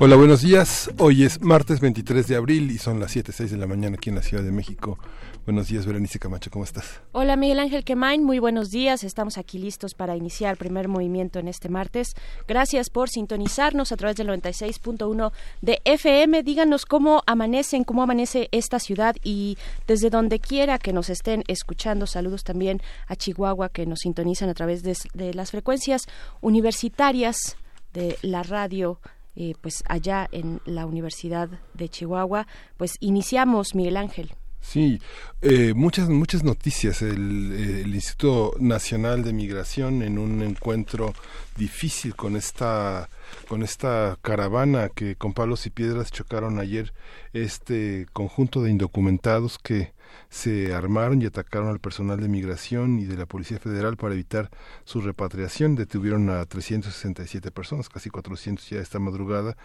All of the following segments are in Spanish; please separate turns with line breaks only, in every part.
Hola, buenos días. Hoy es martes 23 de abril y son las 7.06 de la mañana aquí en la Ciudad de México. Buenos días, Berenice Camacho, ¿cómo estás?
Hola, Miguel Ángel Quemain, muy buenos días. Estamos aquí listos para iniciar el primer movimiento en este martes. Gracias por sintonizarnos a través del 96.1 de FM. Díganos cómo amanecen, cómo amanece esta ciudad y desde donde quiera que nos estén escuchando. Saludos también a Chihuahua que nos sintonizan a través de, de las frecuencias universitarias de la radio eh, pues allá en la Universidad de Chihuahua. Pues iniciamos, Miguel Ángel.
Sí, eh, muchas muchas noticias. El, eh, el, Instituto Nacional de Migración en un encuentro difícil con esta con esta caravana que con palos y piedras chocaron ayer este conjunto de indocumentados que se armaron y atacaron al personal de migración y de la Policía Federal para evitar su repatriación. Detuvieron a 367 personas, casi 400 ya esta madrugada,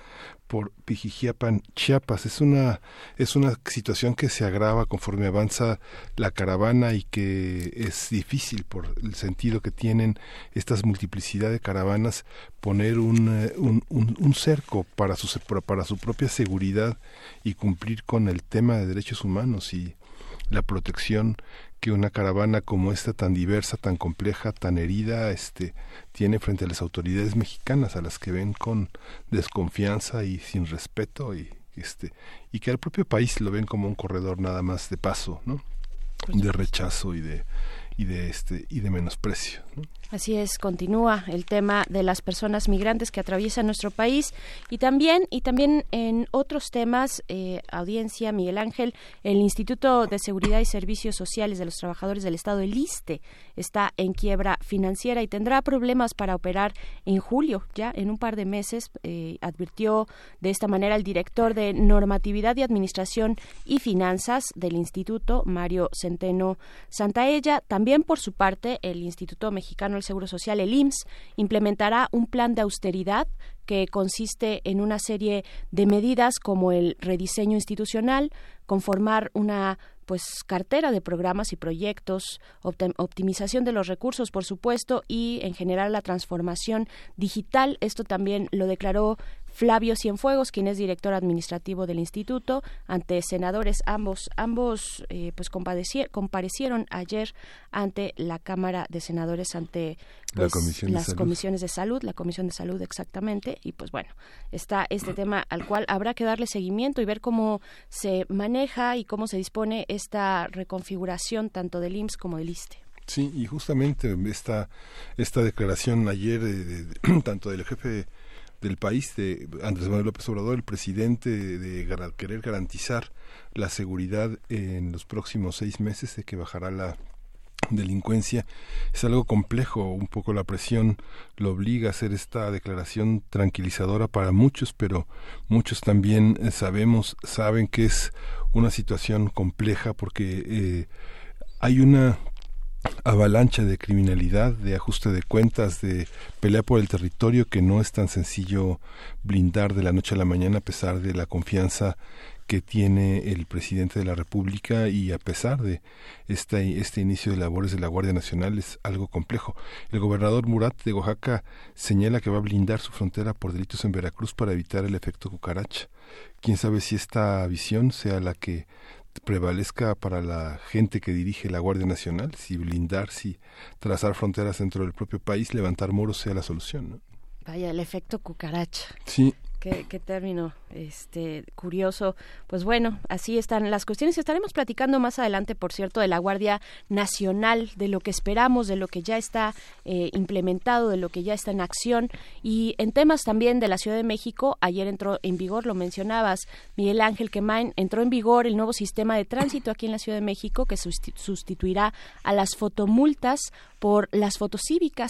por Pijijiapan, Chiapas. Es una, es una situación que se agrava conforme avanza la caravana y que es difícil por el sentido que tienen estas multiplicidad de caravanas poner un, eh, un, cerco para su, para su propia seguridad y cumplir con el tema de derechos humanos y la protección que una caravana como esta tan diversa, tan compleja, tan herida, este tiene frente a las autoridades mexicanas a las que ven con desconfianza y sin respeto y este y que al propio país lo ven como un corredor nada más de paso, ¿no? de rechazo y de y de este y de menosprecio.
Así es, continúa el tema de las personas migrantes que atraviesan nuestro país y también y también en otros temas, eh, audiencia Miguel Ángel, el Instituto de Seguridad y Servicios Sociales de los Trabajadores del Estado, el ISTE, está en quiebra financiera y tendrá problemas para operar en julio, ya en un par de meses, eh, advirtió de esta manera el director de Normatividad y Administración y Finanzas del Instituto, Mario Centeno Santaella. También por su parte, el Instituto Mexicano Seguro Social, el IMSS, implementará un plan de austeridad que consiste en una serie de medidas como el rediseño institucional, conformar una pues cartera de programas y proyectos, optimización de los recursos, por supuesto, y en general la transformación digital. Esto también lo declaró Flavio Cienfuegos, quien es director administrativo del instituto, ante senadores ambos ambos eh, pues comparecieron ayer ante la Cámara de Senadores ante
pues, comisión
las comisiones de salud, la Comisión de Salud exactamente, y pues bueno, está este tema al cual habrá que darle seguimiento y ver cómo se maneja y cómo se dispone esta reconfiguración tanto del IMSS como del ISTE.
Sí, y justamente esta, esta declaración ayer, de, tanto del jefe del país, de Andrés Manuel López Obrador, el presidente, de, querer garantizar la seguridad en los próximos seis meses, de que bajará la delincuencia es algo complejo, un poco la presión lo obliga a hacer esta declaración tranquilizadora para muchos, pero muchos también eh, sabemos, saben que es una situación compleja porque eh, hay una avalancha de criminalidad, de ajuste de cuentas, de pelea por el territorio que no es tan sencillo blindar de la noche a la mañana a pesar de la confianza que tiene el presidente de la República y a pesar de este, este inicio de labores de la Guardia Nacional es algo complejo. El gobernador Murat de Oaxaca señala que va a blindar su frontera por delitos en Veracruz para evitar el efecto cucaracha. Quién sabe si esta visión sea la que prevalezca para la gente que dirige la Guardia Nacional, si blindar, si trazar fronteras dentro del propio país, levantar muros sea la solución. ¿no?
Vaya, el efecto cucaracha.
Sí,
Qué, término este curioso. Pues bueno, así están las cuestiones. Estaremos platicando más adelante, por cierto, de la Guardia Nacional, de lo que esperamos, de lo que ya está eh, implementado, de lo que ya está en acción. Y en temas también de la Ciudad de México, ayer entró en vigor, lo mencionabas, Miguel Ángel Quemain, entró en vigor el nuevo sistema de tránsito aquí en la Ciudad de México que sustituirá a las fotomultas por las fotocívicas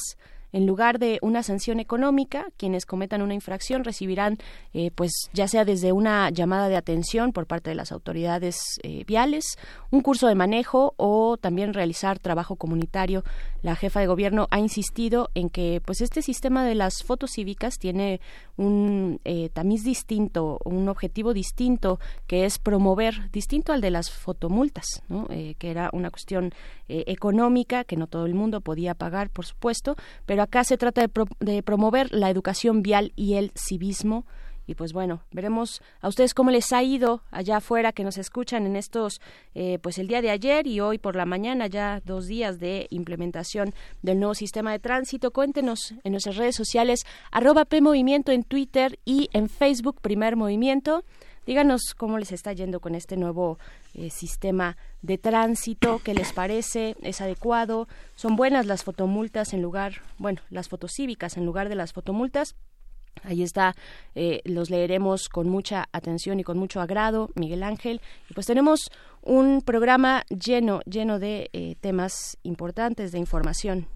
en lugar de una sanción económica, quienes cometan una infracción recibirán, eh, pues ya sea desde una llamada de atención por parte de las autoridades eh, viales, un curso de manejo o también realizar trabajo comunitario. La jefa de gobierno ha insistido en que, pues este sistema de las fotos cívicas tiene un eh, tamiz distinto, un objetivo distinto, que es promover, distinto al de las fotomultas, ¿no? que era una cuestión económica que no todo el mundo podía pagar, por supuesto, pero acá se trata de, promover la educación vial y el civismo y pues bueno, veremos a ustedes cómo les ha ido allá afuera que nos escuchan en estos, eh, pues el día de ayer y hoy por la mañana, ya dos días de implementación del nuevo sistema de tránsito. Cuéntenos en nuestras redes sociales, arroba en Twitter y en Facebook Primer Movimiento. Díganos cómo les está yendo con este nuevo eh, sistema de tránsito, qué les parece, es adecuado, son buenas las fotomultas en lugar, bueno, las fotocívicas en lugar de las fotomultas. Ahí está, eh, los leeremos con mucha atención y con mucho agrado, Miguel Ángel. Y pues tenemos un programa lleno, lleno de eh, temas importantes, de información.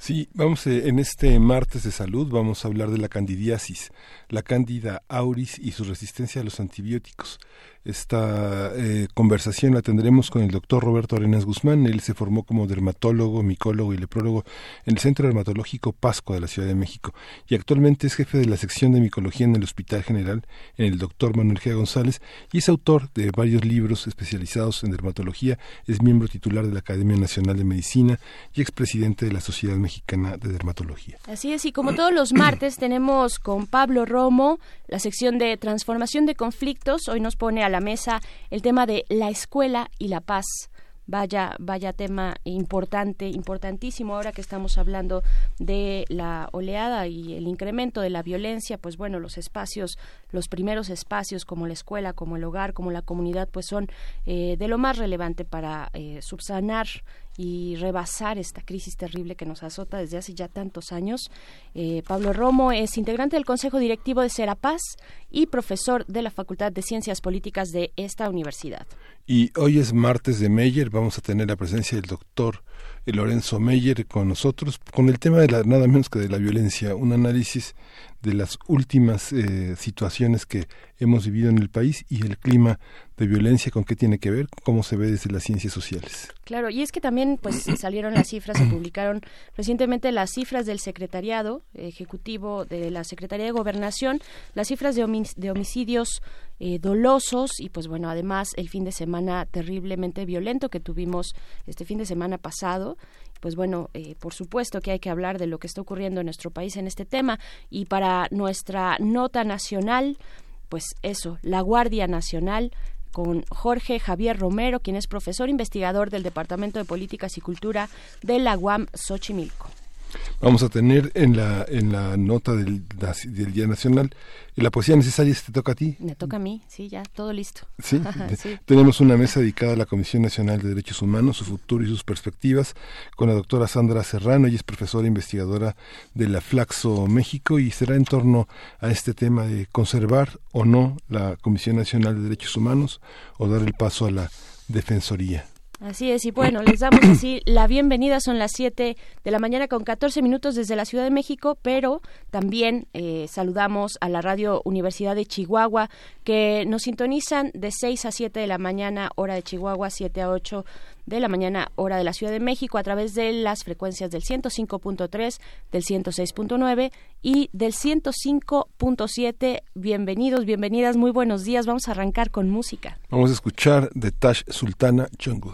Sí, vamos eh, en este martes de salud vamos a hablar de la candidiasis, la cándida auris y su resistencia a los antibióticos. Esta eh, conversación la tendremos con el doctor Roberto Arenas Guzmán. Él se formó como dermatólogo, micólogo y leprólogo en el Centro Dermatológico Pasco de la Ciudad de México y actualmente es jefe de la sección de micología en el Hospital General en el doctor Manuel G. González y es autor de varios libros especializados en dermatología. Es miembro titular de la Academia Nacional de Medicina y expresidente de la Sociedad Mexicana de Dermatología.
Así es, y como todos los martes tenemos con Pablo Romo la sección de transformación de conflictos. Hoy nos pone a la mesa el tema de la escuela y la paz. Vaya, vaya tema importante, importantísimo ahora que estamos hablando de la oleada y el incremento de la violencia, pues bueno, los espacios, los primeros espacios como la escuela, como el hogar, como la comunidad, pues son eh, de lo más relevante para eh, subsanar y rebasar esta crisis terrible que nos azota desde hace ya tantos años. Eh, Pablo Romo es integrante del Consejo Directivo de Serapaz y profesor de la Facultad de Ciencias Políticas de esta universidad.
Y hoy es martes de Meyer, vamos a tener la presencia del doctor Lorenzo Meyer con nosotros, con el tema de la, nada menos que de la violencia, un análisis de las últimas eh, situaciones que hemos vivido en el país y el clima de violencia con qué tiene que ver, cómo se ve desde las ciencias sociales.
Claro, y es que también pues salieron las cifras, se publicaron recientemente las cifras del secretariado ejecutivo de la Secretaría de Gobernación, las cifras de, homicidios eh, dolosos y pues bueno, además el fin de semana terriblemente violento que tuvimos este fin de semana pasado pues bueno, eh, por supuesto que hay que hablar de lo que está ocurriendo en nuestro país en este tema y para nuestra nota nacional, pues eso, la Guardia Nacional con Jorge Javier Romero, quien es profesor investigador del Departamento de Políticas y Cultura de la UAM Xochimilco.
Vamos a tener en la, en la nota del, del Día Nacional la poesía necesaria. ¿Te toca a ti?
Me toca a mí, sí, ya, todo listo.
¿Sí? Tenemos una mesa dedicada a la Comisión Nacional de Derechos Humanos, su futuro y sus perspectivas, con la doctora Sandra Serrano. Ella es profesora investigadora de la Flaxo México y será en torno a este tema de conservar o no la Comisión Nacional de Derechos Humanos o dar el paso a la Defensoría.
Así es, y bueno, les damos así la bienvenida, son las 7 de la mañana con 14 minutos desde la Ciudad de México, pero también eh, saludamos a la Radio Universidad de Chihuahua, que nos sintonizan de 6 a 7 de la mañana, hora de Chihuahua, 7 a 8 de la mañana, hora de la Ciudad de México, a través de las frecuencias del 105.3, del 106.9 y del 105.7. Bienvenidos, bienvenidas, muy buenos días. Vamos a arrancar con música.
Vamos a escuchar de Tash Sultana Jungle.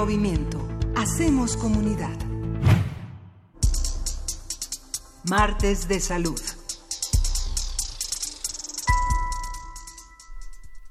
Movimiento. Hacemos comunidad. Martes de Salud.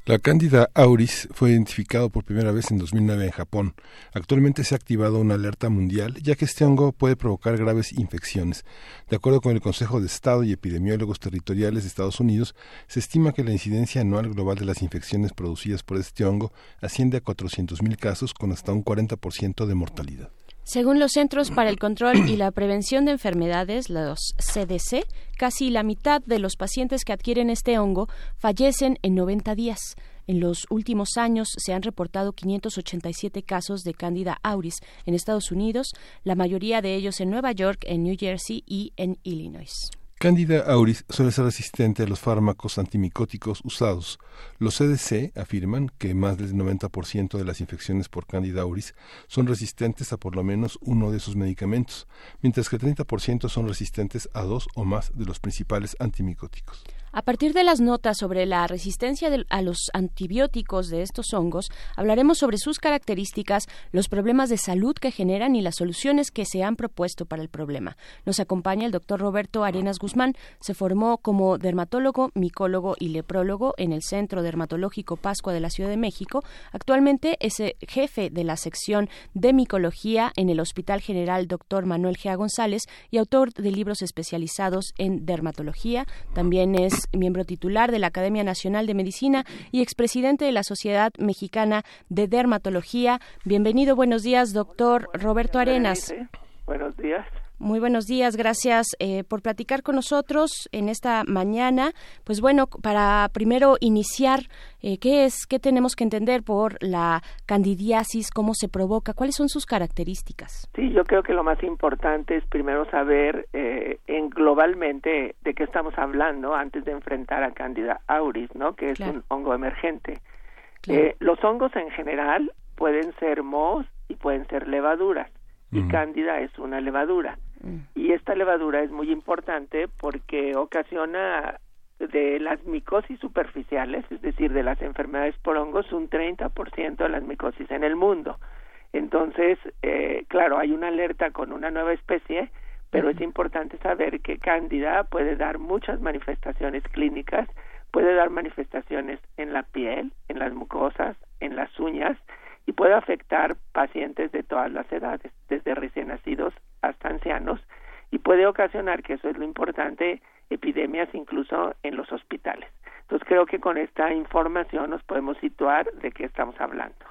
La cándida auris fue identificado por primera vez en 2009 en Japón. Actualmente se ha activado una alerta mundial ya que este hongo puede provocar graves infecciones. De acuerdo con el Consejo de Estado y epidemiólogos territoriales de Estados Unidos, se estima que la incidencia anual global de las infecciones producidas por este hongo asciende a 400.000 casos con hasta un 40% de mortalidad.
Según los Centros para el Control y la Prevención de Enfermedades, los CDC, casi la mitad de los pacientes que adquieren este hongo fallecen en 90 días. En los últimos años se han reportado 587 casos de Candida auris en Estados Unidos, la mayoría de ellos en Nueva York, en New Jersey y en Illinois.
Candida auris suele ser resistente a los fármacos antimicóticos usados. Los CDC afirman que más del 90% de las infecciones por Candida auris son resistentes a por lo menos uno de sus medicamentos, mientras que el 30% son resistentes a dos o más de los principales antimicóticos.
A partir de las notas sobre la resistencia a los antibióticos de estos hongos, hablaremos sobre sus características, los problemas de salud que generan y las soluciones que se han propuesto para el problema. Nos acompaña el doctor Roberto Arenas Guzmán. Se formó como dermatólogo, micólogo y leprólogo en el Centro Dermatológico Pascua de la Ciudad de México. Actualmente es jefe de la sección de micología en el Hospital General Dr. Manuel Gea González y autor de libros especializados en dermatología. También es miembro titular de la Academia Nacional de Medicina y expresidente de la Sociedad Mexicana de Dermatología. Bienvenido, buenos días, doctor Roberto Arenas.
Buenos días.
Muy buenos días, gracias eh, por platicar con nosotros en esta mañana. Pues bueno, para primero iniciar, eh, ¿qué es, qué tenemos que entender por la candidiasis, cómo se provoca, cuáles son sus características?
Sí, yo creo que lo más importante es primero saber eh, en globalmente de qué estamos hablando antes de enfrentar a Candida auris, ¿no? Que es un hongo emergente. los hongos en general pueden ser mohos y pueden ser levaduras y cándida es una levadura. Y esta levadura es muy importante porque ocasiona de las micosis superficiales, es decir, de las enfermedades por hongos, un 30% de las micosis en el mundo. Entonces, eh, claro, hay una alerta con una nueva especie, pero es importante saber que Cándida puede dar muchas manifestaciones clínicas, puede dar manifestaciones en la piel, en las mucosas, en las uñas y puede afectar pacientes de todas las edades, desde recién nacidos hasta ancianos, y puede ocasionar, que eso es lo importante, epidemias incluso en los hospitales. Entonces creo que con esta información nos podemos situar de qué estamos hablando.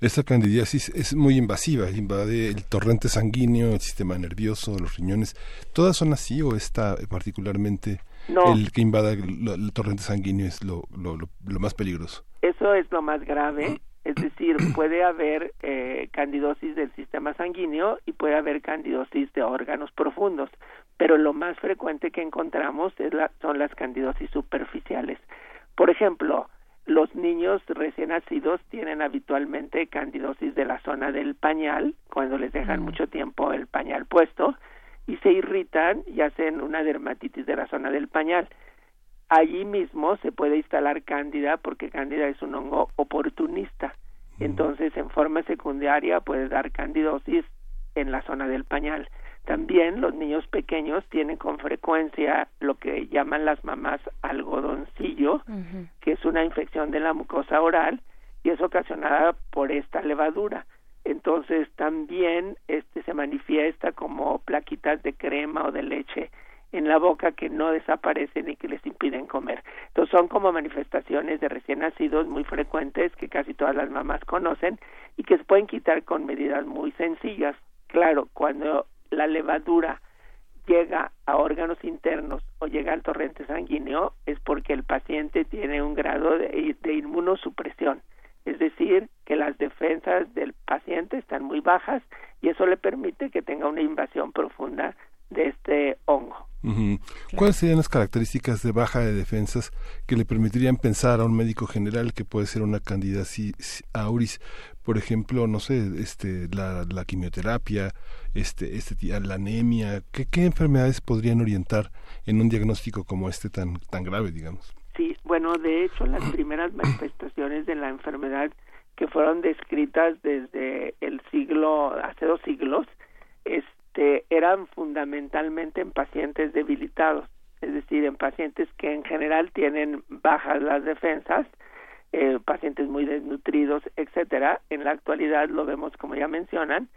Esta candidiasis es muy invasiva, invade el torrente sanguíneo, el sistema nervioso, los riñones. ¿Todas son así o está particularmente el que invada el, torrente sanguíneo es lo, lo, lo, más peligroso?
Eso es lo más grave. Es decir, puede haber eh, candidosis del sistema sanguíneo y puede haber candidosis de órganos profundos, pero lo más frecuente que encontramos es la, son las candidosis superficiales. Por ejemplo, los niños recién nacidos tienen habitualmente candidosis de la zona del pañal, cuando les dejan mm. mucho tiempo el pañal puesto, y se irritan y hacen una dermatitis de la zona del pañal allí mismo se puede instalar cándida porque cándida es un hongo oportunista. Entonces, en forma secundaria puede dar candidosis en la zona del pañal. También los niños pequeños tienen con frecuencia lo que llaman las mamás algodoncillo, que es una infección de la mucosa oral y es ocasionada por esta levadura. Entonces también este se manifiesta como plaquitas de crema o de leche en la boca que no desaparecen y que les impiden comer. Entonces son como manifestaciones de recién nacidos muy frecuentes que casi todas las mamás conocen y que se pueden quitar con medidas muy sencillas. Claro, cuando la levadura llega a órganos internos o llega al torrente sanguíneo es porque el paciente tiene un grado de, inmunosupresión, es decir, que las defensas del paciente están muy bajas y eso le permite que tenga una invasión profunda de este hongo.
¿Cuáles serían las características de baja de defensas que le permitirían pensar a un médico general que puede ser una candidata auris? Por ejemplo, no sé, este, la, la quimioterapia, este, este, la anemia. ¿Qué, ¿Qué enfermedades podrían orientar en un diagnóstico como este tan, tan grave, digamos?
Sí, bueno, de hecho, las primeras manifestaciones de la enfermedad que fueron descritas desde el siglo, hace dos siglos, es este, eran fundamentalmente en pacientes debilitados, es decir, en pacientes que en general tienen bajas las defensas, eh, pacientes muy desnutridos, etcétera. En la actualidad lo vemos, como ya mencionan,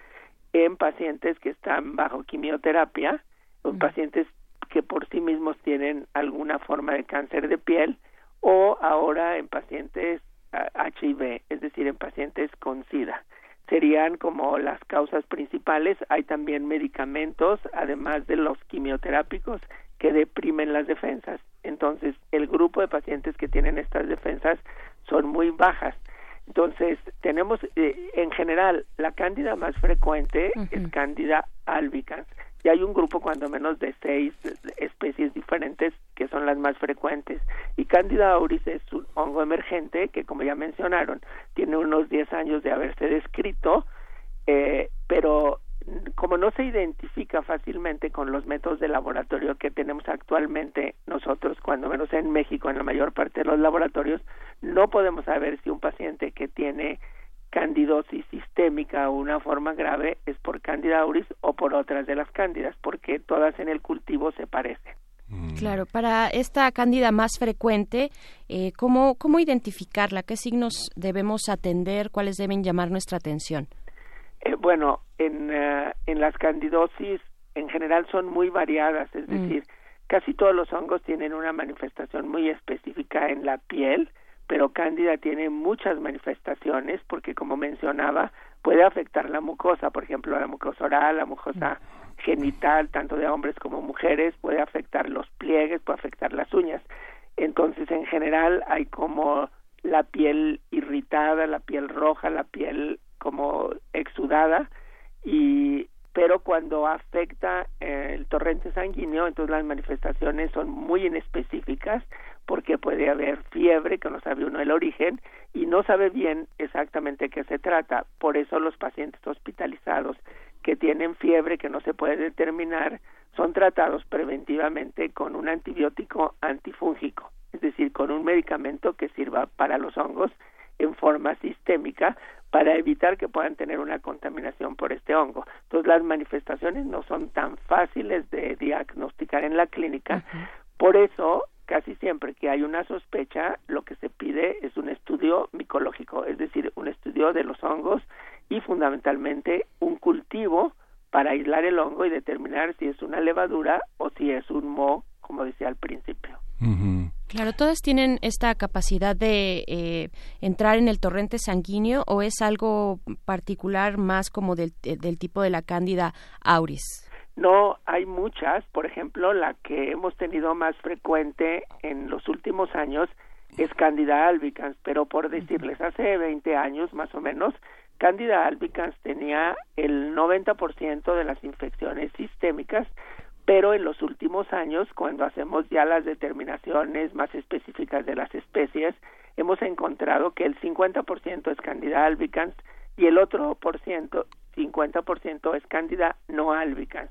en pacientes que están bajo quimioterapia, en pacientes que por sí mismos tienen alguna forma de cáncer de piel, o ahora en pacientes HIV, ah, es decir, en pacientes con SIDA serían como las causas principales. Hay también medicamentos, además de los quimioterápicos, que deprimen las defensas. Entonces, el grupo de pacientes que tienen estas defensas son muy bajas. Entonces, tenemos eh, en general la cándida más frecuente es cándida albicans y hay un grupo cuando menos de seis especies diferentes que son las más frecuentes. Y Candida auris es un hongo emergente que, como ya mencionaron, tiene unos 10 años de haberse descrito, eh, pero como no se identifica fácilmente con los métodos de laboratorio que tenemos actualmente nosotros, cuando menos en México, en la mayor parte de los laboratorios, no podemos saber si un paciente que tiene candidosis sistémica o una forma grave es por Candida auris o por otras de las cándidas, porque todas en el cultivo se parecen.
Mm. Claro, para esta cándida más frecuente, eh, ¿cómo, ¿cómo identificarla? ¿Qué signos debemos atender? ¿Cuáles deben llamar nuestra atención?
Eh, bueno, en, eh, en las candidosis en general son muy variadas, es mm. decir, casi todos los hongos tienen una manifestación muy específica en la piel, pero cándida tiene muchas manifestaciones porque como mencionaba puede afectar la mucosa por ejemplo la mucosa oral la mucosa genital, tanto de hombres como mujeres, puede afectar los pliegues, puede afectar las uñas. Entonces, en general, hay como la piel irritada, la piel roja, la piel como exudada, y pero cuando afecta el torrente sanguíneo, entonces las manifestaciones son muy inespecíficas porque puede haber fiebre que no sabe uno el origen y no sabe bien exactamente qué se trata. Por eso los pacientes hospitalizados que tienen fiebre que no se puede determinar son tratados preventivamente con un antibiótico antifúngico, es decir, con un medicamento que sirva para los hongos en forma sistémica para evitar que puedan tener una contaminación por este hongo. Entonces las manifestaciones no son tan fáciles de diagnosticar en la clínica, por eso casi siempre que hay una sospecha, lo que se pide es un estudio micológico, es decir, un estudio de los hongos y fundamentalmente un cultivo para aislar el hongo y determinar si es una levadura o si es un moho, como decía al principio.
Claro, todas tienen esta capacidad de eh, entrar en el torrente sanguíneo o es algo particular más como del, del tipo de la cándida auris.
No, hay muchas. Por ejemplo, la que hemos tenido más frecuente en los últimos años es Candida albicans, pero por decirles, hace 20 años más o menos, Candida albicans tenía el 90% de las infecciones sistémicas, pero en los últimos años, cuando hacemos ya las determinaciones más específicas de las especies, hemos encontrado que el 50% es Candida albicans y el otro por ciento, 50% es Candida no albicans.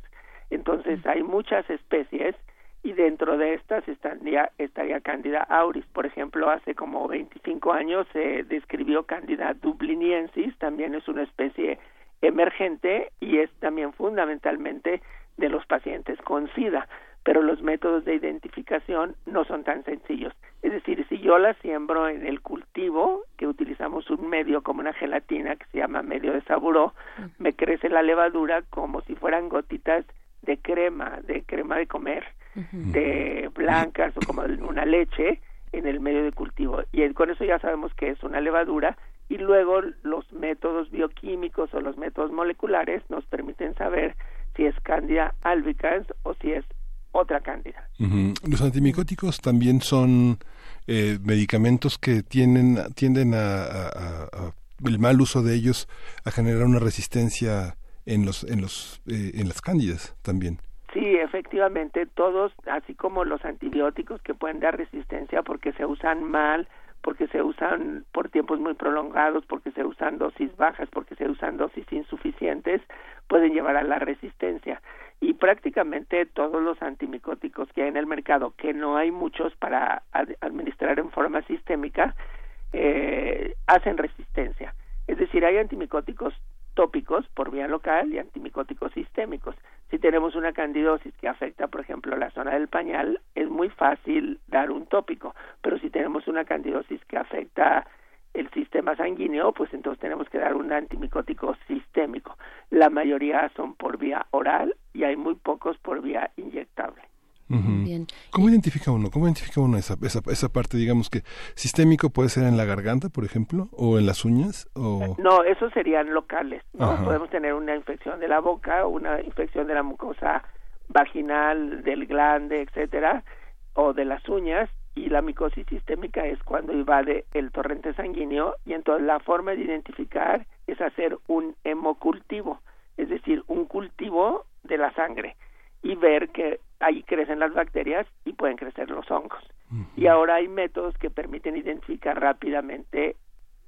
Entonces hay muchas especies y dentro de estas estaría, estaría Candida auris. Por ejemplo, hace como 25 años se describió Candida dubliniensis, también es una especie emergente y es también fundamentalmente de los pacientes con SIDA, pero los métodos de identificación no son tan sencillos. Es decir, si yo la siembro en el cultivo, que utilizamos un medio como una gelatina que se llama medio de saburó, me crece la levadura como si fueran gotitas de crema, de crema de comer, de blancas o como una leche en el medio de cultivo. Y con eso ya sabemos que es una levadura y luego los métodos bioquímicos o los métodos moleculares nos permiten saber si es Candida albicans o si es otra cándida.
Los antimicóticos también son eh, medicamentos que tienen, tienden a, el mal uso de ellos a generar una resistencia en los en los eh, en las cándidas también.
Sí, efectivamente, todos, así como los antibióticos que pueden dar resistencia porque se usan mal, porque se usan por tiempos muy prolongados, porque se usan dosis bajas, porque se usan dosis insuficientes, pueden llevar a la resistencia. Y prácticamente todos los antimicóticos que hay en el mercado, que no hay muchos para administrar en forma sistémica, eh, hacen resistencia. Es decir, hay antimicóticos tópicos por vía local y antimicóticos sistémicos. Si tenemos una candidosis que afecta, por ejemplo, la zona del pañal, es muy fácil dar un tópico, pero si tenemos una candidosis que afecta el sistema sanguíneo, pues entonces tenemos que dar un antimicótico sistémico. La mayoría son por vía oral y hay muy pocos por vía inyectable.
¿Cómo identifica uno? ¿Cómo identifica uno esa, esa, esa, parte, digamos que sistémico puede ser en la garganta, por ejemplo, o en las uñas? O...
No, esos serían locales. ¿no? Podemos tener una infección de la boca, una infección de la mucosa vaginal, del glande, etcétera, o de las uñas, y la micosis sistémica es cuando invade el torrente sanguíneo, y entonces la forma de identificar es hacer un hemocultivo, es decir, un cultivo de la sangre y ver que ahí crecen las bacterias y pueden crecer los hongos. Y ahora hay métodos que permiten identificar rápidamente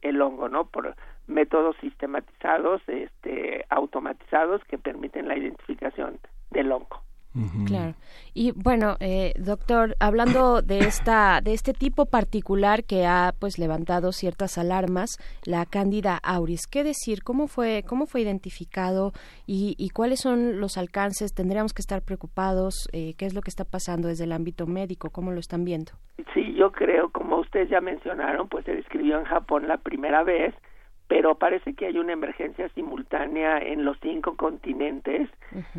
el hongo, ¿no? Por métodos sistematizados, este, automatizados que permiten la identificación del hongo.
Claro. Y bueno, eh, doctor, hablando de esta, de este tipo particular que ha pues levantado ciertas alarmas, la Cándida auris, ¿qué decir? ¿Cómo fue, cómo fue identificado y, cuáles son los alcances? ¿Tendríamos que estar preocupados? Eh, ¿Qué es lo que está pasando desde el ámbito médico? ¿Cómo lo están viendo?
Sí, yo creo, como ustedes ya mencionaron, pues se describió en Japón la primera vez pero parece que hay una emergencia simultánea en los cinco continentes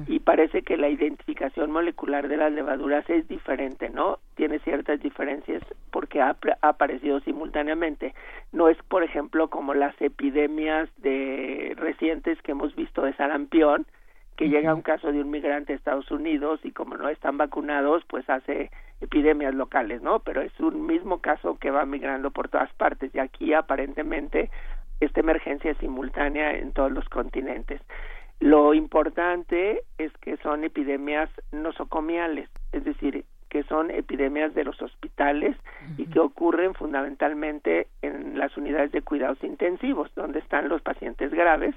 y parece que la identificación molecular de las levaduras es diferente, ¿no? Tiene ciertas diferencias porque ha, aparecido simultáneamente. No es, por ejemplo, como las epidemias de recientes que hemos visto de sarampión, que llega un caso de un migrante a Estados Unidos y como no están vacunados, pues hace epidemias locales, ¿no? Pero es un mismo caso que va migrando por todas partes y aquí aparentemente esta emergencia simultánea en todos los continentes. Lo importante es que son epidemias nosocomiales, es decir, que son epidemias de los hospitales y que ocurren fundamentalmente en las unidades de cuidados intensivos, donde están los pacientes graves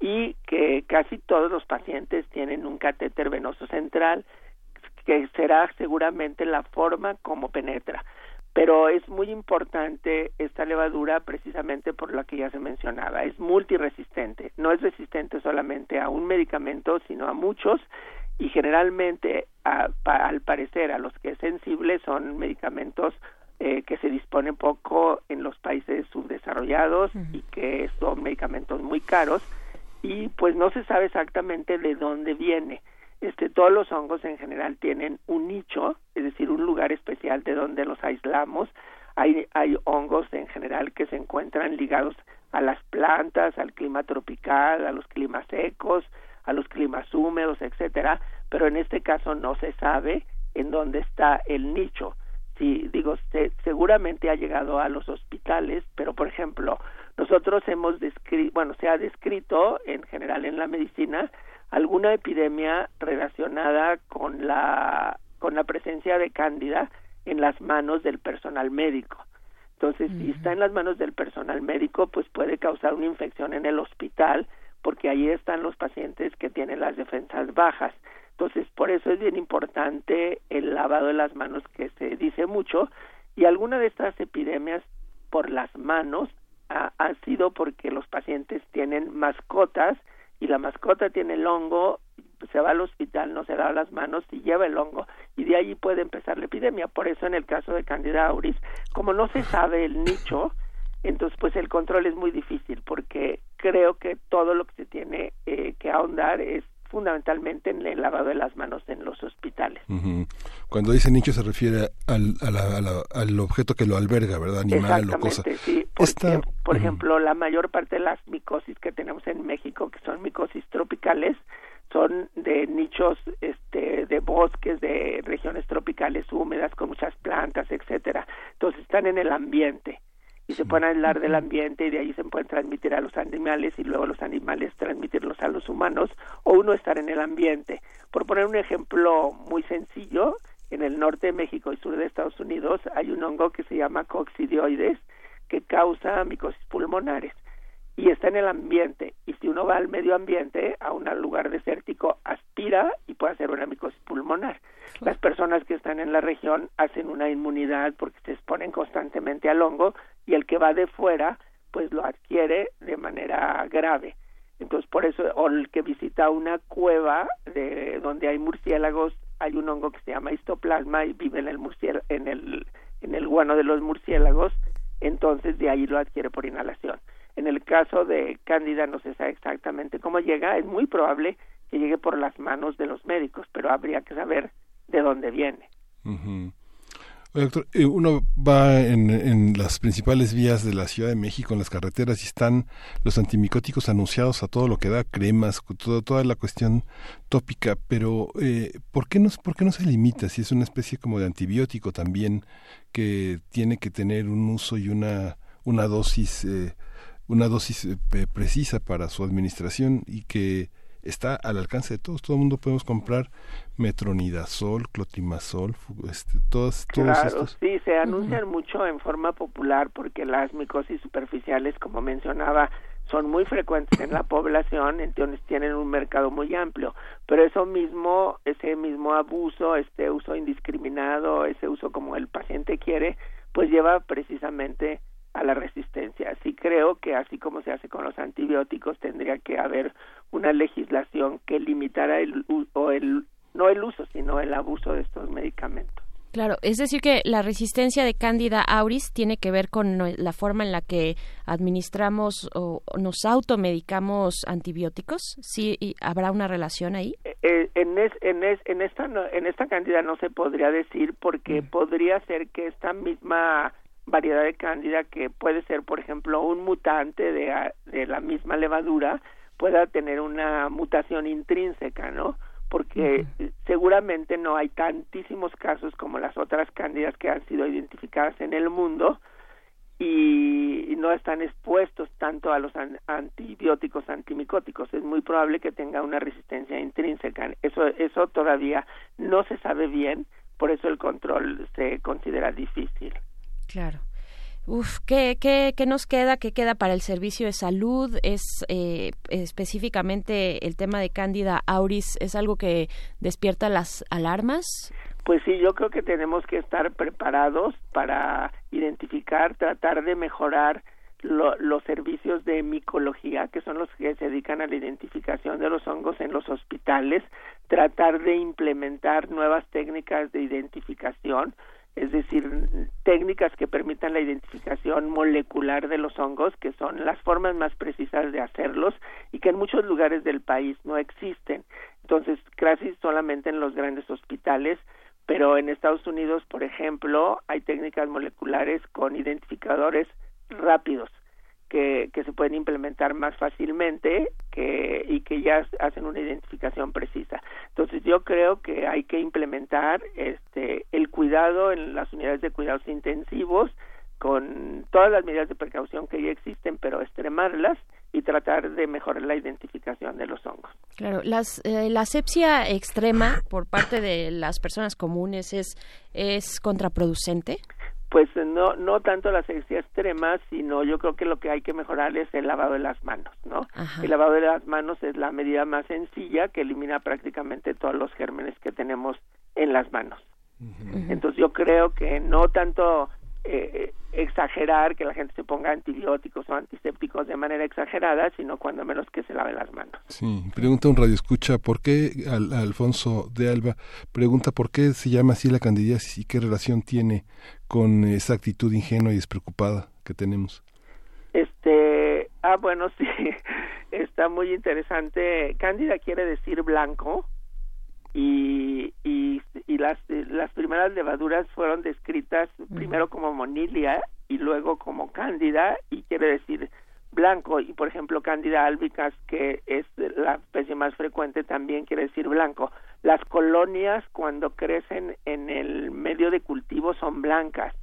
y que casi todos los pacientes tienen un catéter venoso central que será seguramente la forma como penetra. Pero es muy importante esta levadura precisamente por lo que ya se mencionaba. Es multiresistente. No es resistente solamente a un medicamento, sino a muchos. Y generalmente, al parecer, a los que es sensible son medicamentos eh, que se disponen poco en los países subdesarrollados y que son medicamentos muy caros y pues no se sabe exactamente de dónde viene. Este, todos los hongos en general tienen un nicho, es decir, un lugar especial de donde los aislamos. Hay, hay hongos en general que se encuentran ligados a las plantas, al clima tropical, a los climas secos, a los climas húmedos, etcétera, pero en este caso no se sabe en dónde está el nicho. Sí, digo, seguramente ha llegado a los hospitales, pero por ejemplo, nosotros hemos descrito, bueno, se ha descrito en general en la medicina alguna epidemia relacionada con la con la presencia de cándida en las manos del personal médico. Entonces, si está en las manos del personal médico, pues puede causar una infección en el hospital, porque ahí están los pacientes que tienen las defensas bajas. Entonces, por eso es bien importante el lavado de las manos que se dice mucho y alguna de estas epidemias por las manos ha, sido porque los pacientes tienen mascotas y la mascota tiene el hongo, se va al hospital, no se da las manos y lleva el hongo y de ahí puede empezar la epidemia. Por eso en el caso de Candida auris, como no se sabe el nicho, entonces pues el control es muy difícil porque creo que todo lo que se tiene eh, que ahondar es fundamentalmente en el lavado de las manos en los hospitales.
Cuando dice nicho se refiere al, al objeto que lo alberga, ¿verdad? Animal o cosa.
Sí, por ejemplo, la mayor parte de las micosis que tenemos en México, que son micosis tropicales, son de nichos este de bosques de regiones tropicales húmedas con muchas plantas etcétera entonces están en el ambiente y se pueden aislar del ambiente y de ahí se pueden transmitir a los animales y luego los animales transmitirlos a los humanos o uno estar en el ambiente. Por poner un ejemplo muy sencillo, en el norte de México y sur de Estados Unidos hay un hongo que se llama coccidioides que causa micosis pulmonares y está en el ambiente. Y si uno va al medio ambiente a un lugar desértico aspira y puede hacer una micosis pulmonar. Las personas que están en la región hacen una inmunidad porque se exponen constantemente al hongo y el que va de fuera pues lo adquiere de manera grave. Entonces por eso o el que visita una cueva de donde hay murciélagos hay un hongo que se llama histoplasma y vive en el en el en el guano de los murciélagos entonces de ahí lo adquiere por inhalación en el caso de Cándida no se sabe exactamente cómo llega, es muy probable que llegue por las manos de los médicos, pero habría que saber de dónde viene.
doctor, eh, uno va en, las principales vías de la Ciudad de México, en las carreteras, y están los antimicóticos anunciados a todo lo que da, cremas, todo, toda la cuestión tópica, pero eh, ¿por, qué no, ¿por qué no se limita? Si es una especie como de antibiótico también que tiene que tener un uso y una, una dosis eh, una dosis eh, precisa para su administración y que está al alcance de todos. Todo el mundo podemos comprar metronidazol, clotimazol, este, todos,
todos
estos.
Sí, se anuncian mucho en forma popular porque las micosis superficiales, como mencionaba, son muy frecuentes en la población, entonces tienen un mercado muy amplio. Pero eso mismo, ese mismo abuso, este uso indiscriminado, ese uso como el paciente quiere, pues lleva precisamente a la resistencia. Así creo que así como se hace con los antibióticos tendría que haber una legislación que limitara el o el no el uso sino el abuso de estos medicamentos.
Claro, es decir que la resistencia de Candida auris tiene que ver con la forma en la que administramos o nos automedicamos antibióticos. ¿Sí habrá una relación ahí?
Eh, eh, en, esta en esta Candida no se podría decir porque mm. podría ser que esta misma variedad de cándida que puede ser, por ejemplo, un mutante de, de la misma levadura, pueda tener una mutación intrínseca, ¿no? Porque seguramente no hay tantísimos casos como las otras cándidas que han sido identificadas en el mundo y no están expuestos tanto a los antibióticos antimicóticos. Es muy probable que tenga una resistencia intrínseca. Eso, eso todavía no se sabe bien, por eso el control se considera difícil.
Claro. Uf, ¿qué, qué, qué nos queda? ¿Qué queda para el servicio de salud? ¿Es eh, específicamente el tema de Cándida auris? ¿Es algo que despierta las alarmas?
Pues sí, yo creo que tenemos que estar preparados para identificar, tratar de mejorar los servicios de micología, que son los que se dedican a la identificación de los hongos en los hospitales, tratar de implementar nuevas técnicas de identificación, es decir, técnicas que permitan la identificación molecular de los hongos, que son las formas más precisas de hacerlos y que en muchos lugares del país no existen. Entonces, casi solamente en los grandes hospitales, pero en Estados Unidos, por ejemplo, hay técnicas moleculares con identificadores rápidos que, se pueden implementar más fácilmente que, y que ya hacen una identificación precisa. Entonces yo creo que hay que implementar este, el cuidado en las unidades de cuidados intensivos con todas las medidas de precaución que ya existen, pero extremarlas y tratar de mejorar la identificación de los hongos.
Claro, las, eh, la asepsia extrema por parte de las personas comunes es, es contraproducente.
Pues no, no tanto la asepsia extrema, sino yo creo que lo que hay que mejorar es el lavado de las manos, ¿no? El lavado de las manos es la medida más sencilla que elimina prácticamente todos los gérmenes que tenemos en las manos. Entonces yo creo que no tanto eh, exagerar que la gente se ponga antibióticos o antisépticos de manera exagerada, sino cuando menos que se lave las manos.
Sí, pregunta un radio escucha, ¿por qué Alfonso de Alba pregunta por qué se llama así la candidiasis y qué relación tiene con esa actitud ingenua y despreocupada que tenemos?
Este, ah, bueno, sí, está muy interesante. Cándida quiere decir blanco y, y, y las, las primeras levaduras fueron descritas primero como monilia y luego como cándida y quiere decir blanco. Y por ejemplo cándida albicas que es la especie más frecuente también quiere decir blanco. Las colonias cuando crecen en el medio de cultivo son blancas.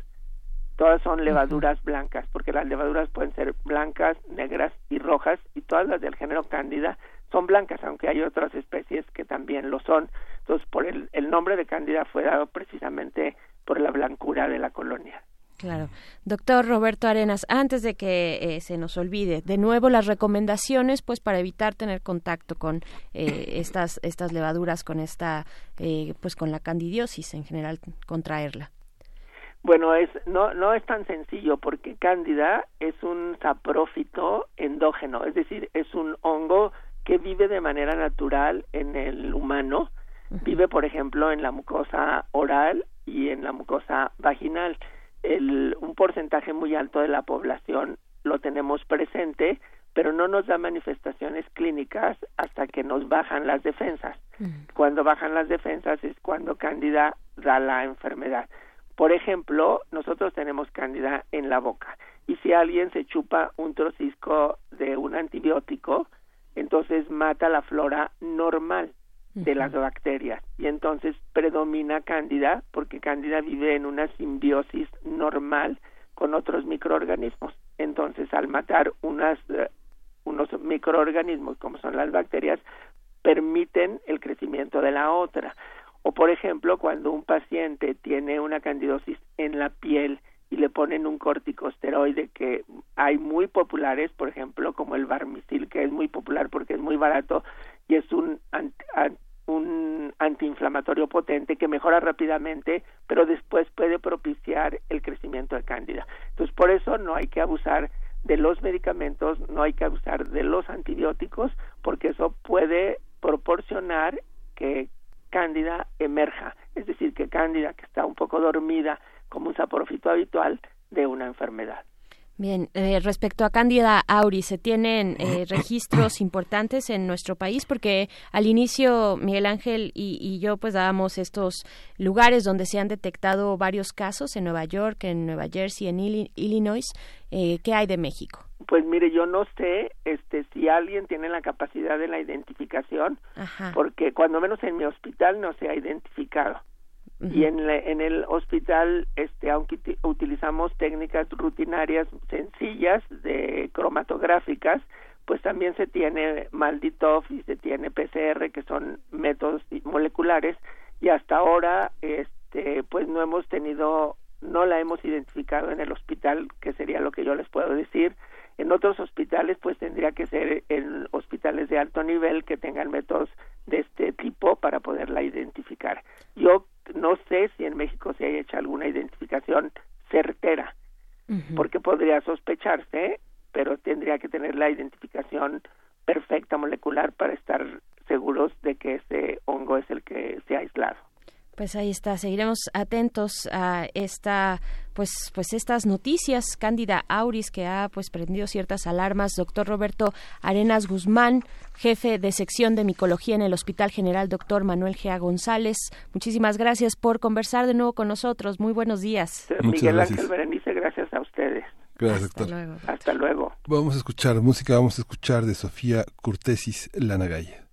Todas son levaduras blancas porque las levaduras pueden ser blancas negras y rojas y todas las del género cándida son blancas, aunque hay otras especies que también lo son. Entonces, por el, el nombre de Cándida fue dado precisamente por la blancura de la colonia.
Claro. Doctor Roberto Arenas, antes de que eh, se nos olvide, de nuevo las recomendaciones, pues para evitar tener contacto con eh, estas estas levaduras, con esta, eh, pues con la candidiosis en general, contraerla.
Bueno, es no no es tan sencillo porque cándida es un saprófito endógeno, es decir, es un hongo que vive de manera natural en el humano, vive por ejemplo en la mucosa oral y en la mucosa vaginal. El, un porcentaje muy alto de la población lo tenemos presente, pero no nos da manifestaciones clínicas hasta que nos bajan las defensas. Cuando bajan las defensas es cuando Cándida da la enfermedad. Por ejemplo, nosotros tenemos Cándida en la boca y si alguien se chupa un trocisco de un antibiótico, entonces mata la flora normal de las bacterias y entonces predomina cándida porque cándida vive en una simbiosis normal con otros microorganismos. Entonces, al matar unas eh, unos microorganismos como son las bacterias permiten el crecimiento de la otra. O por ejemplo, cuando un paciente tiene una candidosis en la piel y le ponen un corticosteroide que hay muy populares, por ejemplo, como el Barmisil, que es muy popular porque es muy barato y es un, un antiinflamatorio potente que mejora rápidamente, pero después puede propiciar el crecimiento de cándida. Entonces, por eso no hay que abusar de los medicamentos, no hay que abusar de los antibióticos, porque eso puede proporcionar que cándida emerja, es decir, que cándida que está un poco dormida como un saprofito habitual de una enfermedad.
Bien, eh, respecto a Cándida auris, ¿se tienen eh, registros importantes en nuestro país? Porque al inicio Miguel Ángel y, yo pues dábamos estos lugares donde se han detectado varios casos en Nueva York, en Nueva Jersey, en Illinois. Eh, ¿Qué hay de México?
Pues mire, yo no sé este si alguien tiene la capacidad de la identificación, porque cuando menos en mi hospital no se ha identificado. Y en, el hospital, este, aunque utilizamos técnicas rutinarias sencillas de cromatográficas, pues también se tiene Malditov y se tiene PCR, que son métodos moleculares, y hasta ahora, este, pues no hemos tenido, no la hemos identificado en el hospital, que sería lo que yo les puedo decir. En otros hospitales, pues tendría que ser en hospitales de alto nivel que tengan métodos de este tipo para poderla identificar. Yo no sé si en México se haya hecho alguna identificación certera, porque podría sospecharse, pero tendría que tener la identificación perfecta molecular para estar seguros de que ese hongo es el que se ha aislado.
Pues ahí está, seguiremos atentos a esta pues pues estas noticias Cándida Auris que ha pues prendido ciertas alarmas, doctor Roberto Arenas Guzmán, jefe de sección de micología en el Hospital General Doctor Manuel Gea González. Muchísimas gracias por conversar de nuevo con nosotros. Muy buenos días.
Miguel Ángel Berenice, gracias a ustedes.
Gracias,
Hasta Luego. Hasta luego.
Vamos a escuchar música, vamos a escuchar de Sofía Curtesis Lanagaya.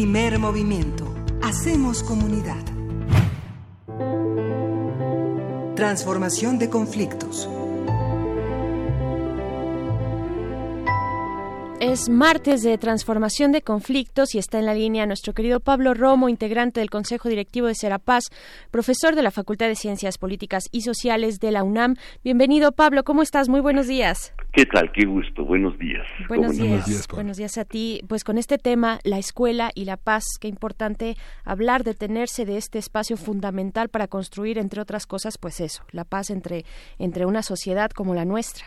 Primer movimiento. Hacemos comunidad. Transformación de conflictos.
Es martes de transformación de conflictos y está en la línea nuestro querido Pablo Romo, integrante del Consejo Directivo de Serapaz, profesor de la Facultad de Ciencias Políticas y Sociales de la UNAM. Bienvenido, Pablo. ¿Cómo estás? Muy buenos días.
¿Qué tal? Qué gusto. Buenos días.
Buenos días. Buenos días, a ti. Pues con este tema, la escuela y la paz, qué importante hablar, detenerse de este espacio fundamental para construir, entre otras cosas, pues eso, la paz entre, entre una sociedad como la nuestra.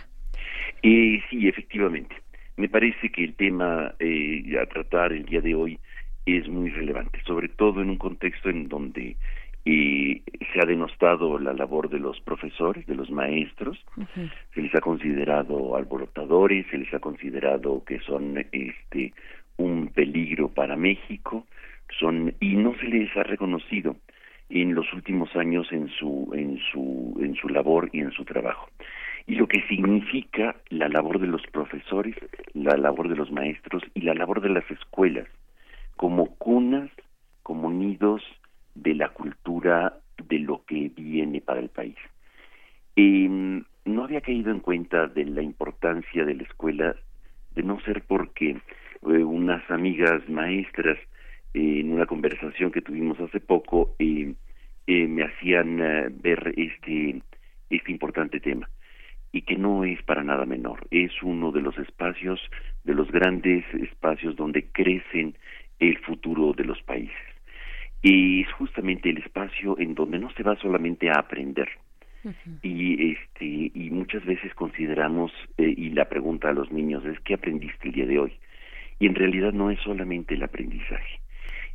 Eh, sí, efectivamente. Me parece que el tema eh, a tratar el día de hoy es muy relevante, sobre todo en un contexto en donde eh, se ha denostado la labor de los profesores, de los maestros, se les ha considerado alborotadores, se les ha considerado que son este un peligro para México, son y no se les ha reconocido en los últimos años en su en su en su labor y en su trabajo. Y lo que significa la labor de los profesores, la labor de los maestros y la labor de las escuelas como cunas, como nidos de la cultura de lo que viene para el país. Eh, no había caído en cuenta de la importancia de la escuela, de no ser porque eh, unas amigas maestras eh, en una conversación que tuvimos hace poco eh, me hacían ver este este importante tema y que no es para nada menor. Es uno de los espacios, de los grandes espacios donde crecen el futuro de los países. Y es justamente el espacio en donde no se va solamente a aprender. Y este y muchas veces consideramos eh, y la pregunta a los niños es ¿qué aprendiste el día de hoy? Y en realidad no es solamente el aprendizaje.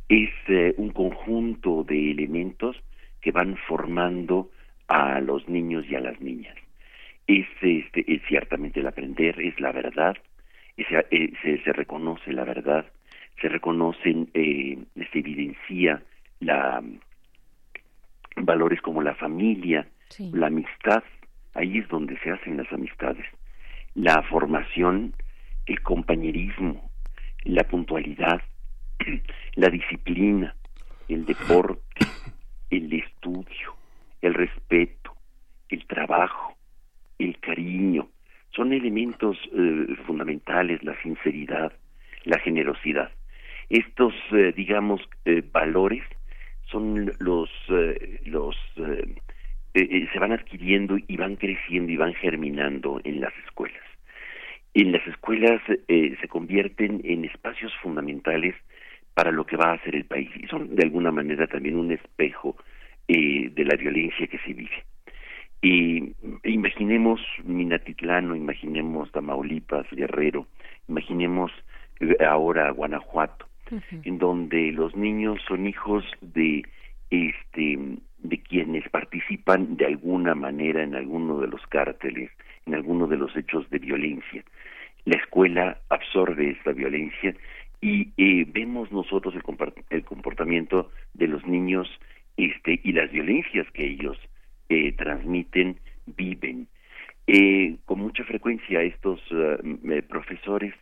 Es eh, un conjunto de elementos que van formando a los niños y a las niñas es, este, es ciertamente el aprender, es la verdad, eh, se, se, reconoce la verdad, se reconocen, eh, se evidencia la valores como la familia, la amistad, ahí es donde se hacen las amistades, la formación, el compañerismo, la puntualidad, la disciplina, el deporte, el estudio, el respeto, el trabajo, el cariño, son elementos eh, fundamentales, la sinceridad, la generosidad. Estos, eh, digamos, eh, valores son los, los se van adquiriendo y van creciendo y van germinando en las escuelas. En las escuelas se convierten en espacios fundamentales para lo que va a ser el país y son de alguna manera también un espejo de la violencia que se vive. Y imaginemos Minatitlán, imaginemos Tamaulipas, Guerrero, imaginemos eh, ahora Guanajuato, en donde los niños son hijos de este de quienes participan de alguna manera en alguno de los cárteles, en alguno de los hechos de violencia. La escuela absorbe esta violencia y eh, vemos nosotros el, el, comportamiento de los niños este, y las violencias que ellos eh, transmiten, viven. Eh, con mucha frecuencia estos uh, profesores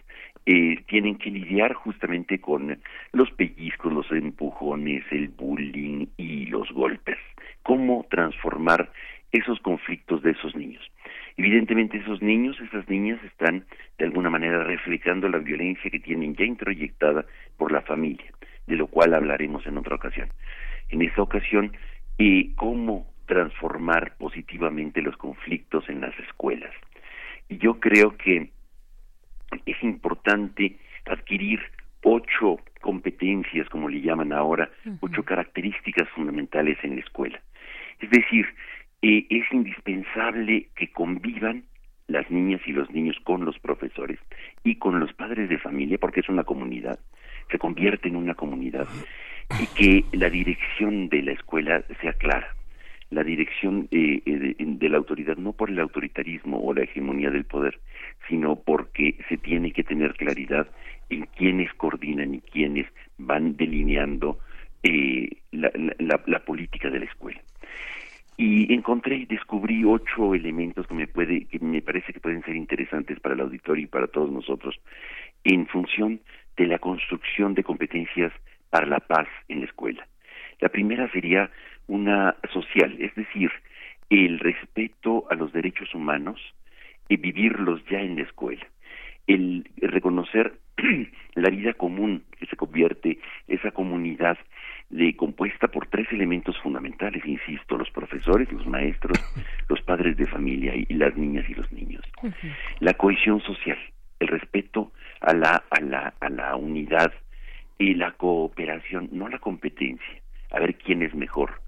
eh, tienen que lidiar justamente con los pellizcos, los empujones, el bullying y los golpes. ¿Cómo transformar esos conflictos de esos niños? Evidentemente esos niños, esas niñas están de alguna manera reflejando la violencia que tienen ya introyectada por la familia, de lo cual hablaremos en otra ocasión. En esa ocasión, eh, cómo transformar positivamente los conflictos en las escuelas. Y yo creo que es importante adquirir ocho competencias, como le llaman ahora, ocho características fundamentales en la escuela. Es decir, eh, es indispensable que convivan las niñas y los niños con los profesores y con los padres de familia, porque es una comunidad, se convierte en una comunidad, y que la dirección de la escuela sea clara la dirección eh, eh, de, la autoridad, no por el autoritarismo o la hegemonía del poder, sino porque se tiene que tener claridad en quiénes coordinan y quiénes van delineando eh, la, la, política de la escuela. Y encontré y descubrí ocho elementos que me, puede, que me parece que pueden ser interesantes para el auditorio y para todos nosotros en función de la construcción de competencias para la paz en la escuela. La primera sería una social, es decir, el respeto a los derechos humanos y vivirlos ya en la escuela, el reconocer la vida común que se convierte esa comunidad de, compuesta por tres elementos fundamentales, insisto, los profesores, los maestros, los padres de familia y, las niñas y los niños. La cohesión social, el respeto a la, a la, a la unidad y la cooperación, no la competencia, a ver quién es mejor,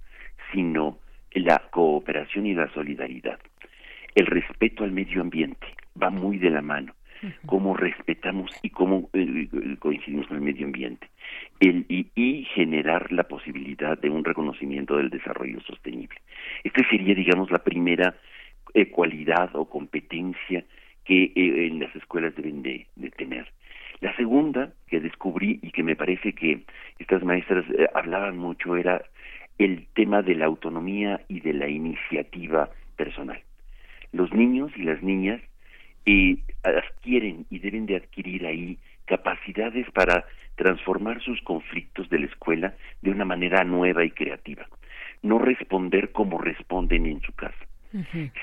sino la cooperación y la solidaridad. El respeto al medio ambiente va muy de la mano. Cómo respetamos y cómo eh, coincidimos con el medio ambiente. El, y, generar la posibilidad de un reconocimiento del desarrollo sostenible. Esta sería, digamos, la primera eh, cualidad o competencia que eh, en las escuelas deben de, tener. La segunda que descubrí y que me parece que estas maestras hablaban mucho era el tema de la autonomía y de la iniciativa personal. Los niños y las niñas eh, adquieren y deben de adquirir ahí capacidades para transformar sus conflictos de la escuela de una manera nueva y creativa. No responder como responden en su casa,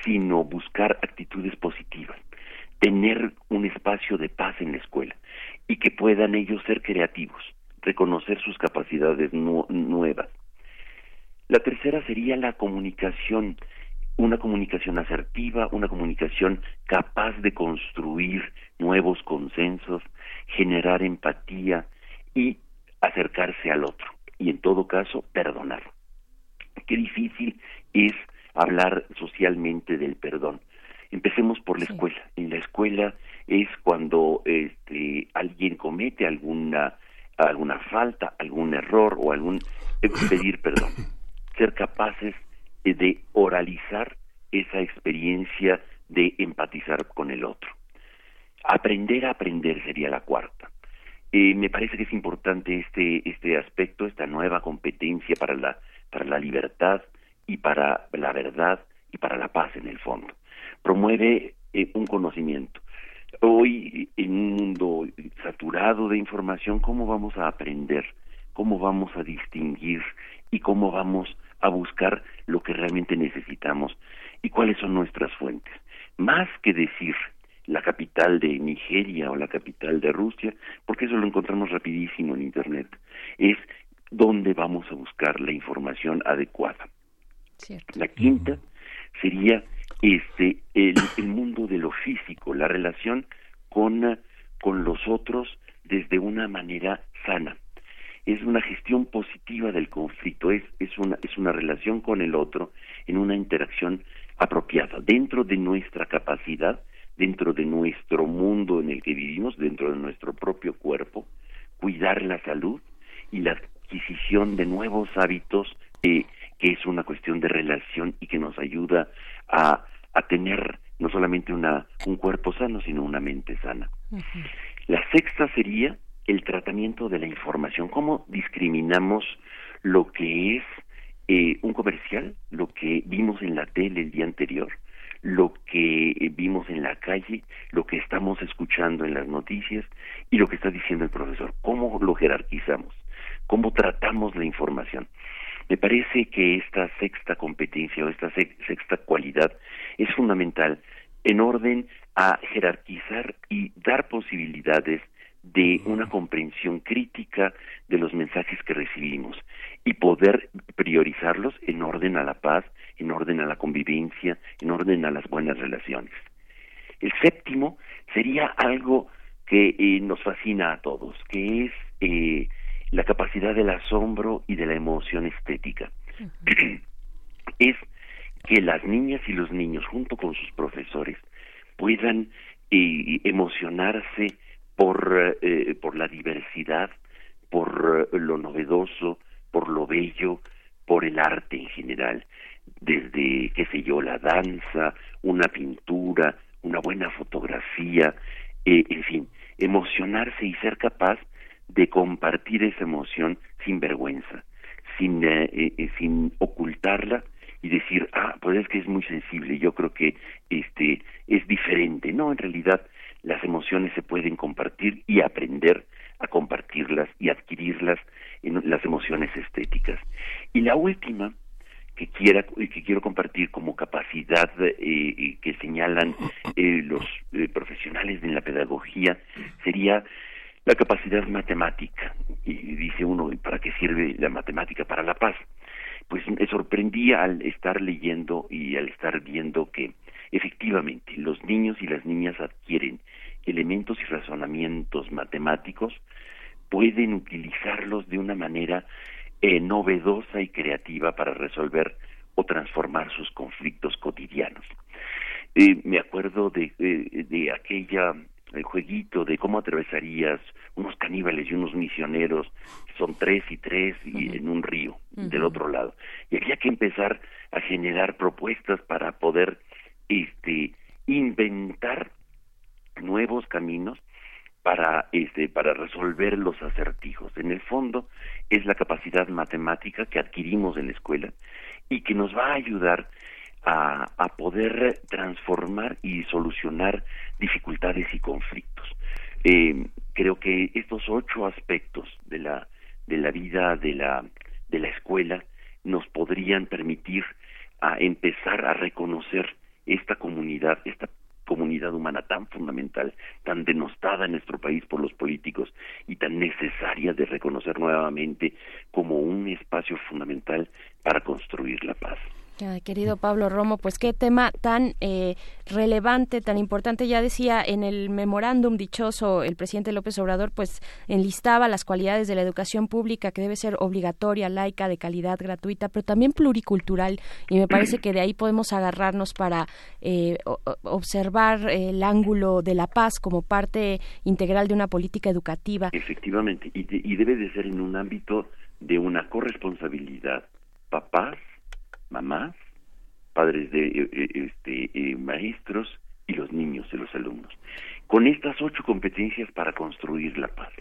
sino buscar actitudes positivas, tener un espacio de paz en la escuela y que puedan ellos ser creativos, reconocer sus capacidades nuevas la tercera sería la comunicación, una comunicación asertiva, una comunicación capaz de construir nuevos consensos, generar empatía y acercarse al otro. Y en todo caso, perdonar. Qué difícil es hablar socialmente del perdón. Empecemos por la escuela. En la escuela es cuando este, alguien comete alguna alguna falta, algún error o algún pedir perdón ser capaces de oralizar esa experiencia de empatizar con el otro. Aprender a aprender sería la cuarta. Eh, me parece que es importante este, este aspecto, esta nueva competencia para la, para la libertad y para la verdad y para la paz en el fondo. Promueve eh, un conocimiento. Hoy, en un mundo saturado de información, ¿cómo vamos a aprender? ¿Cómo vamos a distinguir? ¿Y cómo vamos a buscar lo que realmente necesitamos y cuáles son nuestras fuentes. Más que decir la capital de Nigeria o la capital de Rusia, porque eso lo encontramos rapidísimo en Internet, es dónde vamos a buscar la información adecuada. La quinta sería este el, el, mundo de lo físico, la relación con, con los otros desde una manera sana es una gestión positiva del conflicto, es, es, una, es una relación con el otro en una interacción apropiada, dentro de nuestra capacidad, dentro de nuestro mundo en el que vivimos, dentro de nuestro propio cuerpo, cuidar la salud y la adquisición de nuevos hábitos eh, que es una cuestión de relación y que nos ayuda a, a tener no solamente una, un cuerpo sano, sino una mente sana. La sexta sería el tratamiento de la información, cómo discriminamos lo que es eh, un comercial, lo que vimos en la tele el día anterior, lo que vimos en la calle, lo que estamos escuchando en las noticias y lo que está diciendo el profesor. ¿Cómo lo jerarquizamos? ¿Cómo tratamos la información? Me parece que esta sexta competencia o esta sexta cualidad es fundamental en orden a jerarquizar y dar posibilidades de una comprensión crítica de los mensajes que recibimos y poder priorizarlos en orden a la paz, en orden a la convivencia, en orden a las buenas relaciones. El séptimo sería algo que eh, nos fascina a todos, que es eh, la capacidad del asombro y de la emoción estética. es que las niñas y los niños, junto con sus profesores, puedan eh, emocionarse por, eh, por la diversidad, por eh, lo novedoso, por lo bello, por el arte en general, desde, qué sé yo, la danza, una pintura, una buena fotografía, en fin, emocionarse y ser capaz de compartir esa emoción sin vergüenza, sin, sin ocultarla y decir, ah, pues es que es muy sensible, yo creo que este es diferente. No, en realidad las emociones se pueden compartir y aprender a compartirlas y adquirirlas en las emociones estéticas. Y la última que quiera que quiero compartir como capacidad eh, que señalan eh, los eh, profesionales de la pedagogía sería la capacidad matemática. Y dice uno, ¿para qué sirve la matemática? Para la paz. Pues me sorprendí al estar leyendo y al estar viendo que efectivamente los niños y las niñas adquieren elementos y razonamientos matemáticos, pueden utilizarlos de una manera eh, novedosa y creativa para resolver o transformar sus conflictos cotidianos. Eh, me acuerdo de, eh, de aquella el jueguito de cómo atravesarías unos caníbales y unos misioneros, son tres y tres y en un río del otro lado. Y había que empezar a generar propuestas para poder este inventar nuevos caminos para este para resolver los acertijos. En el fondo es la capacidad matemática que adquirimos en la escuela y que nos va a ayudar a, a poder transformar y solucionar dificultades y conflictos. Eh, creo que estos ocho aspectos de la de la vida de la de la escuela nos podrían permitir a empezar a reconocer esta comunidad, esta comunidad humana tan fundamental, tan denostada en nuestro país por los políticos y tan necesaria de reconocer nuevamente como un espacio fundamental para construir la paz
querido Pablo Romo, pues qué tema tan eh, relevante, tan importante. Ya decía en el memorándum dichoso el presidente López Obrador, pues enlistaba las cualidades de la educación pública que debe ser obligatoria, laica, de calidad, gratuita, pero también pluricultural. Y me parece que de ahí podemos agarrarnos para eh, observar el ángulo de la paz como parte integral de una política educativa.
Efectivamente, y, y debe de ser en un ámbito de una corresponsabilidad. Papás, mamás, padres de eh, eh, este, eh, maestros y los niños de los alumnos. Con estas ocho competencias para construir la paz.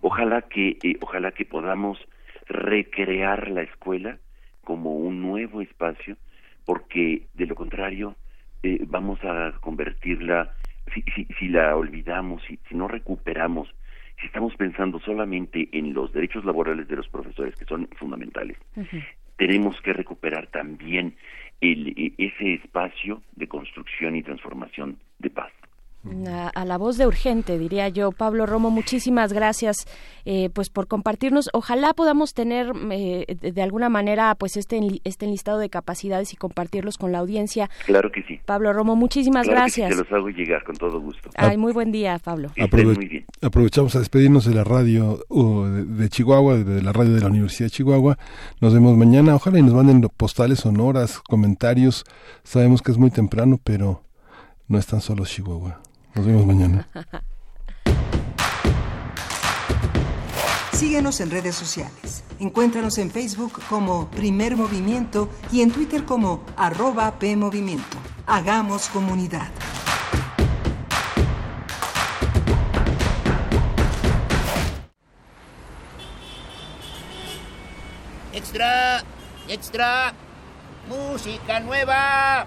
Ojalá que, ojalá que podamos recrear la escuela como un nuevo espacio, porque de lo contrario vamos a convertirla, si, si, si la olvidamos, si, si no recuperamos si estamos pensando solamente en los derechos laborales de los profesores, que son fundamentales, tenemos que recuperar también el, e, ese espacio de construcción y transformación de paz.
A, la voz de urgente, diría yo. Pablo Romo, muchísimas gracias eh, pues por compartirnos. Ojalá podamos tener eh, de alguna manera pues este, este enlistado de capacidades y compartirlos con la audiencia.
Claro que sí.
Pablo Romo, muchísimas gracias.
se los hago llegar con todo gusto.
Ay, muy buen día, Pablo.
Aprovechamos a despedirnos de la radio de, Chihuahua, de la radio de la Universidad de Chihuahua. Nos vemos mañana. Ojalá y nos manden postales sonoras, comentarios. Sabemos que es muy temprano, pero no están solos Chihuahua. Nos vemos mañana.
Síguenos en redes sociales. Encuéntranos en Facebook como Primer Movimiento y en Twitter como arroba PMovimiento. Hagamos comunidad.
Extra, extra, música nueva.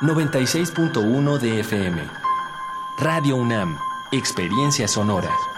96.1 de FM. Radio UNAM Experiencia Sonora.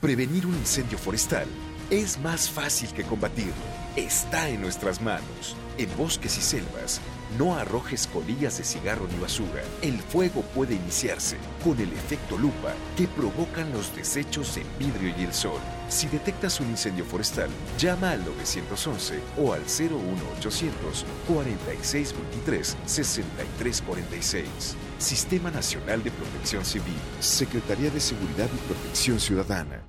Prevenir un incendio forestal es más fácil que combatirlo. Está en nuestras manos. En bosques y selvas, no arrojes colillas de cigarro ni basura. El fuego puede iniciarse con el efecto lupa que provocan los desechos en vidrio y el sol. Si detectas un incendio forestal, llama al 911 o al 01800 4623 6346. Sistema Nacional de Protección Civil, Secretaría de Seguridad y Protección Ciudadana.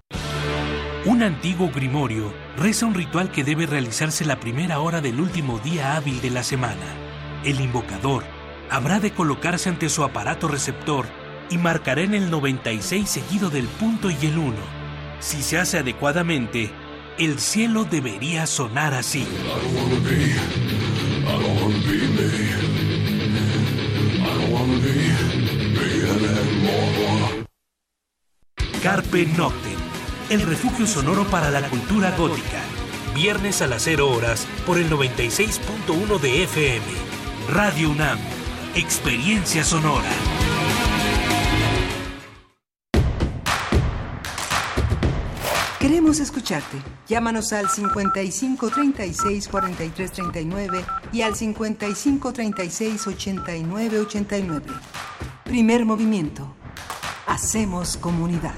Un antiguo grimorio reza un ritual que debe realizarse la primera hora del último día hábil de la semana. El invocador habrá de colocarse ante su aparato receptor y marcará en el 96 seguido del punto y el 1. Si se hace adecuadamente, el cielo debería sonar así. Carpe Noctem, el refugio sonoro para la cultura gótica. Viernes a las 0 horas por el 96.1 de FM. Radio UNAM, Experiencia Sonora.
Queremos escucharte. Llámanos al 55 36 43 39 y al 55 36 89 89. Primer movimiento. Hacemos comunidad.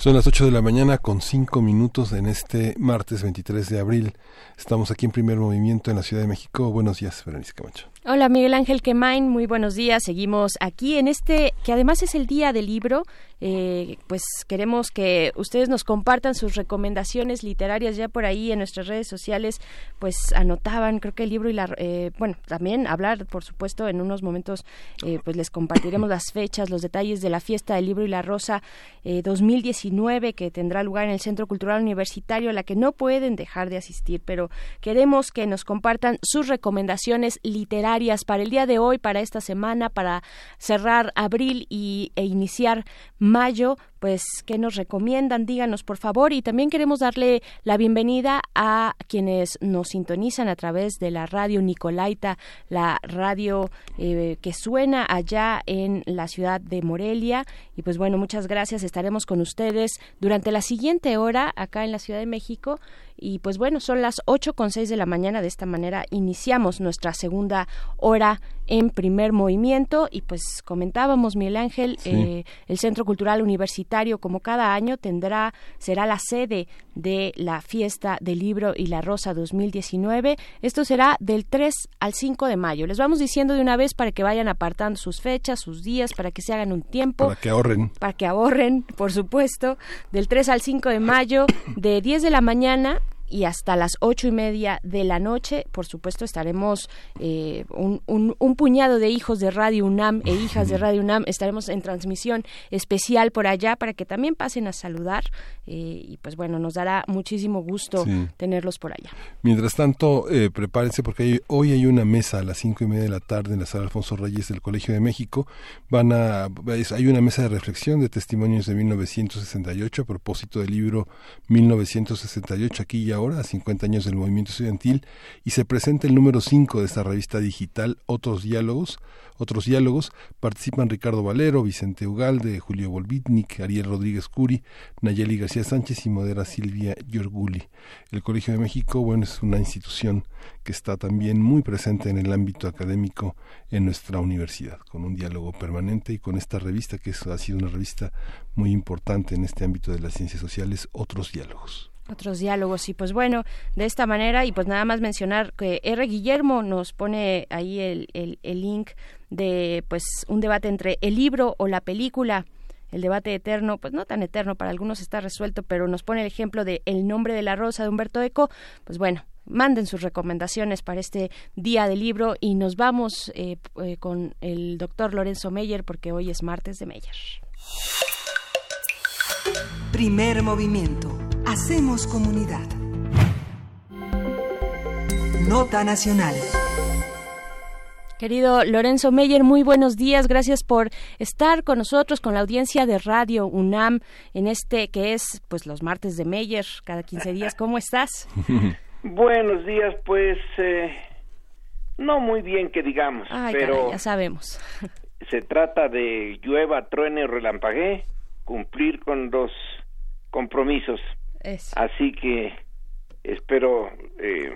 Son las 8 de la mañana con 5 minutos en este martes 23 de abril. Estamos aquí en primer movimiento en la Ciudad de México. Buenos días, Berenice Camacho.
Hola Miguel Ángel Quemain, muy buenos días. Seguimos aquí en este, que además es el día del libro. Eh, pues queremos que ustedes nos compartan sus recomendaciones literarias ya por ahí en nuestras redes sociales. Pues anotaban, creo que el libro y la, eh, bueno, también hablar, por supuesto, en unos momentos, eh, pues les compartiremos las fechas, los detalles de la fiesta del libro y la rosa 2019 que tendrá lugar en el Centro Cultural Universitario, a la que no pueden dejar de asistir, pero queremos que nos compartan sus recomendaciones literarias para el día de hoy, para esta semana, para cerrar abril y, e iniciar mayo, pues qué nos recomiendan, díganos por favor. Y también queremos darle la bienvenida a quienes nos sintonizan a través de la radio Nicolaita, la radio eh, que suena allá en la ciudad de Morelia. Y pues bueno, muchas gracias. Estaremos con ustedes durante la siguiente hora acá en la Ciudad de México. Y pues bueno, son las ocho con seis de la mañana. De esta manera iniciamos nuestra segunda hora en primer movimiento. Y pues comentábamos, Miguel Ángel, eh, el Centro Cultural Universitario Universitario, como cada año, tendrá, será la sede de la fiesta del libro y la rosa 2019. Esto será del 3 al 5 de mayo. Les vamos diciendo de una vez para que vayan apartando sus fechas, sus días, para que se hagan un tiempo.
Para que ahorren.
Para que ahorren, por supuesto. Del 3 al 5 de mayo, de 10 de la mañana y hasta las ocho y media de la noche, por supuesto, estaremos eh, un, un, puñado de hijos de Radio UNAM e hijas de Radio UNAM, estaremos en transmisión especial por allá para que también pasen a saludar eh, y pues bueno, nos dará muchísimo gusto tenerlos por allá.
Mientras tanto, eh, prepárense porque hoy hay una mesa a las cinco y media de la tarde en la sala Alfonso Reyes del Colegio de México. Van a, hay una mesa de reflexión de testimonios de 1968 a propósito del libro 1968 aquí ya ahora, a 50 años del movimiento estudiantil, y se presenta el número 5 de esta revista digital, Otros Diálogos. Otros diálogos participan Ricardo Valero, Vicente Ugalde, Julio Volvitnik, Ariel Rodríguez Curi, Nayeli García Sánchez y modera Silvia Yorguli. El Colegio de México, bueno, es una institución que está también muy presente en el ámbito académico en nuestra universidad, con un diálogo permanente y con esta revista que ha sido una revista muy importante en este ámbito de las ciencias sociales, Otros Diálogos
otros diálogos. Y pues bueno de esta manera y pues nada más mencionar que R. Guillermo nos pone ahí el, el, link de pues un debate entre el libro o la película. El debate eterno, pues no tan eterno, para algunos está resuelto, pero nos pone el ejemplo de El nombre de la rosa de Humberto Eco, pues bueno, manden sus recomendaciones para este día del libro y nos vamos eh, eh, con el doctor Lorenzo Meyer porque hoy es martes de Meyer.
Primer movimiento Hacemos comunidad. Nota Nacional.
Querido Lorenzo Meyer, muy buenos días. Gracias por estar con nosotros, con la audiencia de Radio UNAM, en este que es pues los martes de Meyer, cada 15 días. ¿Cómo estás?
buenos días, pues eh, no muy bien que digamos, pero
ya sabemos.
se trata de llueva, truene o relampaguee, cumplir con los compromisos. Así que espero eh,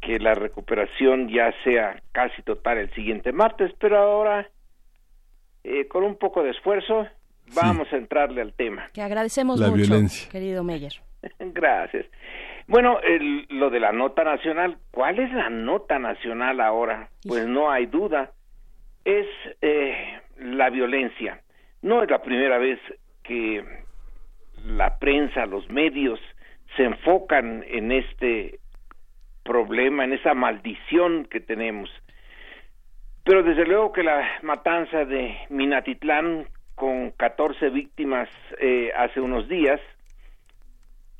que la recuperación ya sea casi total el siguiente martes, pero ahora eh, con un poco de esfuerzo vamos a entrarle al tema.
Que agradecemos mucho, querido Meyer.
Gracias. Bueno, lo de la nota nacional, ¿cuál es la nota nacional ahora? Pues no hay duda, es eh, la violencia. No es la primera vez que la prensa, los medios se enfocan en este problema, en esa maldición que tenemos. Pero desde luego que la matanza de Minatitlán con 14 víctimas eh, hace unos días,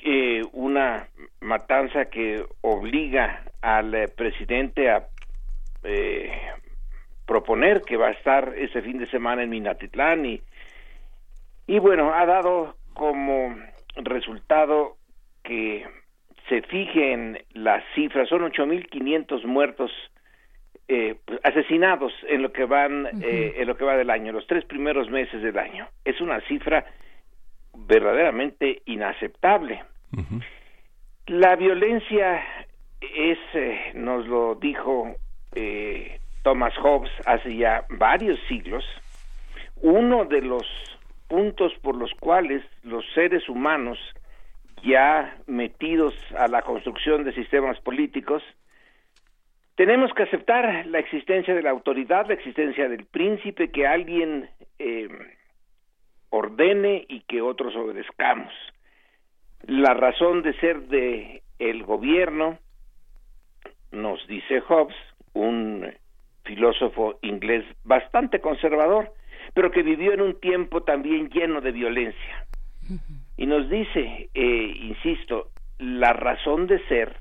eh, una matanza que obliga al eh, presidente a eh, proponer que va a estar ese fin de semana en Minatitlán y, y bueno, ha dado como resultado que se fijen las cifras, son 8.500 muertos eh, pues, asesinados en lo que van eh, en lo que va del año, los tres primeros meses del año. Es una cifra verdaderamente inaceptable. La violencia es, eh, nos lo dijo Thomas Hobbes hace ya varios siglos, uno de los puntos por los cuales los seres humanos ya metidos a la construcción de sistemas políticos, tenemos que aceptar la existencia de la autoridad, la existencia del príncipe, que alguien eh, ordene y que otros obedezcamos. La razón de ser de el gobierno, nos dice Hobbes, un filósofo inglés bastante conservador, pero que vivió en un tiempo también lleno de violencia. Y nos dice, eh, insisto, la razón de ser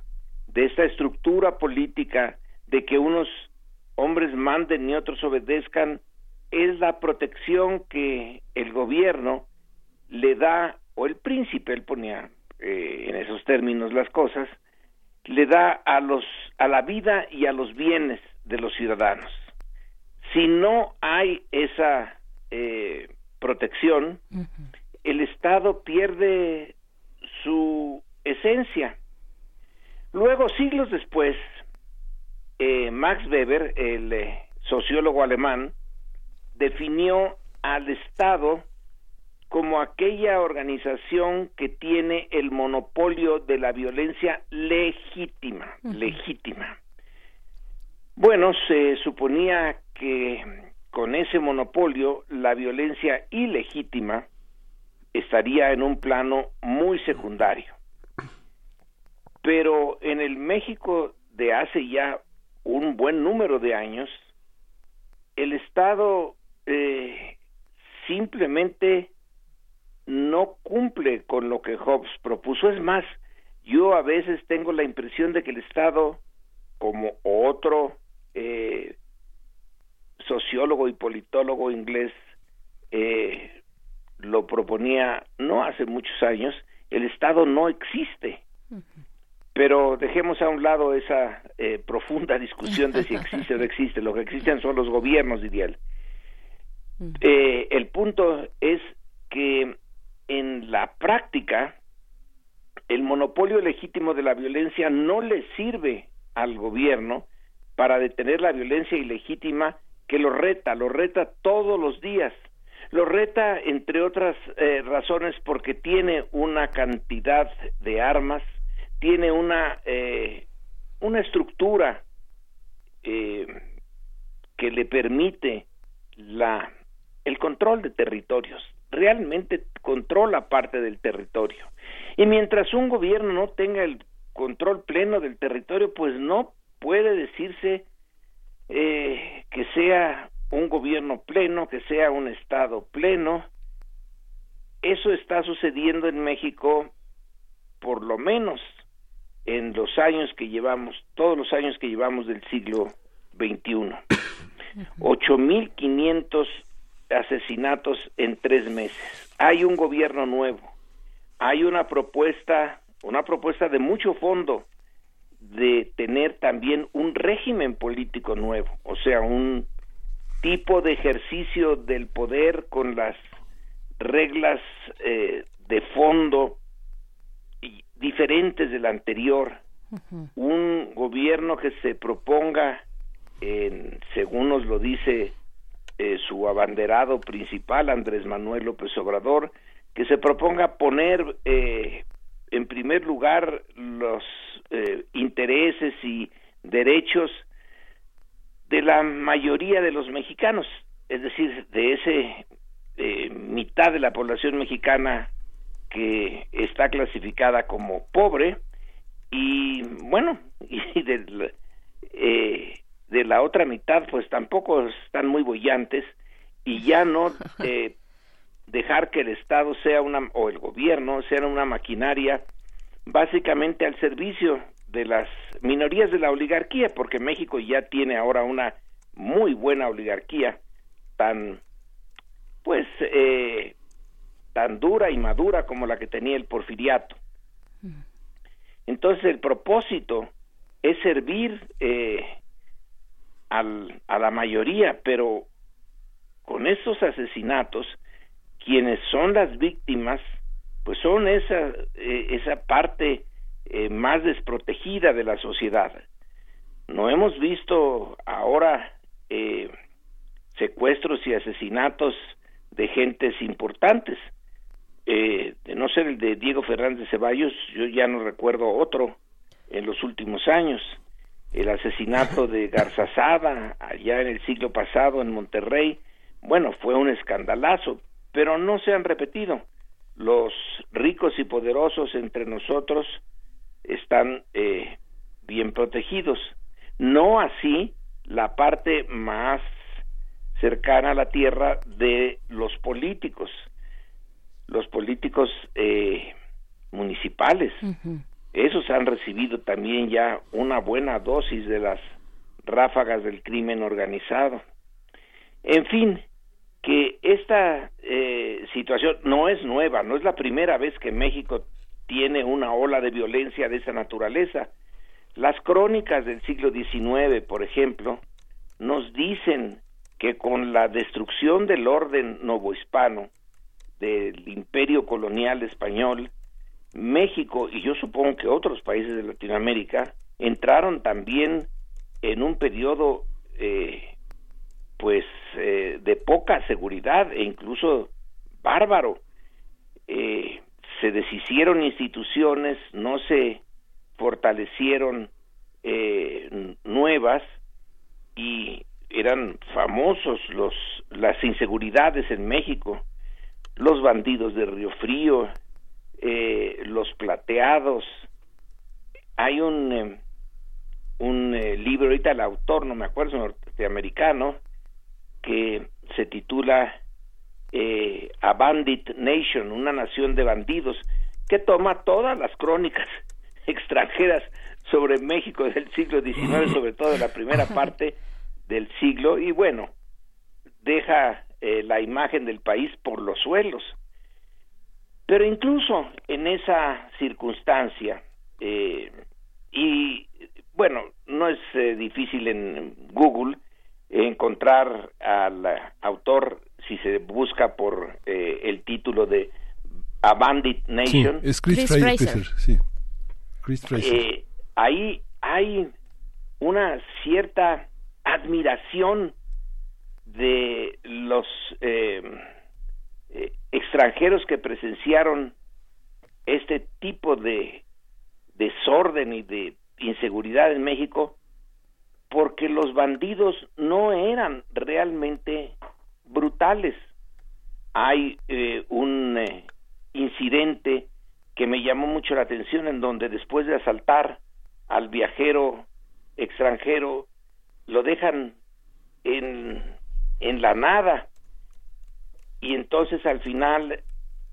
de esta estructura política de que unos hombres manden y otros obedezcan es la protección que el gobierno le da, o el príncipe, él ponía eh, en esos términos las cosas, le da a los a la vida y a los bienes de los ciudadanos. Si no hay esa eh, protección, el Estado pierde su esencia. Luego, siglos después, eh, Max Weber, el eh, sociólogo alemán, definió al Estado como aquella organización que tiene el monopolio de la violencia legítima, legítima. Bueno, se suponía que con ese monopolio la violencia ilegítima estaría en un plano muy secundario. Pero en el México de hace ya un buen número de años, el Estado eh, simplemente no cumple con lo que Hobbes propuso. Es más, yo a veces tengo la impresión de que el Estado, como otro eh, sociólogo y politólogo inglés eh, lo proponía no hace muchos años, el Estado no existe. Pero dejemos a un lado esa eh, profunda discusión de si existe o no existe. Lo que existen son los gobiernos, diría él. Eh, el punto es que en la práctica el monopolio legítimo de la violencia no le sirve al gobierno para detener la violencia ilegítima que lo reta, lo reta todos los días. Lo reta, entre otras eh, razones, porque tiene una cantidad de armas, tiene una, eh, una estructura eh, que le permite la, el control de territorios. Realmente controla parte del territorio. Y mientras un gobierno no tenga el control pleno del territorio, pues no puede decirse eh, que sea un gobierno pleno, que sea un Estado pleno. Eso está sucediendo en México por lo menos en los años que llevamos, todos los años que llevamos del siglo XXI. 8.500 asesinatos en tres meses. Hay un gobierno nuevo. Hay una propuesta, una propuesta de mucho fondo de tener también un régimen político nuevo, o sea, un tipo de ejercicio del poder con las reglas eh, de fondo diferentes del anterior, un gobierno que se proponga, en, según nos lo dice eh, su abanderado principal, Andrés Manuel López Obrador, que se proponga poner eh, en primer lugar los eh, intereses y derechos de la mayoría de los mexicanos, es decir, de ese eh, mitad de la población mexicana que está clasificada como pobre y bueno y de, eh, de la otra mitad pues tampoco están muy bollantes y ya no eh, dejar que el Estado sea una o el gobierno sea una maquinaria básicamente al servicio de las minorías de la oligarquía, porque México ya tiene ahora una muy buena oligarquía, tan, pues, eh, tan dura y madura como la que tenía el porfiriato. Entonces el propósito es servir eh, al, a la mayoría, pero con estos asesinatos, quienes son las víctimas pues son esa, eh, esa parte eh, más desprotegida de la sociedad. No hemos visto ahora eh, secuestros y asesinatos de gentes importantes. de no ser el de Diego Fernández Ceballos, yo ya no recuerdo otro en los últimos años. El asesinato de Garzazada allá en el siglo pasado en Monterrey, bueno, fue un escandalazo, pero no se han repetido los ricos y poderosos entre nosotros están eh, bien protegidos. No así la parte más cercana a la tierra de los políticos, los políticos eh, municipales. Esos han recibido también ya una buena dosis de las ráfagas del crimen organizado. En fin, que esta eh, situación no es nueva, no es la primera vez que México tiene una ola de violencia de esa naturaleza. Las crónicas del siglo XIX, por ejemplo, nos dicen que con la destrucción del orden novohispano, del imperio colonial español, México y yo supongo que otros países de Latinoamérica entraron también en un periodo eh, pues eh, de poca seguridad e incluso bárbaro. se deshicieron instituciones, no se fortalecieron eh, nuevas y eran famosos los las inseguridades en México, los bandidos de Río Frío, eh, los plateados. Hay un eh, un eh, libro ahorita el autor no me acuerdo norteamericano que se titula eh, A Bandit Nation, una nación de bandidos, que toma todas las crónicas extranjeras sobre México del siglo XIX, sobre todo en la primera parte del siglo, y bueno, deja eh, la imagen del país por los suelos. Pero incluso en esa circunstancia, eh, y bueno, no es eh, difícil en Google encontrar al autor si se busca por eh, el título de A Bandit Nation.
Sí, es Chris, Chris Fraser. Sí. Chris Fraser.
Eh, ahí hay una cierta admiración de los eh, eh, extranjeros que presenciaron este tipo de desorden y de inseguridad en México porque los bandidos no eran realmente brutales. Hay eh, un eh, incidente que me llamó mucho la atención en donde después de asaltar al viajero extranjero lo dejan en, en la nada y entonces al final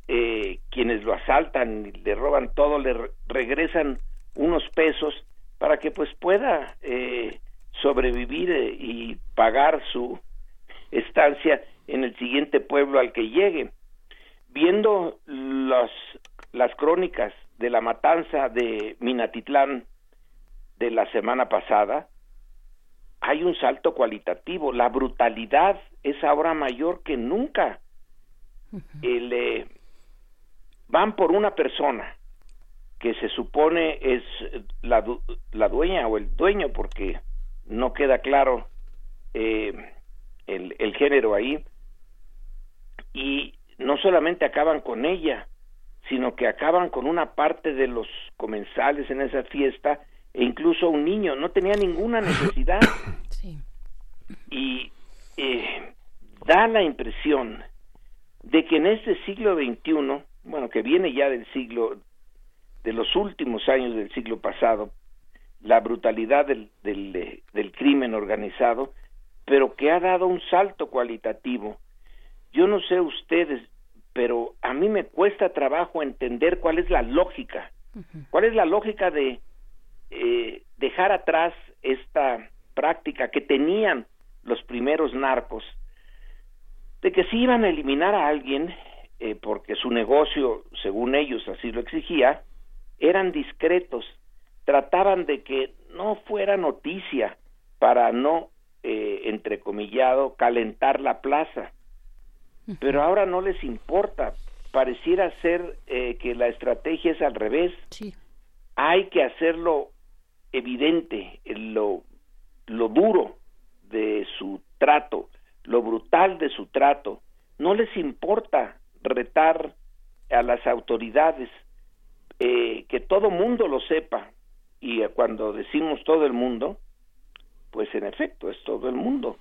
eh, quienes lo asaltan y le roban todo le re regresan unos pesos para que pues pueda eh, sobrevivir eh, y pagar su estancia en el siguiente pueblo al que llegue. Viendo los, las crónicas de la matanza de Minatitlán de la semana pasada, hay un salto cualitativo. La brutalidad es ahora mayor que nunca. El, eh, van por una persona que se supone es la, la dueña o el dueño, porque no queda claro eh, el, el género ahí, y no solamente acaban con ella, sino que acaban con una parte de los comensales en esa fiesta e incluso un niño, no tenía ninguna necesidad.
Sí.
Y eh, da la impresión de que en este siglo XXI, bueno, que viene ya del siglo, de los últimos años del siglo pasado, la brutalidad del, del, del crimen organizado, pero que ha dado un salto cualitativo. Yo no sé ustedes, pero a mí me cuesta trabajo entender cuál es la lógica, cuál es la lógica de eh, dejar atrás esta práctica que tenían los primeros narcos, de que si iban a eliminar a alguien, eh, porque su negocio, según ellos así lo exigía, eran discretos, trataban de que no fuera noticia para no, eh, entrecomillado, calentar la plaza. Pero ahora no les importa, pareciera ser eh, que la estrategia es al revés.
Sí.
Hay que hacerlo evidente, lo, lo duro de su trato, lo brutal de su trato. No les importa retar a las autoridades, eh, que todo mundo lo sepa. Y cuando decimos todo el mundo, pues en efecto es todo el mundo.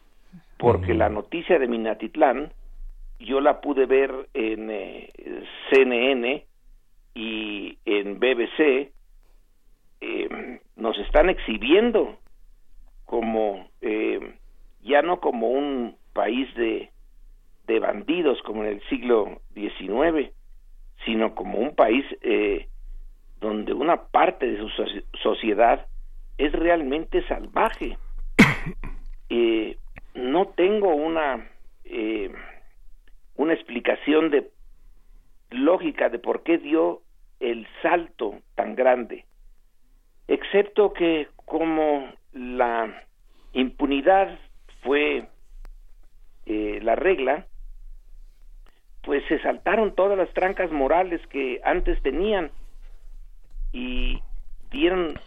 Porque la noticia de Minatitlán, yo la pude ver en eh, CNN y en BBC, eh, nos están exhibiendo como eh, ya no como un país de, de bandidos como en el siglo XIX, sino como un país eh, donde una parte de su sociedad es realmente salvaje. Eh, no tengo una eh, una explicación de lógica de por qué dio el salto tan grande, excepto que como la impunidad fue eh, la regla, pues se saltaron todas las trancas morales que antes tenían y dieron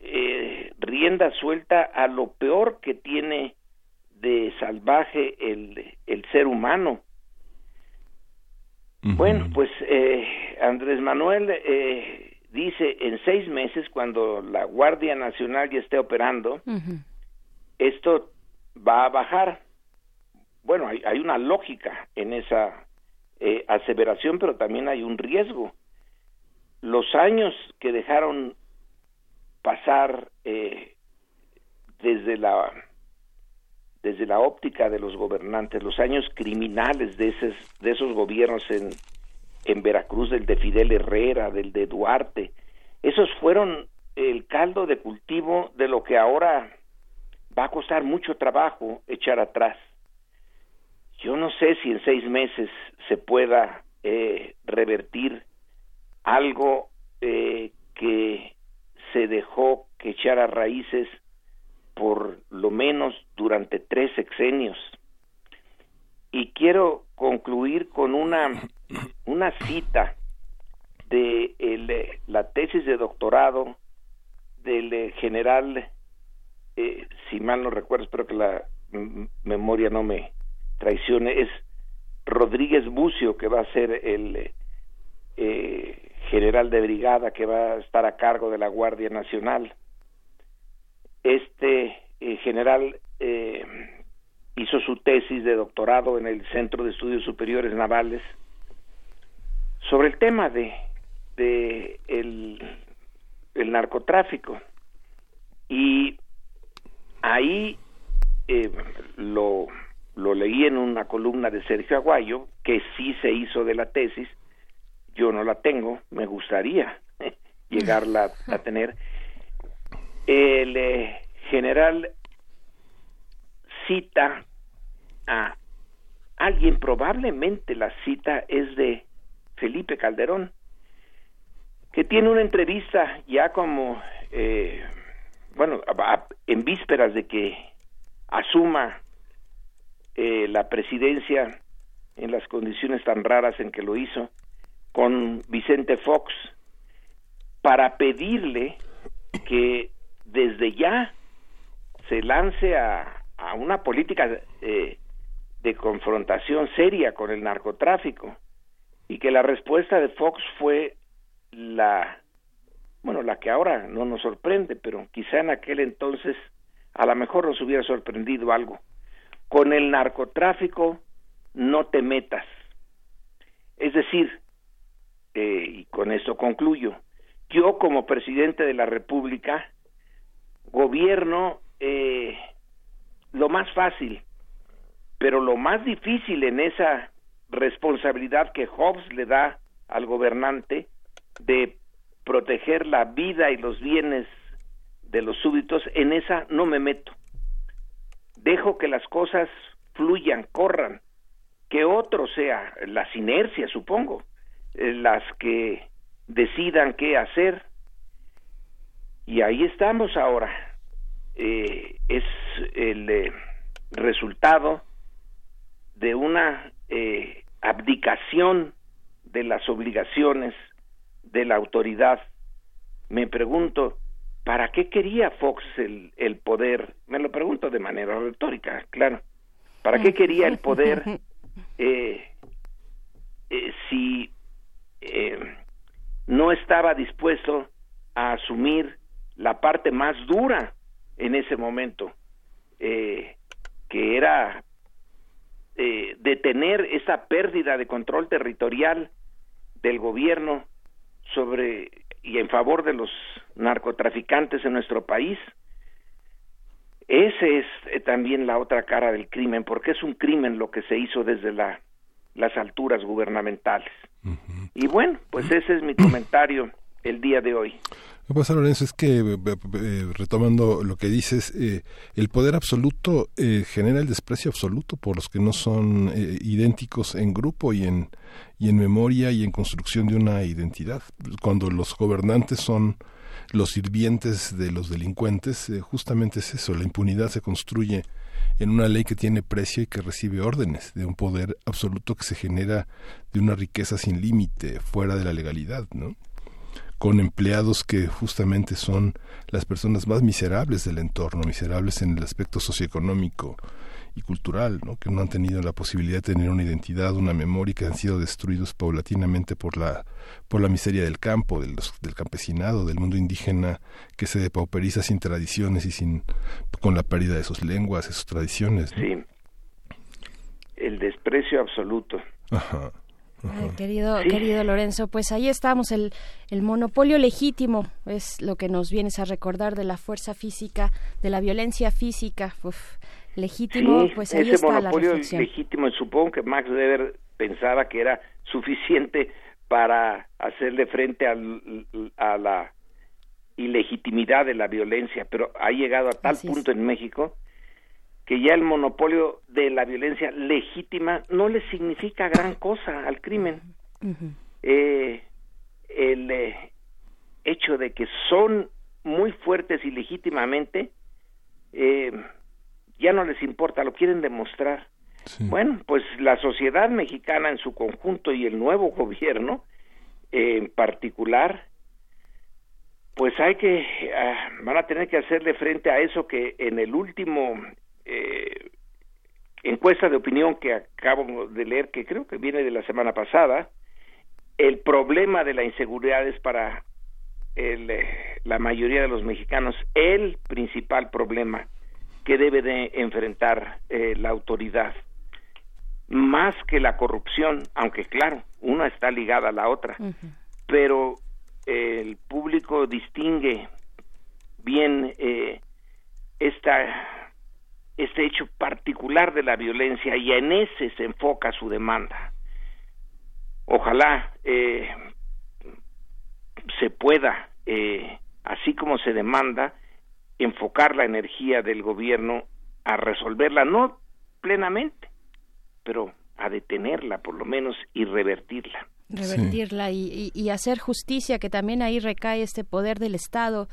eh, rienda suelta a lo peor que tiene de salvaje el, el ser humano. Bueno, pues eh, Andrés Manuel eh, dice en seis meses, cuando la Guardia Nacional ya esté operando, esto va a bajar. Bueno, hay, hay una lógica en esa eh, aseveración, pero también hay un riesgo. Los años que dejaron pasar eh, desde la desde la óptica de los gobernantes, los años criminales de esos, de esos gobiernos en, en Veracruz, del de Fidel Herrera, del de Duarte, esos fueron el caldo de cultivo de lo que ahora va a costar mucho trabajo echar atrás. Yo no sé si en seis meses se pueda eh, revertir algo eh, que se dejó que echara raíces por lo menos durante tres sexenios. Y quiero concluir con una, una cita de el, la tesis de doctorado del eh, general, eh, si mal no recuerdo, espero que la memoria no me traicione, es Rodríguez Bucio, que va a ser el eh, general de brigada que va a estar a cargo de la Guardia Nacional. Este eh, general eh, hizo su tesis de doctorado en el Centro de Estudios Superiores Navales sobre el tema de, el, narcotráfico. Y ahí eh, lo leí en una columna de Sergio Aguayo que sí se hizo de la tesis yo no la tengo me gustaría llegarla a tener. El eh, general cita a alguien, probablemente la cita es de Felipe Calderón, que tiene una entrevista ya como, eh, bueno, en vísperas de que asuma eh, la presidencia en las condiciones tan raras en que lo hizo, con Vicente Fox, para pedirle que desde ya se lance a, una política eh, de confrontación seria con el narcotráfico y que la respuesta de Fox fue la bueno la que ahora no nos sorprende pero quizá en aquel entonces a lo mejor nos hubiera sorprendido algo. Con el narcotráfico no te metas. Es decir eh, y con esto concluyo yo como presidente de la república gobierno eh, lo más fácil, pero lo más difícil en esa responsabilidad que Hobbes le da al gobernante de proteger la vida y los bienes de los súbditos, en esa no me meto. Dejo que las cosas fluyan, corran, que otro sea, las inercias, supongo, las que decidan qué hacer y ahí estamos ahora. Eh, es el eh, resultado de una eh, abdicación de las obligaciones de la autoridad. Me pregunto, ¿para qué quería Fox el, el poder? Me lo pregunto de manera retórica, claro. ¿Para qué quería el poder si no estaba dispuesto a asumir la parte más dura en ese momento, eh, que era eh, detener esa pérdida de control territorial del gobierno sobre y en favor de los narcotraficantes en nuestro país. Ese es eh, también la otra cara del crimen, porque es un crimen lo que se hizo desde la, las alturas gubernamentales. Y bueno, pues ese es mi comentario el día de hoy.
Lo que pasa, Lorenzo, es que, eh, eh, retomando lo que dices, eh, el poder absoluto genera el desprecio absoluto por los que no son idénticos en grupo y en, y en memoria y en construcción de una identidad. Cuando los gobernantes son los sirvientes de los delincuentes, justamente es eso, la impunidad se construye en una ley que tiene precio y que recibe órdenes de un poder absoluto que se genera de una riqueza sin límite, fuera de la legalidad, ¿no? con empleados que justamente son las personas más miserables del entorno, miserables en el aspecto socioeconómico y cultural, ¿no? que no han tenido la posibilidad de tener una identidad, una memoria, que han sido destruidos paulatinamente por la, por la miseria del campo, del, del campesinado, del mundo indígena, que se depauperiza sin tradiciones y sin con la pérdida de sus lenguas, de sus tradiciones.
Sí. El desprecio absoluto.
Ajá
querido, querido Lorenzo, pues ahí estamos, el, el monopolio legítimo es lo que nos vienes a recordar de la fuerza física, de la violencia física, legítimo, pues ahí
ese
está
monopolio
la reflexión.
legítimo, supongo que Max Weber pensaba que era suficiente para hacerle frente al, a la ilegitimidad de la violencia, pero ha llegado a tal punto en México que ya el monopolio de la violencia legítima no le significa gran cosa al crimen. eh, el eh, hecho de que son muy fuertes y legítimamente, eh, ya no les importa, lo quieren demostrar. Bueno, pues la sociedad mexicana en su conjunto y el nuevo gobierno eh, en particular, pues hay que, ah, van a tener que hacerle frente a eso que en el último eh, encuesta de opinión que acabo de leer, que creo que viene de la semana pasada, el problema de la inseguridad es para el, eh, la mayoría de los mexicanos el principal problema que debe de enfrentar eh, la autoridad, más que la corrupción, aunque claro, una está ligada a la otra, pero el público distingue bien eh, esta este hecho particular de la violencia y en ese se enfoca su demanda. Ojalá eh, se pueda, así como se demanda, enfocar la energía del gobierno a resolverla, no plenamente, pero a detenerla por lo menos y revertirla
revertirla y, y, hacer justicia, que también ahí recae este poder del Estado,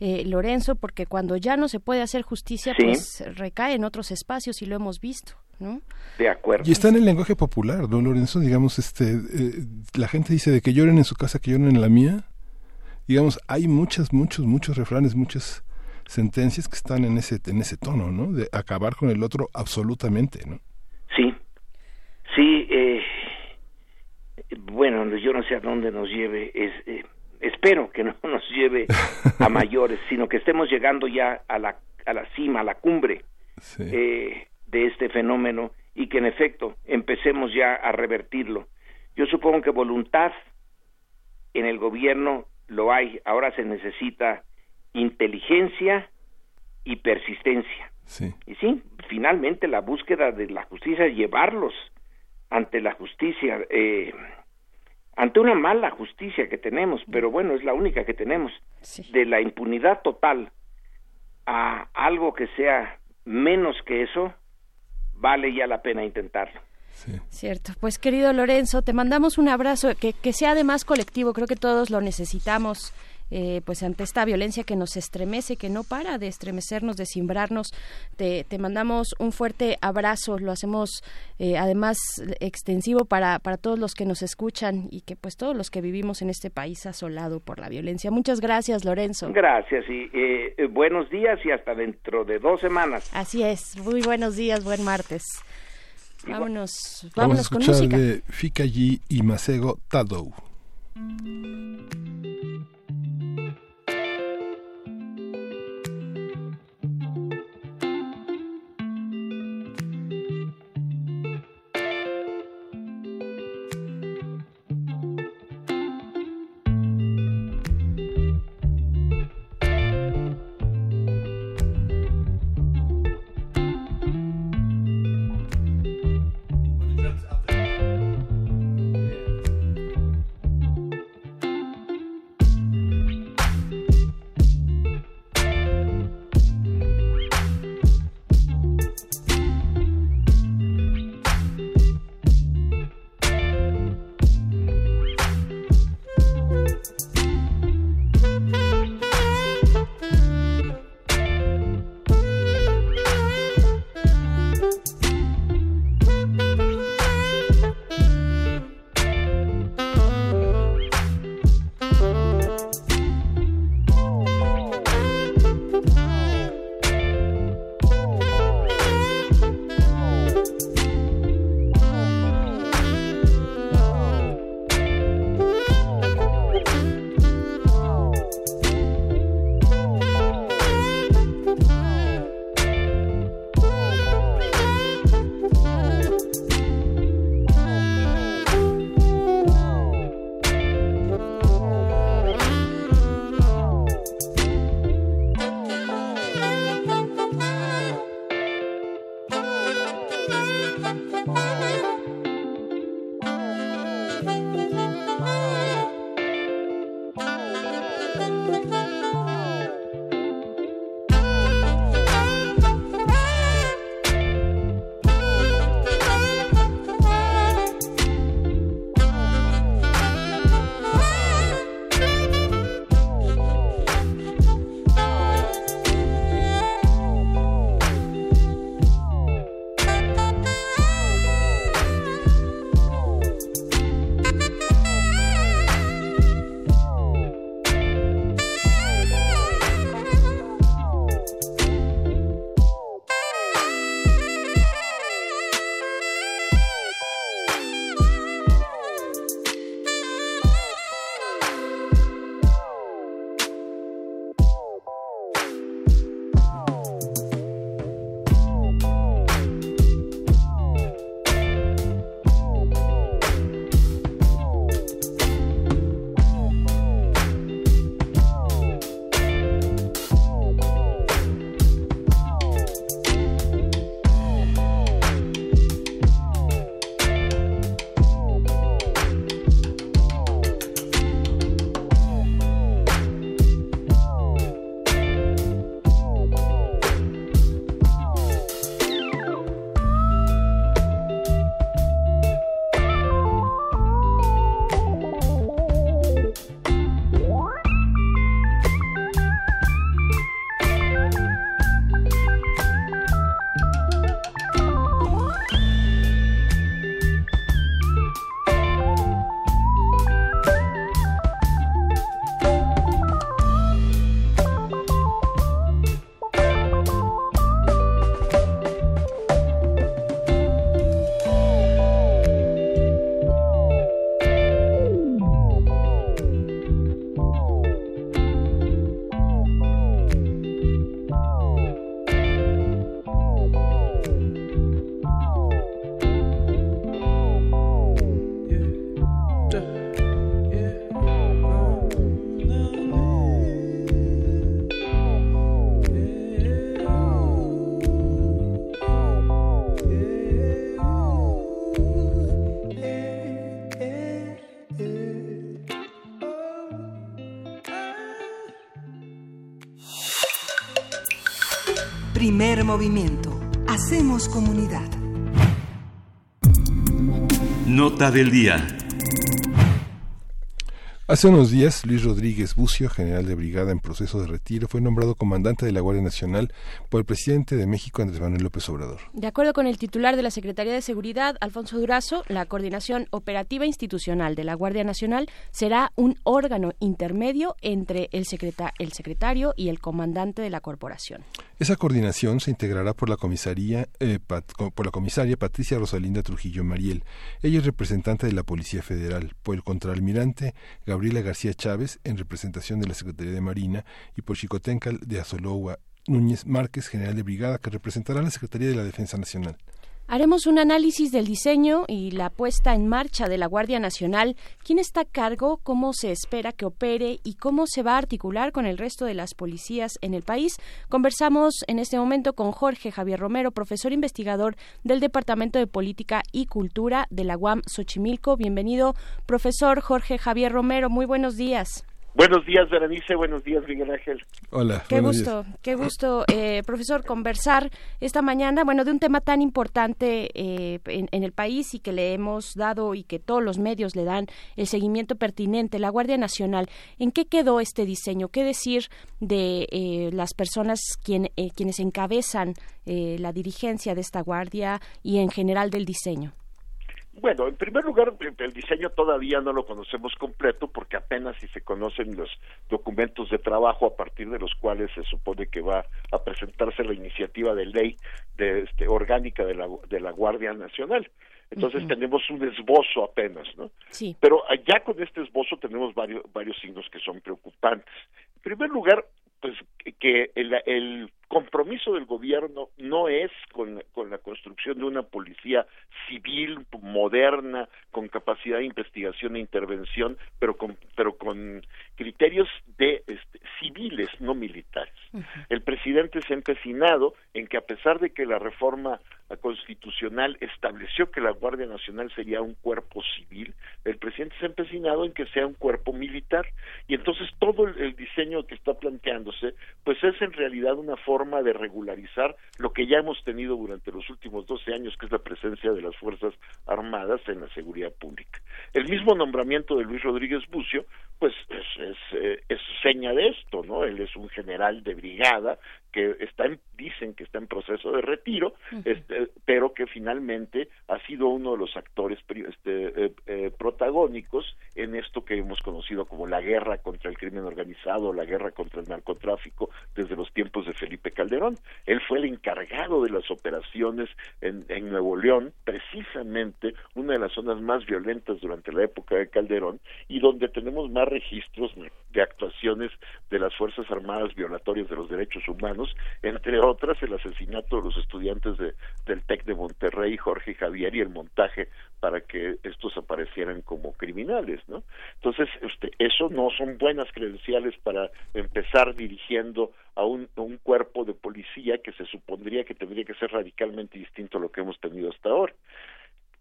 eh, Lorenzo, porque cuando ya no se puede hacer justicia, pues recae en otros espacios y lo hemos visto. ¿no?
De acuerdo.
Y está en el lenguaje popular, ¿no, Lorenzo? Digamos, este, eh, la gente dice de que lloren en su casa, que lloren en la mía. Digamos, hay muchas, muchos, muchos refranes, muchas sentencias que están en ese, en ese tono, ¿no? De acabar con el otro absolutamente, ¿no?
Sí, sí, eh, bueno, yo no sé a dónde nos lleve, es, eh, espero que no nos lleve a mayores, sino que estemos llegando ya a la, a la cima, a la cumbre eh, de este fenómeno y que en efecto empecemos ya a revertirlo. Yo supongo que voluntad en el gobierno lo hay, ahora se necesita inteligencia y persistencia. Y sí, finalmente la búsqueda de la justicia, llevarlos ante la justicia, eh, ante una mala justicia que tenemos, pero bueno, es la única que tenemos, de la impunidad total a algo que sea menos que eso, vale ya la pena intentarlo.
Cierto. Pues querido Lorenzo, te mandamos un abrazo que, que sea además colectivo, creo que todos lo necesitamos eh, pues ante esta violencia que nos estremece, que no para de estremecernos, de simbrarnos. Te, te mandamos un fuerte abrazo, lo hacemos eh, además extensivo para, para todos los que nos escuchan y que pues todos los que vivimos en este país asolado por la violencia. Muchas gracias, Lorenzo.
Gracias y eh, buenos días y hasta dentro de dos semanas.
Así es, muy buenos días, buen martes. Vámonos, vámonos
Vamos a
con
escuchar
música.
de Fika G y Masego Tadou.
Primer movimiento. Hacemos comunidad.
Nota del día.
Hace unos días, Luis Rodríguez Bucio, general de brigada en proceso de retiro, fue nombrado comandante de la Guardia Nacional por el presidente de México, Andrés Manuel López Obrador.
De acuerdo con el titular de la Secretaría de Seguridad, Alfonso Durazo, la coordinación operativa institucional de la Guardia Nacional será un órgano intermedio entre el, el secretario y el comandante de la corporación.
Esa coordinación se integrará por la comisaría, eh, por la comisaria Patricia Rosalinda Trujillo Mariel. Ella es representante de la Policía Federal, por el contraalmirante Gabriela García Chávez, en representación de la Secretaría de Marina, y por Chicotencal de Azolowa Núñez Márquez, general de brigada, que representará a la Secretaría de la Defensa Nacional.
Haremos un análisis del diseño y la puesta en marcha de la Guardia Nacional, quién está a cargo, cómo se espera que opere y cómo se va a articular con el resto de las policías en el país. Conversamos en este momento con Jorge Javier Romero, profesor investigador del Departamento de Política y Cultura de la UAM Xochimilco. Bienvenido, profesor Jorge Javier Romero. Muy buenos días.
Buenos días, Berenice. Buenos días, Miguel Ángel.
Hola.
Qué gusto, qué gusto, eh, profesor, conversar esta mañana, bueno, de un tema tan importante eh, en, el país y que le hemos dado y que todos los medios le dan el seguimiento pertinente, la Guardia Nacional. ¿En qué quedó este diseño? ¿Qué decir de eh, las personas quien, quienes encabezan la dirigencia de esta Guardia y en general del diseño?
Bueno, en primer lugar, el diseño todavía no lo conocemos completo porque apenas si se conocen los documentos de trabajo a partir de los cuales se supone que va a presentarse la iniciativa de ley de, este, orgánica de la, de la Guardia Nacional. Entonces tenemos un esbozo apenas, ¿no?
Sí.
Pero ya con este esbozo tenemos varios, varios signos que son preocupantes. En primer lugar, pues que el, el compromiso del gobierno no es con, con, la construcción de una policía civil moderna con capacidad de investigación e intervención pero con pero con criterios de este, civiles no militares. El presidente se ha empecinado en que a pesar de que la reforma constitucional estableció que la Guardia Nacional sería un cuerpo civil el presidente se ha empecinado en que sea un cuerpo militar. Y entonces todo el, el diseño que está planteándose pues es en realidad una forma forma de regularizar lo que ya hemos tenido durante los últimos 12 años, que es la presencia de las Fuerzas Armadas en la seguridad pública. El mismo nombramiento de Luis Rodríguez Bucio, pues es, es, eh, es seña de esto, ¿no? Él es un general de brigada que está en, dicen que está en proceso de retiro, este, pero que finalmente ha sido uno de los actores este, eh, eh, protagónicos en esto que hemos conocido como la guerra contra el crimen organizado, la guerra contra el narcotráfico desde los tiempos de Felipe Calderón. Él fue el encargado de las operaciones en, en Nuevo León, precisamente una de las zonas más violentas durante la época de Calderón y donde tenemos más registros de actuaciones de las Fuerzas Armadas violatorias de los derechos humanos, entre otras el asesinato de los estudiantes de, del TEC de Monterrey, Jorge Javier, y el montaje para que estos aparecieran como criminales, ¿no? Entonces, este, eso no son buenas credenciales para empezar dirigiendo a un cuerpo de policía que se supondría que tendría que ser radicalmente distinto a lo que hemos tenido hasta ahora.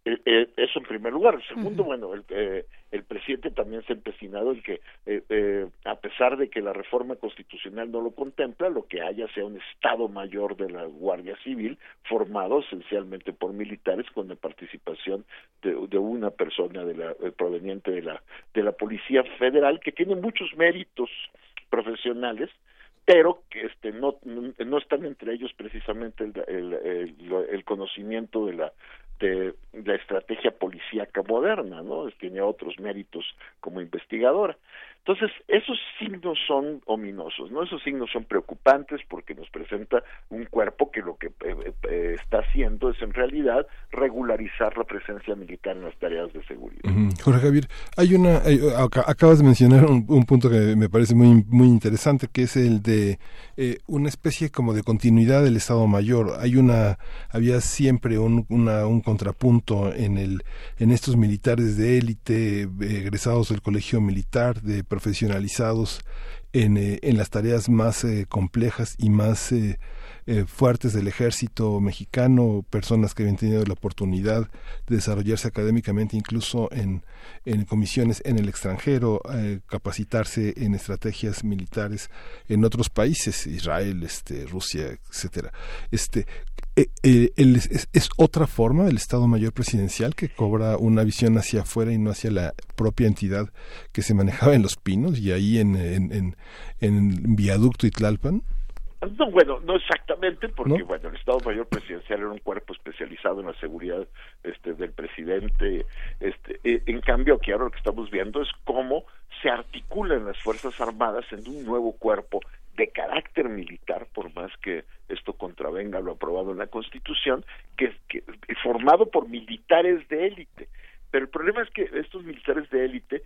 Eh, eh, eso en primer lugar. Segundo, bueno, el, eh, el presidente también se ha empecinado en que, a pesar de que la reforma constitucional no lo contempla, lo que haya sea un Estado Mayor de la Guardia Civil, formado esencialmente por militares con la participación de, de una persona de la, proveniente de la, de la Policía Federal, que tiene muchos méritos profesionales, pero que este no no están entre ellos precisamente el, el, el, el conocimiento de la de la estrategia policíaca moderna, ¿no? Tiene otros méritos como investigadora. Entonces, esos signos son ominosos, ¿no? Esos signos son preocupantes porque nos presenta un cuerpo que lo que eh, eh, está haciendo es en realidad regularizar la presencia militar en las tareas de seguridad.
Jorge Javier, hay una, acabas de mencionar un, punto que me parece muy, muy interesante, que es el de eh, una especie como de continuidad del Estado Mayor. Hay una, había siempre un, una, un contrapunto en el, en estos militares de élite, egresados del colegio militar, de profesionalizados en, eh, en las tareas más eh, complejas y más eh, fuertes del ejército mexicano, personas que habían tenido la oportunidad de desarrollarse académicamente incluso en, en comisiones en el extranjero, capacitarse en estrategias militares en otros países, Israel, este, Rusia, etcétera. Este, es, es, otra forma del Estado Mayor Presidencial que cobra una visión hacia afuera y no hacia la propia entidad que se manejaba en Los Pinos y ahí en, en, en, en Viaducto y Tlalpan?
No, bueno, no exactamente, porque bueno, el Estado Mayor Presidencial era un cuerpo especializado en la seguridad este, del presidente. Este, e, en cambio, aquí ahora lo que estamos viendo es cómo se articulan las Fuerzas Armadas en un nuevo cuerpo de carácter militar, por más que esto contravenga lo aprobado en la Constitución, que, que formado por militares de élite. Pero el problema es que estos militares de élite,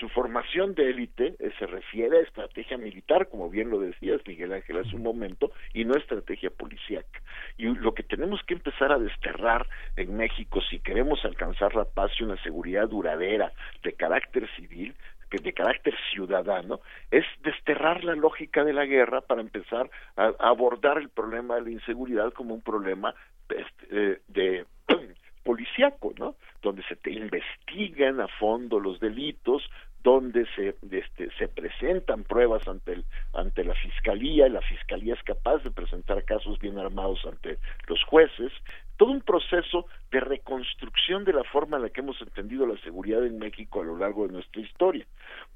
su formación de élite eh, se refiere a estrategia militar, como bien lo decías Miguel Ángel hace un momento, y no estrategia policíaca. Y lo que tenemos que empezar a desterrar en México, si queremos alcanzar la paz y una seguridad duradera de carácter civil, de carácter ciudadano, es desterrar la lógica de la guerra para empezar a, abordar el problema de la inseguridad como un problema este, eh, de policíaco, ¿no? Donde se te investigan a fondo los delitos, donde se este, se presentan pruebas ante el ante la fiscalía y la fiscalía es capaz de presentar casos bien armados ante los jueces todo un proceso de reconstrucción de la forma en la que hemos entendido la seguridad en México a lo largo de nuestra historia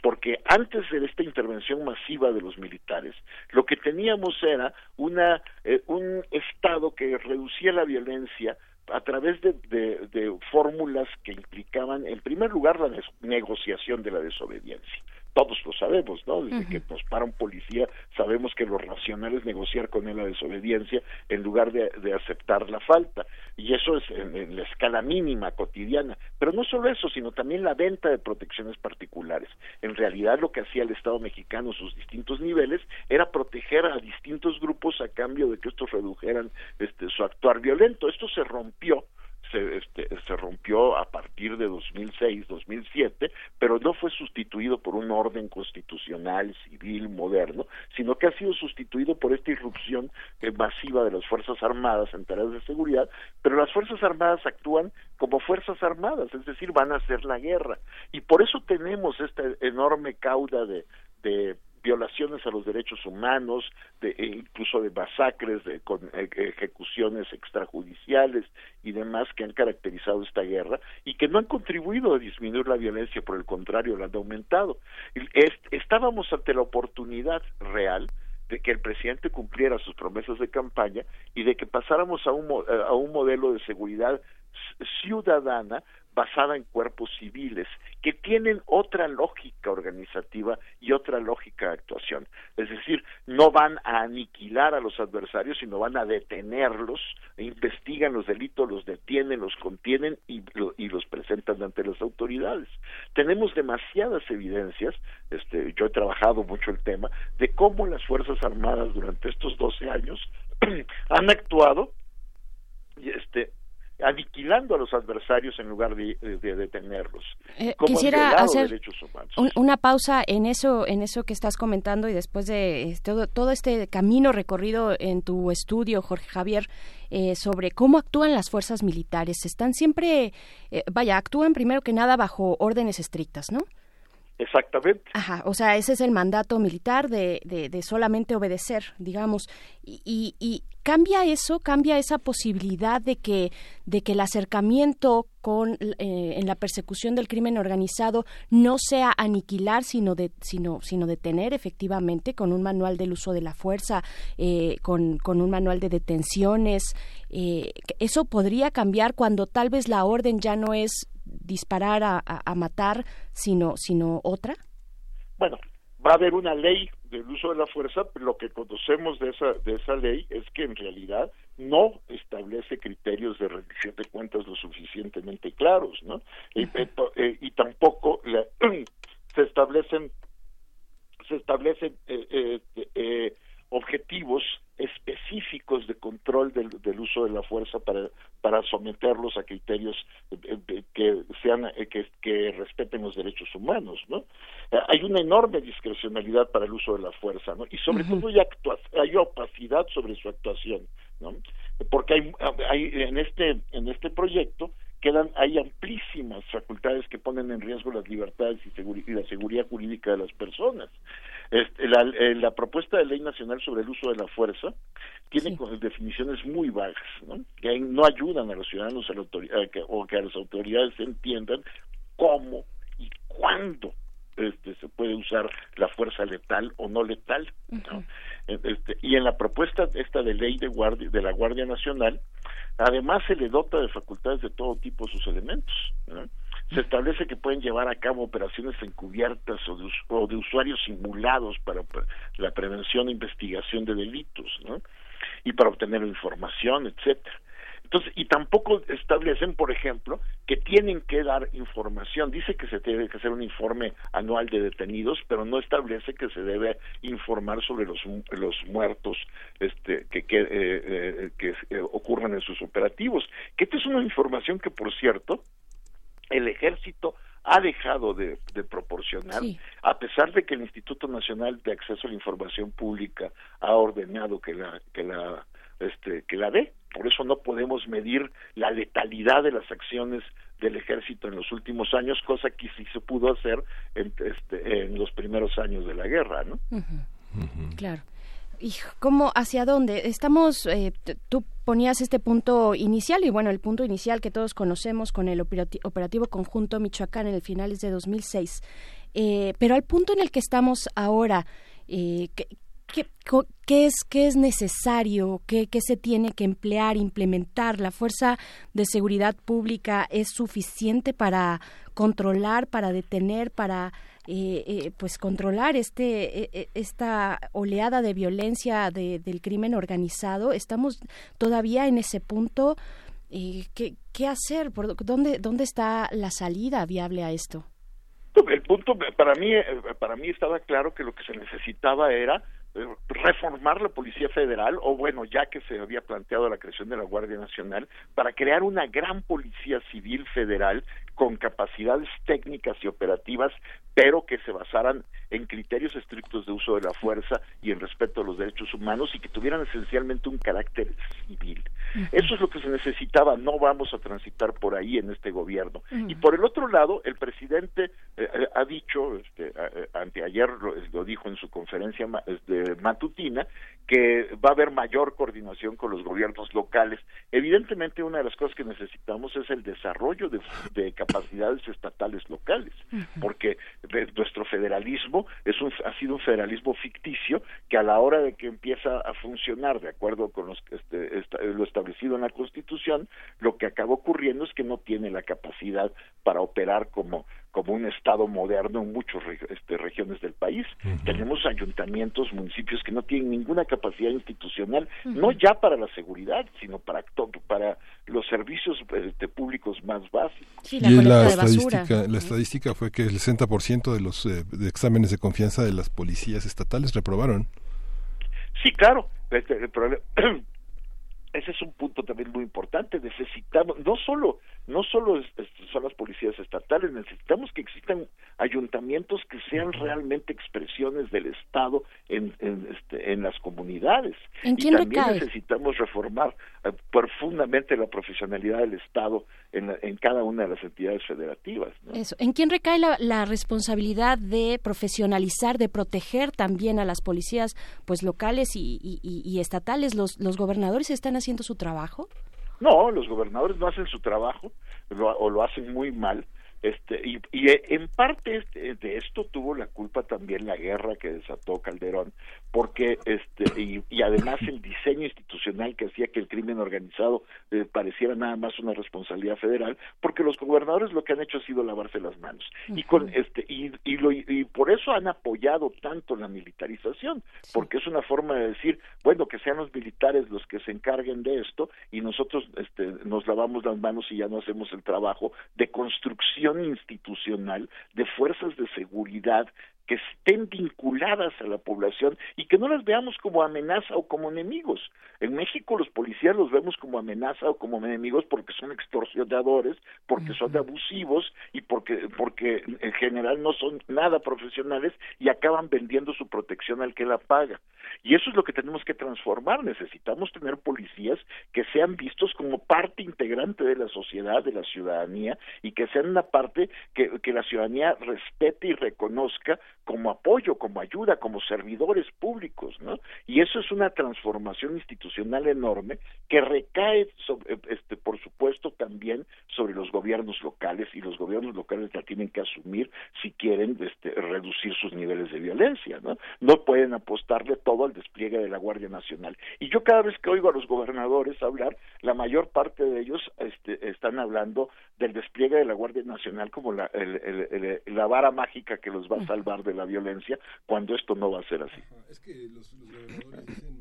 porque antes de esta intervención masiva de los militares lo que teníamos era una eh, un estado que reducía la violencia a través de, de, fórmulas que implicaban, en primer lugar, la negociación de la desobediencia. Todos lo sabemos, ¿no? Desde que nos para un policía, sabemos que lo racional es negociar con él la desobediencia en lugar de, aceptar la falta. Y eso es en, la escala mínima, cotidiana. Pero no solo eso, sino también la venta de protecciones particulares. En realidad lo que hacía el Estado mexicano, sus distintos niveles, era proteger a distintos grupos a cambio de que estos redujeran este, su actuar violento. Esto se rompió se, este, se rompió a partir de 2006-2007, pero no fue sustituido por un orden constitucional, civil, moderno, sino que ha sido sustituido por esta irrupción eh, masiva de las Fuerzas Armadas en tareas de seguridad, pero las Fuerzas Armadas actúan como Fuerzas Armadas, es decir, van a hacer la guerra. Y por eso tenemos esta enorme cauda de, de violaciones a los derechos humanos, de, e incluso de masacres, de con, e, ejecuciones extrajudiciales y demás que han caracterizado esta guerra y que no han contribuido a disminuir la violencia, por el contrario, la han aumentado. estábamos ante la oportunidad real de que el presidente cumpliera sus promesas de campaña y de que pasáramos a un, a un modelo de seguridad ciudadana basada en cuerpos civiles que tienen otra lógica organizativa y otra lógica de actuación. Es decir, no van a aniquilar a los adversarios, sino van a detenerlos, e investigan los delitos, los detienen, los contienen y, y los presentan ante las autoridades. Tenemos demasiadas evidencias, este, yo he trabajado mucho el tema, de cómo las Fuerzas Armadas durante estos 12 años han actuado este, aniquilando a los adversarios en lugar de, detenerlos.
Eh, quisiera hacer una pausa en eso, en eso que estás comentando y después de eh, todo, todo este camino recorrido en tu estudio, Jorge Javier, eh, sobre cómo actúan las fuerzas militares. Están siempre, vaya, actúan primero que nada bajo órdenes estrictas, ¿no?
Exactamente.
Ajá, o sea, ese es el mandato militar de, de, solamente obedecer, digamos. Y, y, cambia eso, cambia esa posibilidad de que, de que el acercamiento con, eh, en la persecución del crimen organizado no sea aniquilar, sino, de, sino, sino detener efectivamente con un manual del uso de la fuerza, eh, con, con, un manual de detenciones. Eh, eso podría cambiar cuando tal vez la orden ya no es disparar a, a, matar, sino, sino otra?
Bueno, va a haber una ley del uso de la fuerza, pero lo que conocemos de esa, de esa ley es que en realidad no establece criterios de rendición de cuentas lo suficientemente claros, ¿no? y, eh, tampoco se establecen se establecen eh, eh, objetivos específicos de control del, uso de la fuerza para, para someterlos a criterios eh, eh, que sean eh, que, que, respeten los derechos humanos no hay una enorme discrecionalidad para el uso de la fuerza no y sobre todo hay, hay opacidad sobre su actuación no porque hay, hay en este en este proyecto quedan hay amplísimas facultades que ponen en riesgo las libertades y, y la seguridad jurídica de las personas este, la, eh, la, propuesta de ley nacional sobre el uso de la fuerza tiene definiciones muy vagas, ¿no? que no ayudan a los ciudadanos a la o que a las autoridades entiendan cómo y cuándo este, se puede usar la fuerza letal o no letal. este, y en la propuesta esta de ley de, guardia, de la Guardia Nacional, además se le dota de facultades de todo tipo sus elementos. ¿no? Se establece que pueden llevar a cabo operaciones encubiertas o de, o de usuarios simulados para, la prevención e investigación de delitos, ¿no? Y para obtener información, etcétera. Entonces, y tampoco establecen, por ejemplo, que tienen que dar información. Dice que se debe hacer un informe anual de detenidos, pero no establece que se debe informar sobre los, muertos este, que, que, eh, eh, que ocurran en sus operativos. Que esta es una información que, por cierto, el ejército ha dejado de, proporcionar, a pesar de que el Instituto Nacional de Acceso a la Información Pública ha ordenado que la que la este que la dé. Por eso no podemos medir la letalidad de las acciones del ejército en los últimos años, cosa que sí se pudo hacer en, este, en los primeros años de la guerra, ¿no?
Claro cómo hacia dónde estamos eh, tú ponías este punto inicial y bueno el punto inicial que todos conocemos con el operativo conjunto Michoacán en el finales de 2006 eh, pero al punto en el que estamos ahora eh, ¿Qué, qué es, qué es necesario? ¿Qué, ¿Qué se tiene que emplear, implementar? ¿La fuerza de seguridad pública es suficiente para controlar, para detener, para eh, eh, pues controlar este eh, esta oleada de violencia del crimen organizado estamos todavía en ese punto ¿qué, qué hacer por dónde dónde está la salida viable a esto
el punto para mí para mí estaba claro que lo que se necesitaba era reformar la Policía Federal, o bueno, ya que se había planteado la creación de la Guardia Nacional, para crear una gran Policía Civil Federal con capacidades técnicas y operativas, pero que se basaran en criterios estrictos de uso de la fuerza y en respeto a los derechos humanos y que tuvieran esencialmente un carácter civil. Eso es lo que se necesitaba, no vamos a transitar por ahí en este gobierno. Y por el otro lado, el presidente eh, eh, ha dicho, este, anteayer lo, dijo en su conferencia este, matutina, que va a haber mayor coordinación con los gobiernos locales. Evidentemente, una de las cosas que necesitamos es el desarrollo de, de capacidades estatales locales, porque nuestro federalismo es un, ha sido un federalismo ficticio que a la hora de que empieza a funcionar de acuerdo con los, este, lo establecido en la Constitución, lo que acaba ocurriendo es que no tiene la capacidad para operar como como un estado moderno en muchas este, regiones del país. Tenemos ayuntamientos, municipios que no tienen ninguna capacidad institucional, no ya para la seguridad, sino para para los servicios este, públicos más básicos.
y la estadística, la estadística fue que el 60% de los eh, de exámenes de confianza de las policías estatales reprobaron.
Sí, claro. Este, el, ese es un punto también muy importante. Necesitamos, no solo, no solo son las policías estatales, necesitamos que existan ayuntamientos que sean realmente expresiones del Estado en, en, este, en las comunidades.
¿En
y también necesitamos reformar eh, profundamente la profesionalidad del Estado en, en, cada una de las entidades federativas.
Eso. ¿En quién recae la, la, responsabilidad de profesionalizar, de proteger también a las policías pues locales y, y, y estatales? ¿Los, ¿Los gobernadores están haciendo su trabajo?
No, los gobernadores no hacen su trabajo o lo hacen muy mal este, y, y en parte este, de esto tuvo la culpa también la guerra que desató Calderón, porque este y, y además el diseño institucional que hacía que el crimen organizado eh, pareciera nada más una responsabilidad federal, porque los gobernadores lo que han hecho ha sido lavarse las manos. Y con este y y, lo, y por eso han apoyado tanto la militarización, porque es una forma de decir bueno que sean los militares los que se encarguen de esto y nosotros este nos lavamos las manos y ya no hacemos el trabajo de construcción institucional de fuerzas de seguridad que estén vinculadas a la población y que no las veamos como amenaza o como enemigos. En México los policías los vemos como amenaza o como enemigos porque son extorsionadores, porque son abusivos y porque porque en general no son nada profesionales y acaban vendiendo su protección al que la paga. Y eso es lo que tenemos que transformar. Necesitamos tener policías que sean vistos como parte integrante de la sociedad, de la ciudadanía y que sean una parte que, que la ciudadanía respete y reconozca como apoyo, como ayuda, como servidores públicos, ¿no? Y eso es una transformación institucional enorme que recae, sobre, este, por supuesto, también sobre los gobiernos locales y los gobiernos locales la tienen que asumir si quieren este, reducir sus niveles de violencia, ¿no? No pueden apostarle todo al despliegue de la Guardia Nacional. Y yo cada vez que oigo a los gobernadores hablar, la mayor parte de ellos este, están hablando del despliegue de la Guardia Nacional como la, la vara mágica que los va a salvar de la violencia, cuando esto no va a ser así.
Es que los, gobernadores dicen,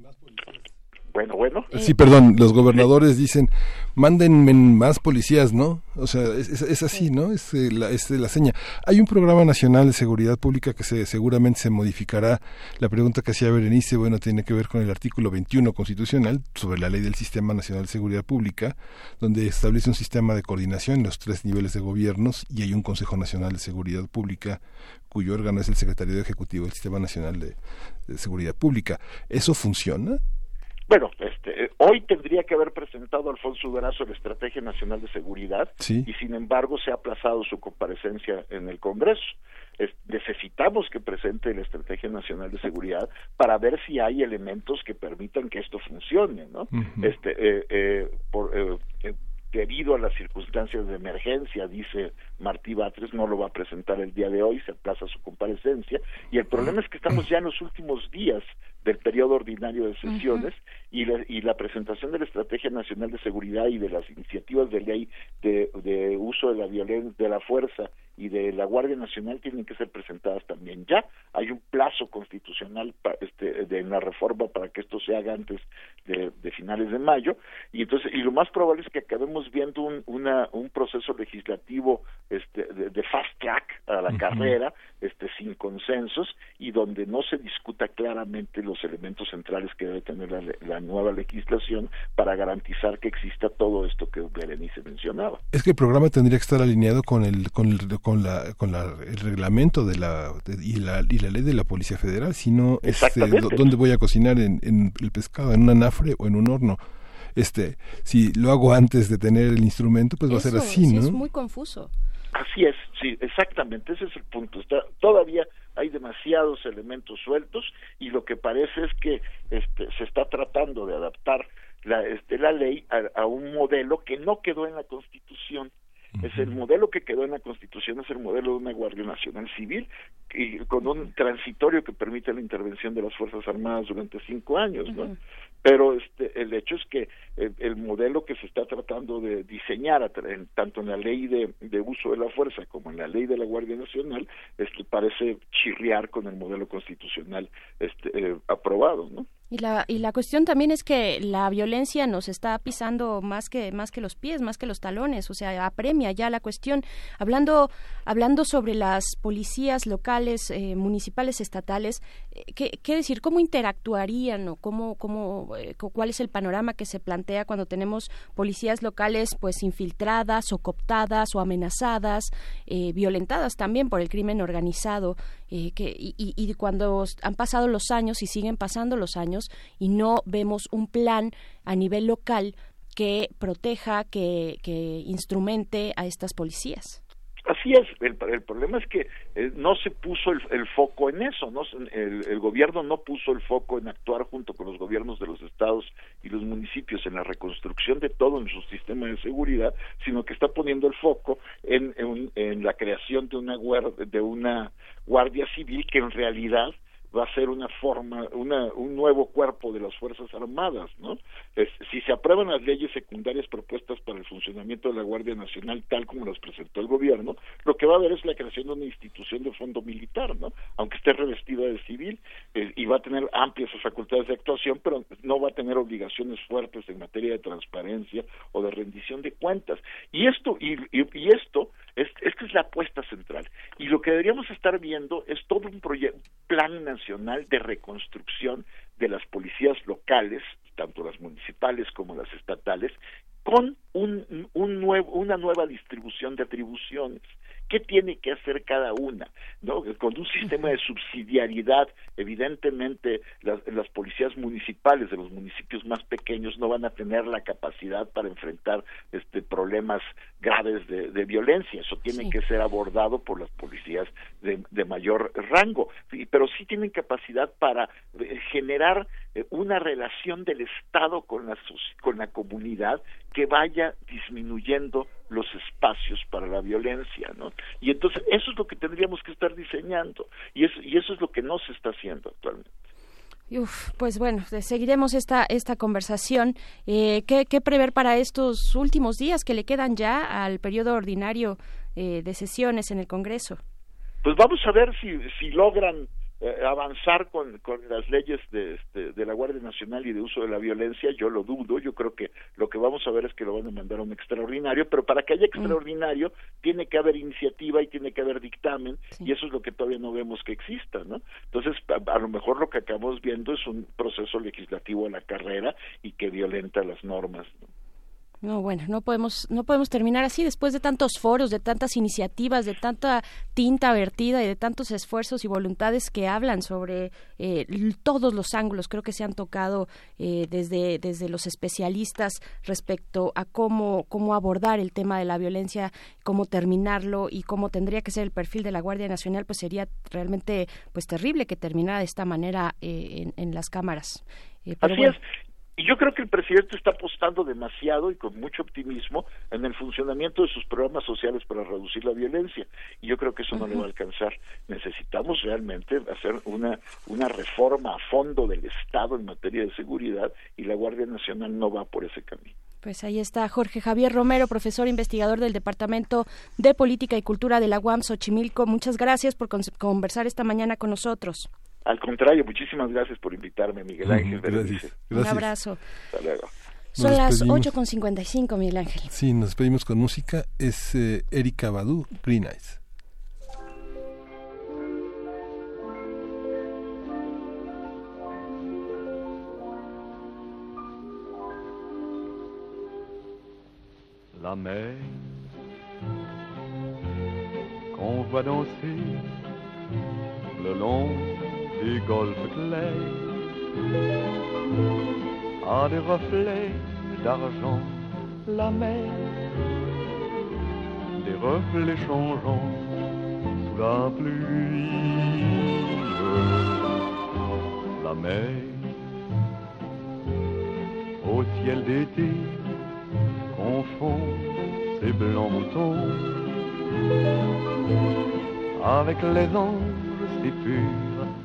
más policías.
Bueno, bueno.
Sí, perdón, los gobernadores dicen, manden más policías, ¿no? O sea, es, así, ¿no? Es, eh, la, es la seña. Hay un programa nacional de seguridad pública que se, seguramente se modificará. La pregunta que hacía Berenice, bueno, tiene que ver con el artículo 21 constitucional sobre la ley del Sistema Nacional de Seguridad Pública, donde establece un sistema de coordinación en los tres niveles de gobiernos y hay un Consejo Nacional de Seguridad Pública cuyo órgano es el Secretario Ejecutivo del Sistema Nacional de Seguridad Pública. ¿Eso funciona?
Bueno, este, hoy tendría que haber presentado Alfonso Durazo la Estrategia Nacional de Seguridad y sin embargo se ha aplazado su comparecencia en el Congreso. necesitamos que presente la Estrategia Nacional de Seguridad para ver si hay elementos que permitan que esto funcione, ¿no? Este, eh, eh, por, eh, debido a las circunstancias de emergencia, dice Martí Batres, no lo va a presentar el día de hoy, se aplaza su comparecencia, y el problema es que estamos ya en los últimos días del periodo ordinario de sesiones y, la, y la presentación de la Estrategia Nacional de Seguridad y de las iniciativas de ley de, de uso de la violencia, de la fuerza y de la Guardia Nacional tienen que ser presentadas también ya. Hay un plazo constitucional este, de, en la reforma para que esto se haga antes de, finales de mayo y entonces y lo más probable es que acabemos viendo un, una, un proceso legislativo este, de, fast track a la carrera este, sin consensos y donde no se discuta claramente los elementos centrales que debe tener la, nueva legislación para garantizar que exista todo esto que Berenice mencionaba.
Es que el programa tendría que estar alineado con el, con el con la con la, el reglamento de la y la y la ley de la policía federal. Si no este, dónde voy a cocinar en, en, el pescado en un anafre o en un horno este si lo hago antes de tener el instrumento pues va a ser así
sí,
no
es muy confuso
así es sí exactamente ese es el punto. Todavía hay demasiados elementos sueltos y lo que parece es que este, se está tratando de adaptar la, este, la ley a, un modelo que no quedó en la Constitución es el modelo que quedó en la Constitución, es el modelo de una Guardia Nacional Civil y con un transitorio que permite la intervención de las Fuerzas Armadas durante cinco años, ¿no? Pero este, el hecho es que el, modelo que se está tratando de diseñar, tanto en la ley de, de, uso de la fuerza como en la ley de la Guardia Nacional, este, parece chirriar con el modelo constitucional este, eh, aprobado, ¿no?
Y la, y la cuestión también es que la violencia nos está pisando más que, más que los pies, más que los talones, o sea, apremia ya la cuestión. Hablando, hablando sobre las policías locales, eh, municipales, estatales, eh, ¿qué, ¿qué, decir? ¿Cómo interactuarían o cómo, cómo, eh, cuál es el panorama que se plantea cuando tenemos policías locales pues infiltradas o cooptadas o amenazadas, violentadas también por el crimen organizado? que, y, y cuando han pasado los años y siguen pasando los años, y no vemos un plan a nivel local que proteja, que, instrumente a estas policías.
Así es, el, problema es que eh, no se puso el, foco en eso, ¿no? El, el, gobierno no puso el foco en actuar junto con los gobiernos de los estados y los municipios en la reconstrucción de todo en su sistema de seguridad, sino que está poniendo el foco en, en la creación de una, de una guardia civil que en realidad va a ser una forma, una, un nuevo cuerpo de las Fuerzas Armadas, ¿no? si se aprueban las leyes secundarias propuestas para el funcionamiento de la Guardia Nacional tal como las presentó el gobierno, lo que va a haber es la creación de una institución de fondo militar, ¿no? Aunque esté revestida de civil eh, y va a tener amplias facultades de actuación, pero no va a tener obligaciones fuertes en materia de transparencia o de rendición de cuentas. Y esto y, y, esto es, es la apuesta central. Y lo que deberíamos estar viendo es todo un proyecto, plan nacional de reconstrucción de las policías locales, tanto las municipales como las estatales, con un, un una nueva distribución de atribuciones qué tiene que hacer cada una, ¿no? Con un sistema de subsidiariedad, evidentemente las, las policías municipales de los municipios más pequeños no van a tener la capacidad para enfrentar este problemas graves de, violencia, eso tiene que ser abordado por las policías de, de mayor rango, pero sí tienen capacidad para eh, generar eh, una relación del Estado con la, con la comunidad que vaya disminuyendo los espacios para la violencia, ¿no? Y entonces eso es lo que tendríamos que estar diseñando y eso, y eso es lo que no se está haciendo actualmente.
Uf, pues bueno, seguiremos esta esta conversación. Eh, ¿qué, ¿qué, prever para estos últimos días que le quedan ya al periodo ordinario eh, de sesiones en el Congreso?
Pues vamos a ver si, si logran avanzar con, con, las leyes de, este, de la Guardia Nacional y de uso de la violencia, yo lo dudo, yo creo que lo que vamos a ver es que lo van a mandar a un extraordinario, pero para que haya mm. extraordinario tiene que haber iniciativa y tiene que haber dictamen, y eso es lo que todavía no vemos que exista, ¿no? Entonces, a, lo mejor lo que acabamos viendo es un proceso legislativo a la carrera y que violenta las normas. ¿no?
No, bueno, no podemos, no podemos terminar así después de tantos foros, de tantas iniciativas, de tanta tinta vertida y de tantos esfuerzos y voluntades que hablan sobre eh, todos los ángulos. Creo que se han tocado eh, desde, desde los especialistas respecto a cómo, cómo abordar el tema de la violencia, cómo terminarlo y cómo tendría que ser el perfil de la Guardia Nacional, pues sería realmente pues terrible que terminara de esta manera eh, en, las cámaras.
Así es Y yo creo que el presidente está apostando demasiado y con mucho optimismo en el funcionamiento de sus programas sociales para reducir la violencia. Y yo creo que eso no le va a alcanzar. Necesitamos realmente hacer una, una reforma a fondo del Estado en materia de seguridad y la Guardia Nacional no va por ese camino.
Pues ahí está Jorge Javier Romero, profesor investigador del Departamento de Política y Cultura de la UAM Xochimilco. Muchas gracias por conversar esta mañana con nosotros.
Al contrario, muchísimas gracias por invitarme, Miguel Ángel.
Gracias. Un abrazo.
Hasta luego.
Son las 8.55, Miguel Ángel.
Sí, nos despedimos con música. Es eh, Erika Badu, Green Eyes.
la mer qu'on voit danser le long des golfes clairs a des reflets d'argent la mer. Des reflets changeants sous la pluie. La mer. Au ciel d'été confond ces blancs moutons avec les anges si purs,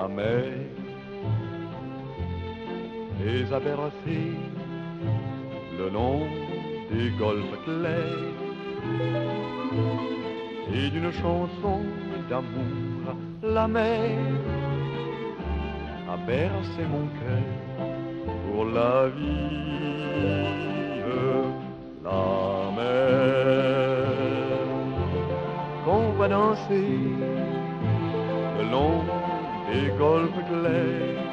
La mer. Les a bercés le long des golfes clairs. Et d'une chanson d'amour la mer a bercé mon cœur pour la vie. La mer qu'on va danser le long des golfes clairs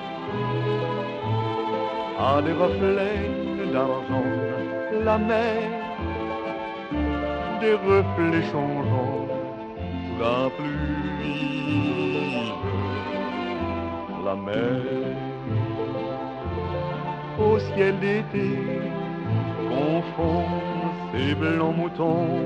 à des reflets d'argent la mer des reflets changeants la pluie. La mer au ciel d'été confond ces blancs moutons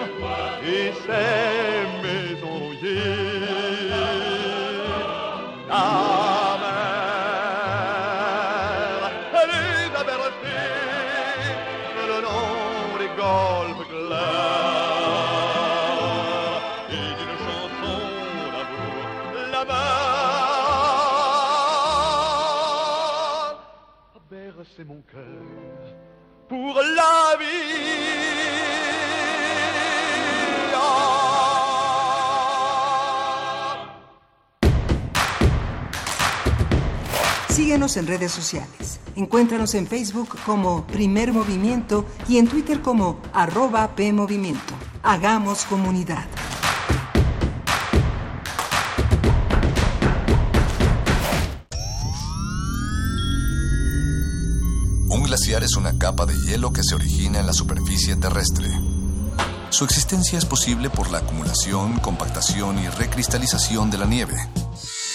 et ces maisons rouillées. La mer, les a le long des golfes clairs et d'une chanson d'amour là-bas a bercé mon cœur pour la
Síguenos en redes sociales. Encuéntranos en Facebook como Primer Movimiento y en Twitter como arroba PMovimiento. Hagamos comunidad.
Un glaciar es una capa de hielo que se origina en la superficie terrestre. Su existencia es posible por la acumulación, compactación y recristalización de la nieve.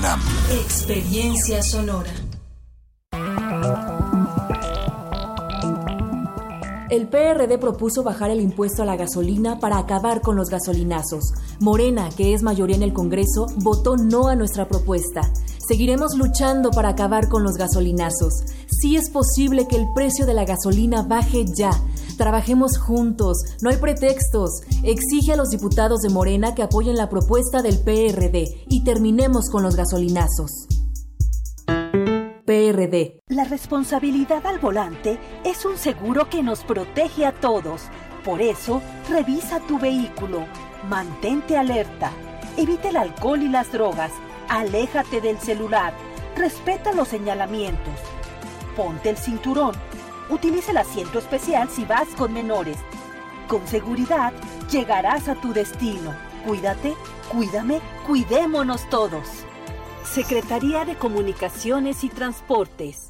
UNAM.
Experiencia sonora.
El PRD propuso bajar el impuesto a la gasolina para acabar con los gasolinazos. Morena, que es mayoría en el Congreso, votó no a nuestra propuesta. Seguiremos luchando para acabar con los gasolinazos. Sí es posible que el precio de la gasolina baje ya. Trabajemos juntos, no hay pretextos. Exige a los diputados de Morena que apoyen la propuesta del PRD y terminemos con los gasolinazos. PRD.
La responsabilidad al volante es un seguro que nos protege a todos. Por eso, revisa tu vehículo. Mantente alerta. Evita el alcohol y las drogas. Aléjate del celular. Respeta los señalamientos. Ponte el cinturón. Utiliza el asiento especial si vas con menores. Con seguridad, llegarás a tu destino. Cuídate, cuídame, cuidémonos todos. Secretaría de Comunicaciones y Transportes.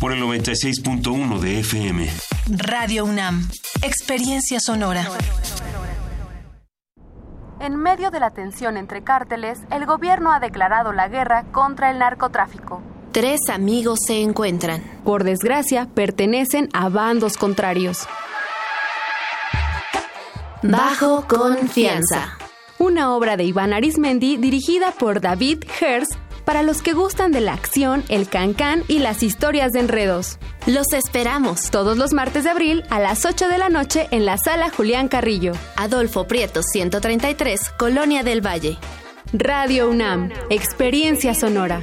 por el 96.1 de FM.
Radio UNAM. Experiencia sonora.
En medio de la tensión entre cárteles, el gobierno ha declarado la guerra contra el narcotráfico.
Tres amigos se encuentran.
Por desgracia, pertenecen a bandos contrarios.
Bajo confianza.
Una obra de Iván Arismendi dirigida por David Herz para los que gustan de la acción, el cancán y las historias de enredos.
Los esperamos
todos los martes de abril a las 8 de la noche en la sala Julián Carrillo.
Adolfo Prieto 133, Colonia del Valle.
Radio UNAM, Experiencia Sonora.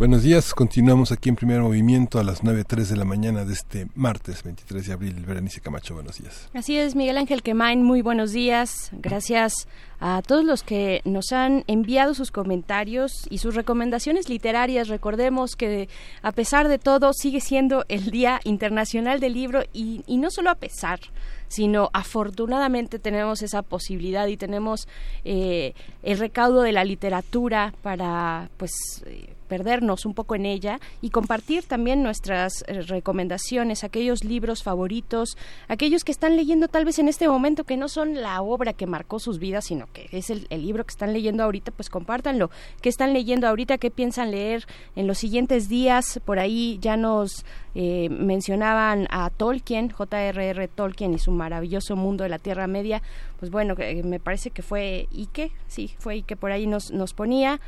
Buenos días, continuamos aquí en primer movimiento a las 9.03 de la mañana de este martes 23 de abril. Berenice Camacho, buenos días.
Así es, Miguel Ángel Quemain, muy buenos días. Gracias a todos los que nos han enviado sus comentarios y sus recomendaciones literarias. Recordemos que a pesar de todo sigue siendo el Día Internacional del Libro y, y no solo a pesar, sino afortunadamente tenemos esa posibilidad y tenemos eh, el recaudo de la literatura para pues eh, perdernos un poco en ella y compartir también nuestras eh, recomendaciones, aquellos libros favoritos, aquellos que están leyendo tal vez en este momento que no son la obra que marcó sus vidas, sino que es el, libro que están leyendo ahorita, pues compártanlo. ¿Qué están leyendo ahorita? ¿Qué piensan leer en los siguientes días? Por ahí ya nos eh, mencionaban a Tolkien, J.R.R. Tolkien y su maravilloso mundo de la Tierra Media. Pues bueno, me parece que fue Ike, sí, fue Ike por ahí nos, nos ponía.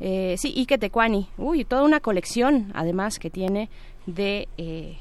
Eh, sí, Ike Tecuani. Uy, toda una colección, además, que tiene de, eh,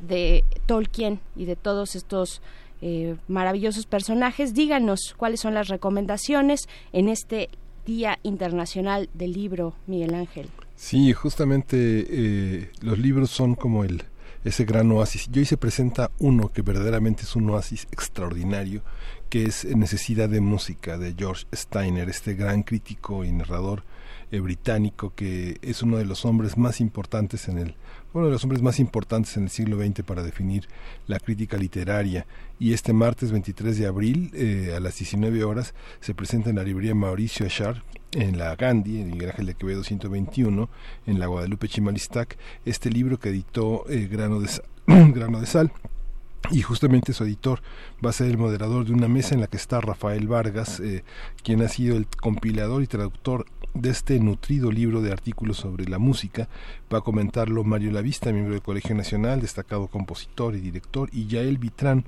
de Tolkien y de todos estos eh, maravillosos personajes. Díganos cuáles son las recomendaciones en este Día Internacional del Libro, Miguel Ángel.
Sí, justamente eh, los libros son como el ese gran oasis. Y hoy se presenta uno que verdaderamente es un oasis extraordinario, que es Necesidad de Música de George Steiner, este gran crítico y narrador eh, británico que es uno de los hombres más importantes en el los hombres más importantes en el siglo XX para definir la crítica literaria. Y este martes 23 de abril eh, a las 19 horas se presenta en la librería Mauricio Achard en la Gandhi, en Miguel Ángel de Quevedo 121, en la Guadalupe Chimalistac, este libro que editó eh, Grano, de Sal, Grano de Sal. Y justamente su editor va a ser el moderador de una mesa en la que está Rafael Vargas, eh, quien ha sido el compilador y traductor de este nutrido libro de artículos sobre la música. Va a comentarlo Mario Lavista, miembro del Colegio Nacional, destacado compositor y director, y Yael Vitrán,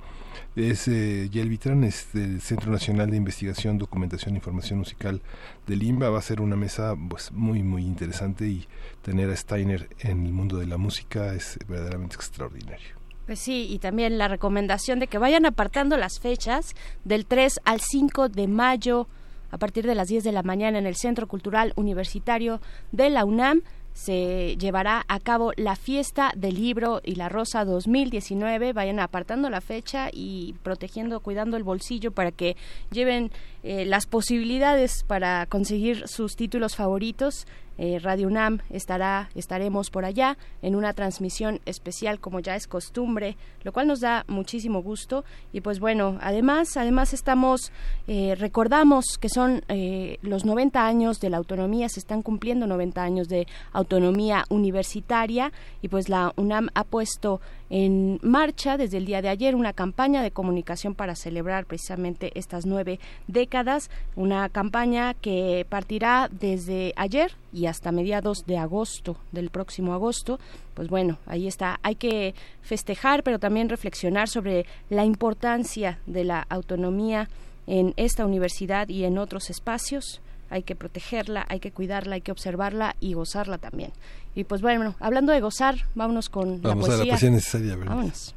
es, eh, Yael es del Centro Nacional de Investigación, Documentación e Información Musical de Limba. Va a ser una mesa pues, muy, muy interesante y tener a Steiner en el mundo de la música es verdaderamente extraordinario.
Pues sí, y también la recomendación de que vayan apartando las fechas del 3 al 5 de mayo a partir de las 10 de la mañana en el Centro Cultural Universitario de la UNAM se llevará a cabo la fiesta del libro y la rosa 2019. Vayan apartando la fecha y protegiendo, cuidando el bolsillo para que lleven eh, las posibilidades para conseguir sus títulos favoritos eh, Radio UNAM estará, estaremos por allá en una transmisión especial como ya es costumbre, lo cual nos da muchísimo gusto. Y pues bueno, además, además estamos, eh, recordamos que son eh, los 90 años de la autonomía, se están cumpliendo 90 años de autonomía universitaria y pues la UNAM ha puesto en marcha desde el día de ayer una campaña de comunicación para celebrar precisamente estas nueve décadas, una campaña que partirá desde ayer y hasta mediados de agosto, del próximo agosto. Pues bueno, ahí está. Hay que festejar, pero también reflexionar sobre la importancia de la autonomía en esta universidad y en otros espacios hay que protegerla, hay que cuidarla, hay que observarla y gozarla también. Y pues bueno, hablando de gozar, vámonos con
la
poesía.
a la poesía necesaria, ¿verdad?
Vámonos.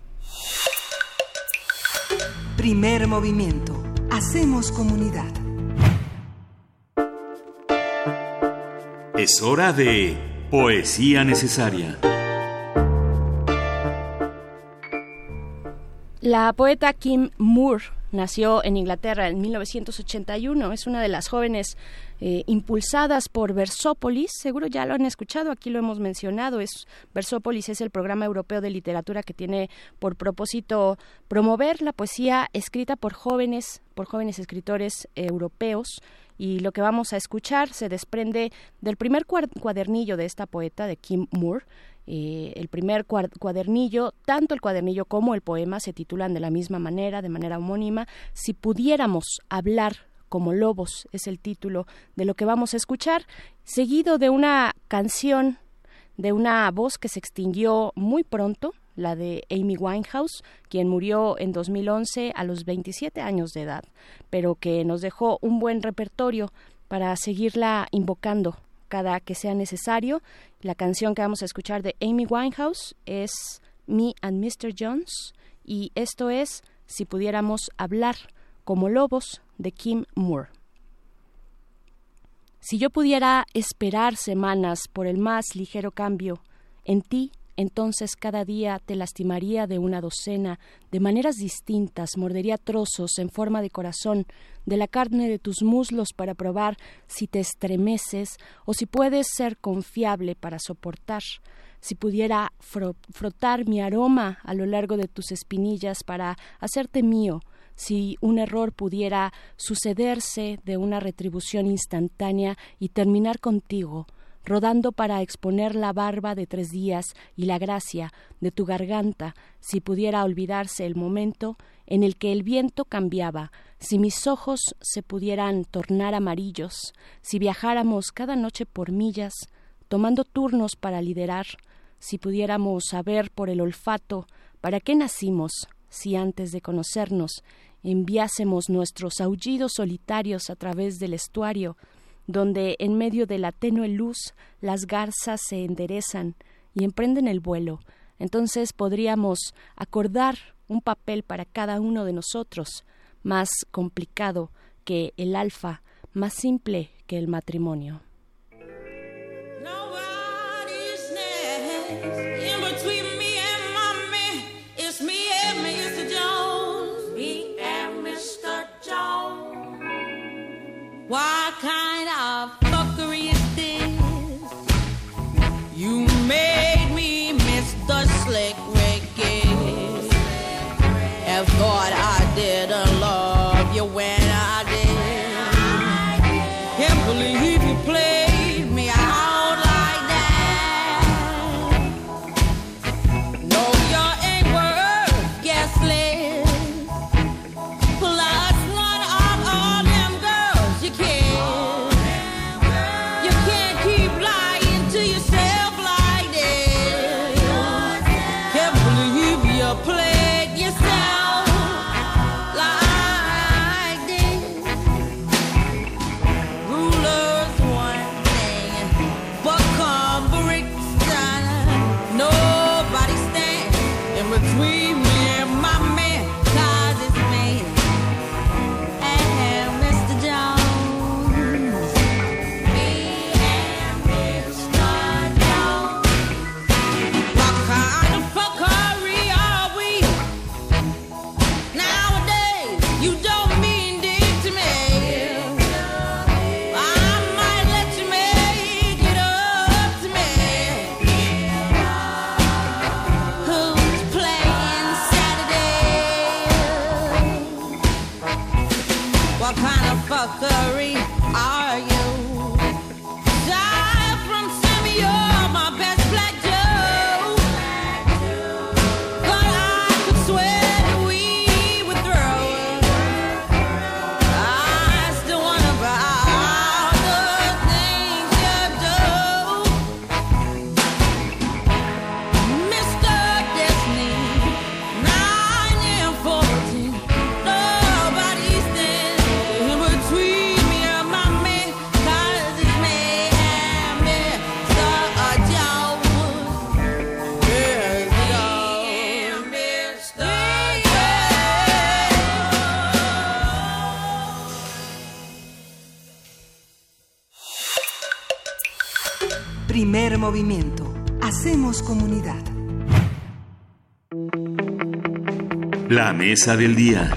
Primer movimiento. Hacemos comunidad.
Es hora de poesía necesaria.
La poeta Kim Moore nació en Inglaterra en 1981. Es una de las jóvenes eh, impulsadas por Versópolis. Seguro ya lo han escuchado, aquí lo hemos mencionado. Es Versópolis es el programa europeo de literatura que tiene por propósito promover la poesía escrita por jóvenes, por jóvenes escritores europeos y lo que vamos a escuchar se desprende del primer cuadernillo de esta poeta, de Kim Moore. Eh, el primer cuadernillo, tanto el cuadernillo como el poema se titulan de la misma manera, de manera homónima. Si pudiéramos hablar como lobos es el título de lo que vamos a escuchar, seguido de una canción de una voz que se extinguió muy pronto, la de Amy Winehouse, quien murió en 2011 a los 27 años de edad, pero que nos dejó un buen repertorio para seguirla invocando cada que sea necesario. La canción que vamos a escuchar de Amy Winehouse es Me and Mr. Jones y esto es Si pudiéramos hablar como lobos de Kim Moore. Si yo pudiera esperar semanas por el más ligero cambio, en ti entonces cada día te lastimaría de una docena, de maneras distintas, mordería trozos en forma de corazón de la carne de tus muslos para probar si te estremeces o si puedes ser confiable para soportar, si pudiera frotar mi aroma a lo largo de tus espinillas para hacerte mío, si un error pudiera sucederse de una retribución instantánea y terminar contigo, rodando para exponer la barba de tres días y la gracia de tu garganta, si pudiera olvidarse el momento en el que el viento cambiaba, si mis ojos se pudieran tornar amarillos, si viajáramos cada noche por millas, tomando turnos para liderar, si pudiéramos saber por el olfato para qué nacimos, si antes de conocernos enviásemos nuestros aullidos solitarios a través del estuario, donde en medio de la tenue luz las garzas se enderezan y emprenden el vuelo, entonces podríamos acordar un papel para cada uno de nosotros, más complicado que el alfa, más simple que el matrimonio.
Día.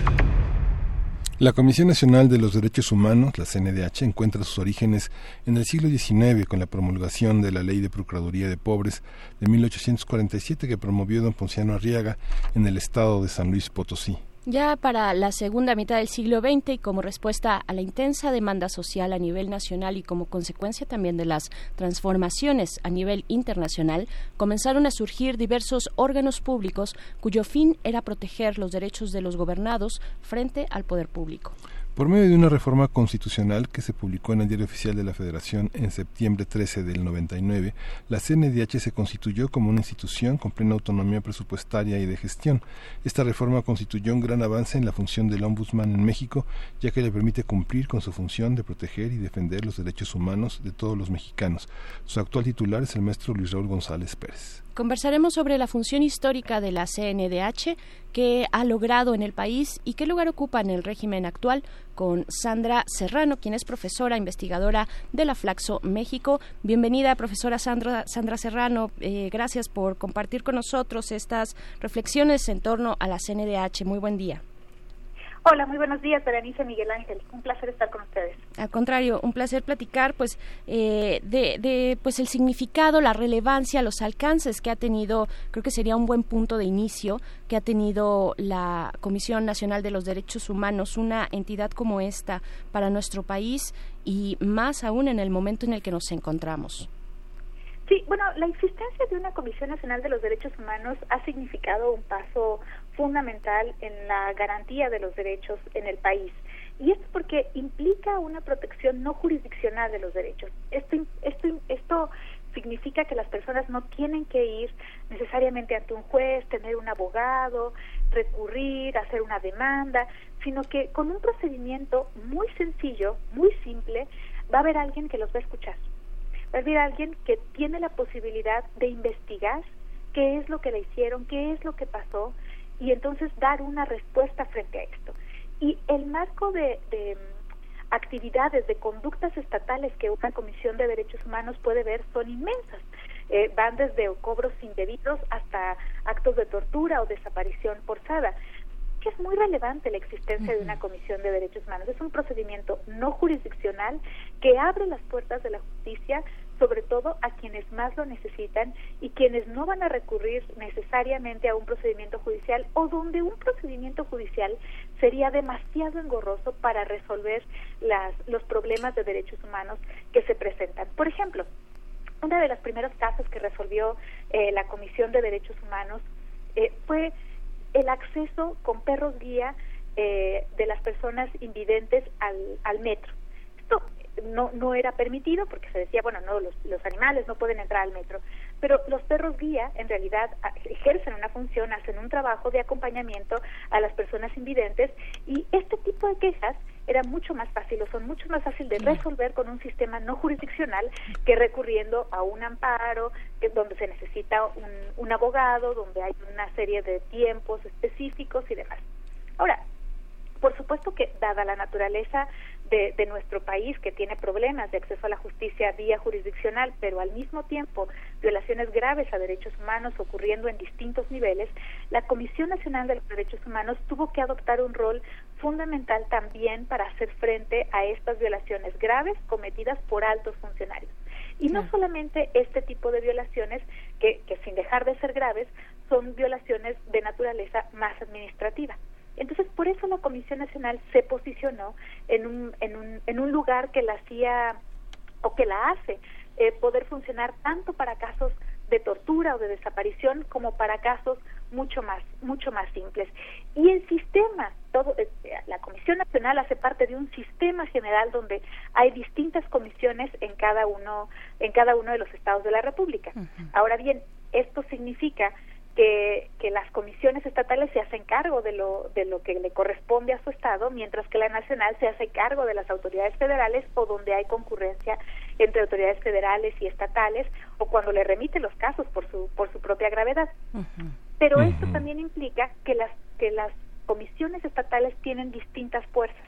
La Comisión Nacional de los Derechos Humanos, la CNDH, encuentra sus orígenes en el siglo XIX con la promulgación de la Ley de Procuraduría de Pobres de 1847 que promovió don Ponciano Arriaga en el estado de San Luis Potosí.
Ya para la segunda mitad del siglo XX y como respuesta a la intensa demanda social a nivel nacional y como consecuencia también de las transformaciones a nivel internacional, comenzaron a surgir diversos órganos públicos cuyo fin era proteger los derechos de los gobernados frente al poder público.
Por medio de una reforma constitucional que se publicó en el Diario Oficial de la Federación en septiembre 13 del 99, la CNDH se constituyó como una institución con plena autonomía presupuestaria y de gestión. Esta reforma constituyó un gran avance en la función del ombudsman en México, ya que le permite cumplir con su función de proteger y defender los derechos humanos de todos los mexicanos. Su actual titular es el maestro Luis Raúl González Pérez.
Conversaremos sobre la función histórica de la CNDH, qué ha logrado en el país y qué lugar ocupa en el régimen actual con Sandra Serrano, quien es profesora investigadora de la Flaxo México. Bienvenida, profesora Sandra, Sandra Serrano. Eh, gracias por compartir con nosotros estas reflexiones en torno a la CNDH. Muy buen día.
Hola, muy buenos días, Berenice Miguel Ángel. Un placer estar con ustedes.
Al contrario, un placer platicar, pues, eh, de, de, pues, el significado, la relevancia, los alcances que ha tenido. Creo que sería un buen punto de inicio que ha tenido la Comisión Nacional de los Derechos Humanos, una entidad como esta para nuestro país y más aún en el momento en el que nos encontramos.
Sí, bueno, la existencia de una Comisión Nacional de los Derechos Humanos ha significado un paso fundamental en la garantía de los derechos en el país. Y esto porque implica una protección no jurisdiccional de los derechos. Esto, esto, esto significa que las personas no tienen que ir necesariamente ante un juez, tener un abogado, recurrir, hacer una demanda, sino que con un procedimiento muy sencillo, muy simple, va a haber alguien que los va a escuchar. Va a haber alguien que tiene la posibilidad de investigar qué es lo que le hicieron, qué es lo que pasó, y entonces dar una respuesta frente a esto. Y el marco de, de mm, actividades, de conductas estatales que una Comisión de Derechos Humanos puede ver son inmensas. Eh, van desde cobros indebidos hasta actos de tortura o desaparición forzada que es muy relevante la existencia de una comisión de derechos humanos. Es un procedimiento no jurisdiccional que abre las puertas de la justicia sobre todo a quienes más lo necesitan y quienes no van a recurrir necesariamente a un procedimiento judicial o donde un procedimiento judicial sería demasiado engorroso para resolver las, los problemas de derechos humanos que se presentan. Por ejemplo, uno de los primeros casos que resolvió eh, la Comisión de Derechos Humanos eh, fue el acceso con perros guía eh, de las personas invidentes al, al metro. Esto no, no era permitido porque se decía, bueno, no, los, los animales no pueden entrar al metro. Pero los perros guía en realidad ejercen una función, hacen un trabajo de acompañamiento a las personas invidentes y este tipo de quejas era mucho más fácil o son mucho más fácil de resolver con un sistema no jurisdiccional que recurriendo a un amparo que, donde se necesita un, un abogado, donde hay una serie de tiempos específicos y demás. Ahora, por supuesto que dada la naturaleza de, de, nuestro país que tiene problemas de acceso a la justicia vía jurisdiccional, pero al mismo tiempo violaciones graves a derechos humanos ocurriendo en distintos niveles, la Comisión Nacional de los Derechos Humanos tuvo que adoptar un rol fundamental también para hacer frente a estas violaciones graves cometidas por altos funcionarios. Y no solamente este tipo de violaciones, que, que sin dejar de ser graves, son violaciones de naturaleza más administrativa. Entonces, por eso la Comisión Nacional se posicionó en un, en un, en un lugar que la hacía o que la hace eh, poder funcionar tanto para casos de tortura o de desaparición como para casos mucho más mucho más simples y el sistema todo eh, la comisión nacional hace parte de un sistema general donde hay distintas comisiones en cada uno en cada uno de los estados de la república uh -huh. ahora bien esto significa que, que, las comisiones estatales se hacen cargo de lo, de lo que le corresponde a su estado, mientras que la nacional se hace cargo de las autoridades federales o donde hay concurrencia entre autoridades federales y estatales o cuando le remite los casos por su, por su propia gravedad. Uh -huh. Pero uh -huh. esto también implica que las, que las comisiones estatales tienen distintas fuerzas.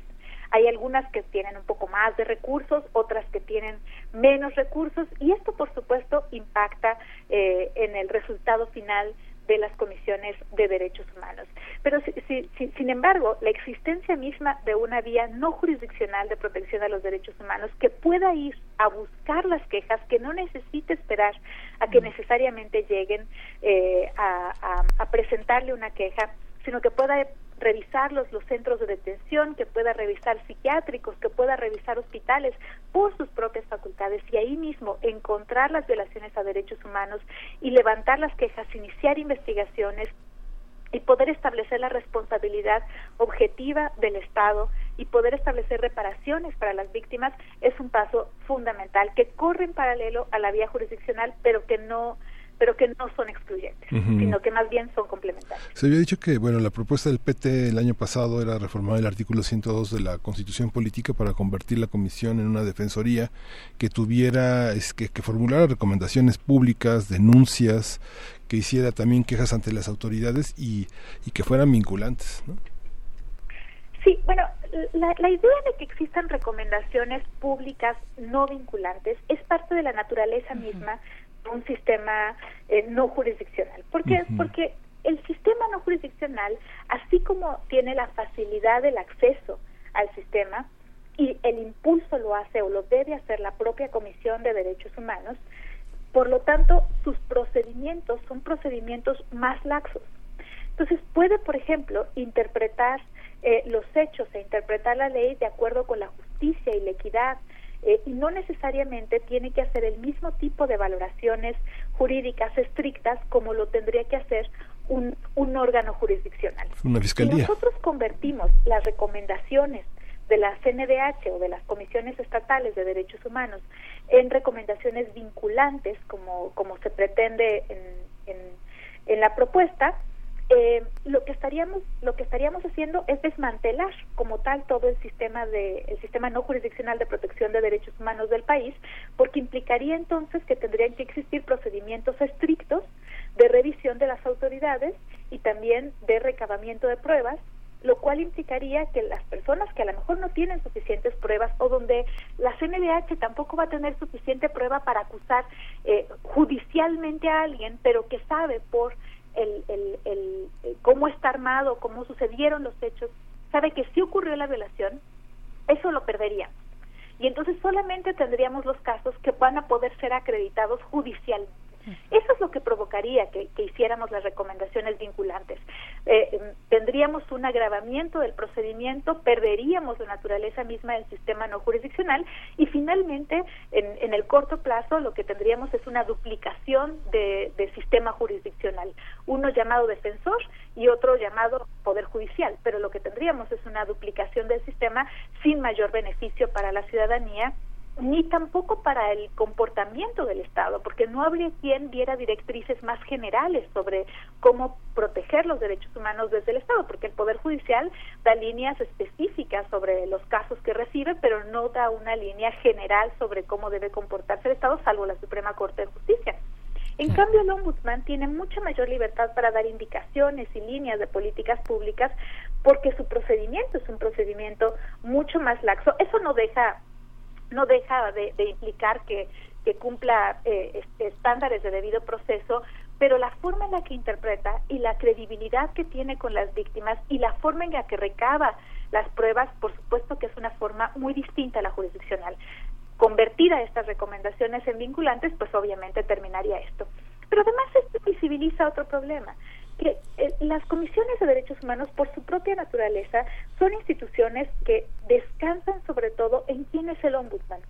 Hay algunas que tienen un poco más de recursos, otras que tienen menos recursos y esto por supuesto impacta eh, en el resultado final de las comisiones de derechos humanos. Pero si- si- si- sin embargo, la existencia misma de una vía no jurisdiccional de protección a los derechos humanos que pueda ir a buscar las quejas, que no necesite esperar a que necesariamente lleguen eh, a, a- a presentarle una queja, sino que pueda revisar los, los centros de detención, que pueda revisar psiquiátricos, que pueda revisar hospitales por sus propias facultades y ahí mismo encontrar las violaciones a derechos humanos y levantar las quejas, iniciar investigaciones y poder establecer la responsabilidad objetiva del Estado y poder establecer reparaciones para las víctimas es un paso fundamental que corre en paralelo a la vía jurisdiccional, pero que no pero que no son excluyentes, sino que más bien son complementarios.
Se había dicho que bueno la propuesta del PT el año pasado era reformar el artículo 102 de la Constitución Política para convertir la comisión en una defensoría que tuviera es que, que formulara recomendaciones públicas, denuncias, que hiciera también quejas ante las autoridades y, y que fueran vinculantes. ¿no?
Sí, bueno, la, la idea de que existan recomendaciones públicas no vinculantes es parte de la naturaleza misma un sistema eh, no jurisdiccional. ¿Por qué? Porque el sistema no jurisdiccional, así como tiene la facilidad del acceso al sistema y el impulso lo hace o lo debe hacer la propia Comisión de Derechos Humanos, por lo tanto, sus procedimientos son procedimientos más laxos. Entonces, puede, por ejemplo, interpretar eh, los hechos e interpretar la ley de acuerdo con la justicia y la equidad, eh, y no necesariamente tiene que hacer el mismo tipo de valoraciones jurídicas estrictas como lo tendría que hacer un, un órgano jurisdiccional.
Una
Si nosotros convertimos las recomendaciones de la CNDH o de las comisiones estatales de derechos humanos en recomendaciones vinculantes, como, como se pretende en, en, en la propuesta, eh, lo que estaríamos lo que estaríamos haciendo es desmantelar como tal todo el sistema de el sistema no jurisdiccional de protección de derechos humanos del país porque implicaría entonces que tendrían que existir procedimientos estrictos de revisión de las autoridades y también de recabamiento de pruebas lo cual implicaría que las personas que a lo mejor no tienen suficientes pruebas o donde la CNDH tampoco va a tener suficiente prueba para acusar eh, judicialmente a alguien, pero que sabe por el, el, el, eh, cómo está armado, cómo sucedieron los hechos, sabe que si ocurrió la violación, eso lo perderíamos. Y entonces solamente tendríamos los casos que van a poder ser acreditados judicialmente. Eso es lo que provocaría que, hiciéramos las recomendaciones vinculantes. Eh, em, tendríamos un agravamiento del procedimiento, perderíamos la naturaleza misma del sistema no jurisdiccional y finalmente, en, el corto plazo, lo que tendríamos es una duplicación de sistema jurisdiccional. Uno llamado defensor y otro llamado poder judicial. Pero lo que tendríamos es una duplicación del sistema sin mayor beneficio para la ciudadanía ni tampoco para el comportamiento del Estado, porque no habría quien diera directrices más generales sobre cómo proteger los derechos humanos desde el Estado, porque el Poder Judicial da líneas específicas sobre los casos que recibe, pero no da una línea general sobre cómo debe comportarse el Estado, salvo la Suprema Corte de Justicia. En cambio, el ombudsman tiene mucha mayor libertad para dar indicaciones y líneas de políticas públicas porque su procedimiento es un procedimiento mucho más laxo. Eso no deja no deja de, de implicar que, que cumpla eh, estándares de debido proceso, pero la forma en la que interpreta y la credibilidad que tiene con las víctimas y la forma en la que recaba las pruebas, por supuesto que es una forma muy distinta a la jurisdiccional. Convertida estas recomendaciones en vinculantes, pues obviamente terminaría esto. Pero además esto visibiliza otro problema, que eh, las comisiones de derechos humanos, por su propia naturaleza, son instituciones que descansan sobre todo en quién es el ombudsman.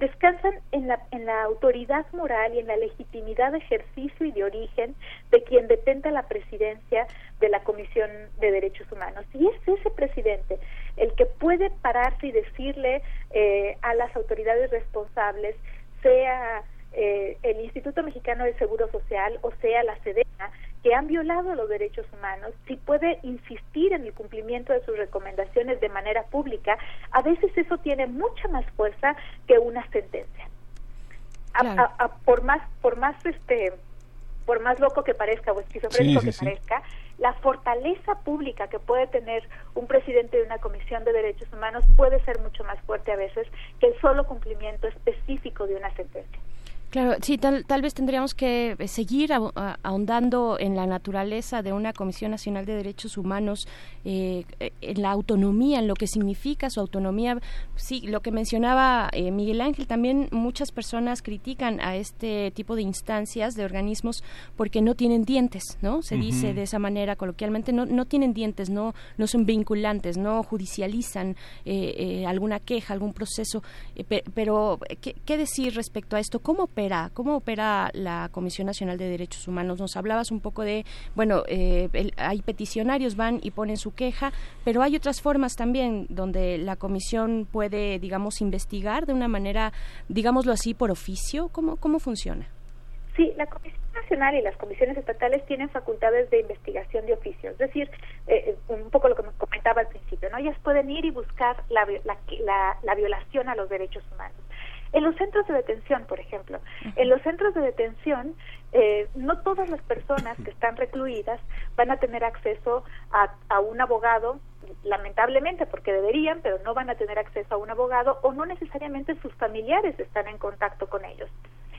Descansan en la, en la autoridad moral y en la legitimidad de ejercicio y de origen de quien detenta la presidencia de la Comisión de Derechos Humanos. Y es ese presidente el que puede pararse y decirle eh, a las autoridades responsables, sea eh, el Instituto Mexicano del Seguro Social o sea la SEDENA, que han violado los derechos humanos, si puede insistir en el cumplimiento de sus recomendaciones de manera pública, a veces eso tiene mucha más fuerza que una sentencia. A-
Claro.
a- a- por más, por más este, por más loco que parezca o esquizofrénico
Sí, sí,
que
sí.
parezca, la fortaleza pública que puede tener un presidente de una comisión de derechos humanos puede ser mucho más fuerte a veces que el solo cumplimiento específico de una sentencia.
Claro, sí, tal, tal vez tendríamos que eh, seguir ahondando en la naturaleza de una Comisión Nacional de Derechos Humanos, eh, eh, en la autonomía, en lo que significa su autonomía. Sí, lo que mencionaba eh, Miguel Ángel, también muchas personas critican a este tipo de instancias, de organismos, porque no tienen dientes, ¿no? Se dice de esa manera coloquialmente, no, no tienen dientes, no, no son vinculantes, no judicializan eh, alguna queja, algún proceso. Pe- pero, ¿qué, qué decir respecto a esto? ¿Cómo opera? ¿Cómo opera la Comisión Nacional de Derechos Humanos? Nos hablabas un poco de, bueno, eh, el- hay peticionarios, van y ponen su queja, pero hay otras formas también donde la Comisión puede, digamos, investigar de una manera, digámoslo así, por oficio. ¿Cómo, cómo funciona?
Sí, la Comisión Nacional y las comisiones estatales tienen facultades de investigación de oficio, es decir, eh, eh, un poco lo que me comentaba al principio, ¿no? Ellas pueden ir y buscar la, la- la violación a los derechos humanos. En los centros de detención, por ejemplo, en los centros de detención, eh, no todas las personas que están recluidas van a tener acceso a, a un abogado, lamentablemente, porque deberían, pero no van a tener acceso a un abogado o no necesariamente sus familiares están en contacto con ellos.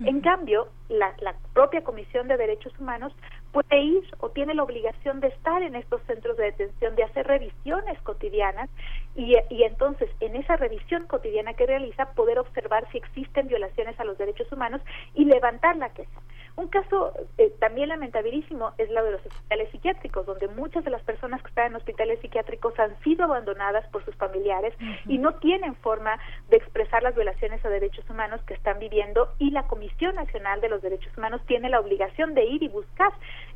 En cambio, la, la propia Comisión de Derechos Humanos puede ir o tiene la obligación de estar en estos centros de detención, de hacer revisiones cotidianas y, y entonces en esa revisión cotidiana que realiza poder observar si existen violaciones a los derechos humanos y levantar la queja. Un caso eh, también lamentabilísimo es la de los hospitales psiquiátricos, donde muchas de las personas que están en hospitales psiquiátricos han sido abandonadas por sus familiares y no tienen forma de expresar las violaciones a derechos humanos que están viviendo y la Comisión Nacional de los Derechos Humanos tiene la obligación de ir y buscar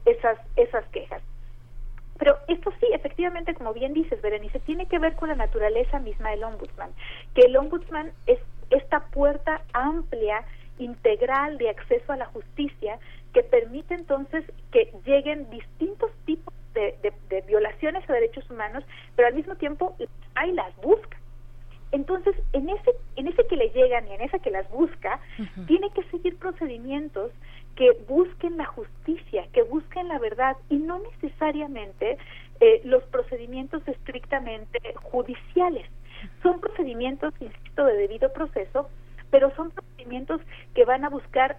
esas esas quejas. Pero esto sí, efectivamente, como bien dices, Berenice, tiene que ver con la naturaleza misma del ombudsman, que el ombudsman es esta puerta amplia, integral de acceso a la justicia que permite entonces que lleguen distintos tipos de, de- de violaciones a derechos humanos, pero al mismo tiempo hay las busca. Entonces, en ese, en ese que le llegan y en ese que las busca, tiene que seguir procedimientos que busquen la justicia, que busquen la verdad y no necesariamente eh, los procedimientos estrictamente judiciales. Son procedimientos, insisto, de debido proceso, pero son procedimientos que van a buscar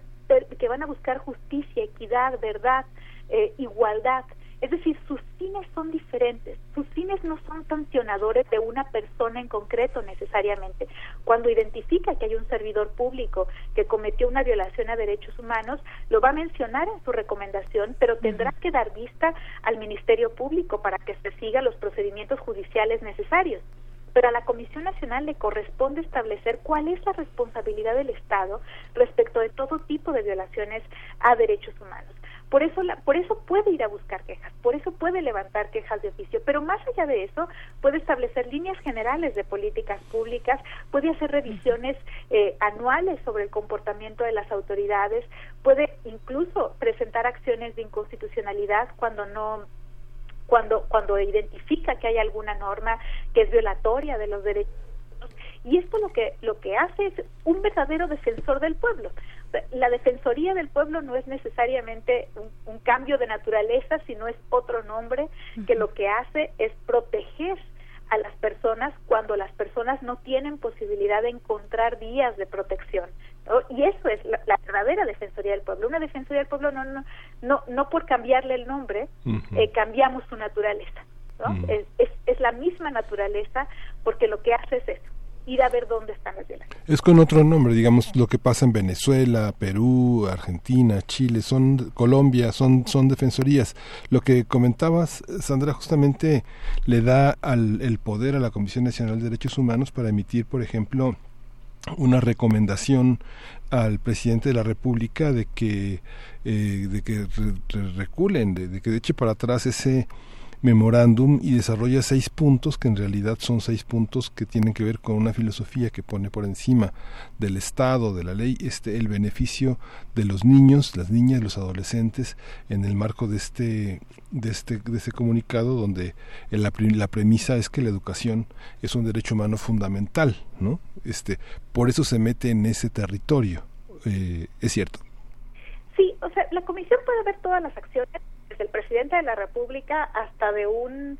que van a buscar justicia, equidad, verdad, eh, igualdad. Es decir, sus fines son diferentes. Sus fines no son sancionadores de una persona en concreto necesariamente. Cuando identifica que hay un servidor público que cometió una violación a derechos humanos, lo va a mencionar en su recomendación, pero tendrá que dar vista al Ministerio Público para que se sigan los procedimientos judiciales necesarios pero a la Comisión Nacional le corresponde establecer cuál es la responsabilidad del Estado respecto de todo tipo de violaciones a derechos humanos. Por eso, la- por eso puede ir a buscar quejas, por eso puede levantar quejas de oficio, pero más allá de eso puede establecer líneas generales de políticas públicas, puede hacer revisiones eh, anuales sobre el comportamiento de las autoridades, puede incluso presentar acciones de inconstitucionalidad cuando no cuando cuando identifica que hay alguna norma que es violatoria de los derechos y esto lo que lo que hace es un verdadero defensor del pueblo. La defensoría del pueblo no es necesariamente un, un cambio de naturaleza sino es otro nombre que lo que hace es proteger a las personas cuando las personas no tienen posibilidad de encontrar vías de protección ¿no? y eso es la, la verdadera defensoría del pueblo una defensoría del pueblo no no no, no por cambiarle el nombre eh, cambiamos su naturaleza ¿no? Es, es, es la misma naturaleza porque lo que hace es eso ir a ver dónde están las violaciones
Es con otro nombre, digamos, lo que pasa en Venezuela, Perú, Argentina, Chile, son Colombia, son, son defensorías. Lo que comentabas, Sandra, justamente le da al, el poder a la Comisión Nacional de Derechos Humanos para emitir, por ejemplo, una recomendación al presidente de la República de que eh, de que re- re- reculen, de, de que eche para atrás ese memorándum y desarrolla seis puntos que en realidad son seis puntos que tienen que ver con una filosofía que pone por encima del Estado, de la ley, este el beneficio de los niños, las niñas, los adolescentes en el marco de este de este de este comunicado donde la, la premisa es que la educación es un derecho humano fundamental, ¿no? Este por eso se mete en ese territorio, eh, es cierto.
Sí, o sea, la comisión puede ver todas las acciones, desde el presidente de la República hasta de un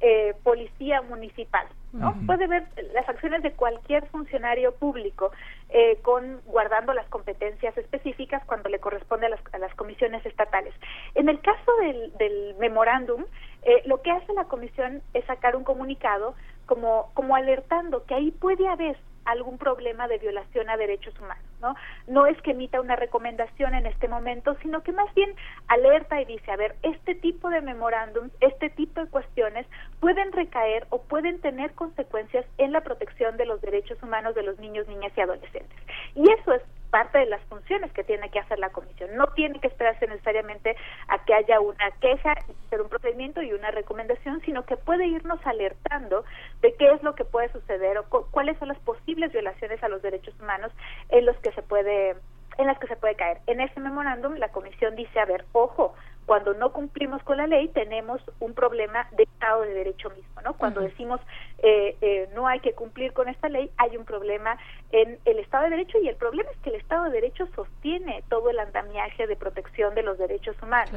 eh, policía municipal, ¿no? Puede ver las acciones de cualquier funcionario público eh, con guardando las competencias específicas cuando le corresponde a las, a las comisiones estatales. En el caso del, del memorándum, eh, lo que hace la comisión es sacar un comunicado como, como alertando que ahí puede haber algún problema de violación a derechos humanos, ¿no? No es que emita una recomendación en este momento, sino que más bien alerta y dice, a ver, este tipo de memorándums, este tipo de cuestiones pueden recaer o pueden tener consecuencias en la protección de los derechos humanos de los niños, niñas y adolescentes. Y eso es parte de las funciones que tiene que hacer la comisión. No tiene que esperarse necesariamente a que haya una queja, hacer un procedimiento y una recomendación, sino que puede irnos alertando de qué es lo que puede suceder o cu- cuáles son las posibles violaciones a los derechos humanos en los que se puede en las que se puede caer. En ese memorándum la comisión dice, a ver, ojo, cuando no cumplimos con la ley tenemos un problema de Estado de Derecho mismo, ¿no? Cuando decimos eh, eh, no hay que cumplir con esta ley, hay un problema en el Estado de Derecho y el problema es que el Estado de Derecho sostiene todo el andamiaje de protección de los derechos humanos.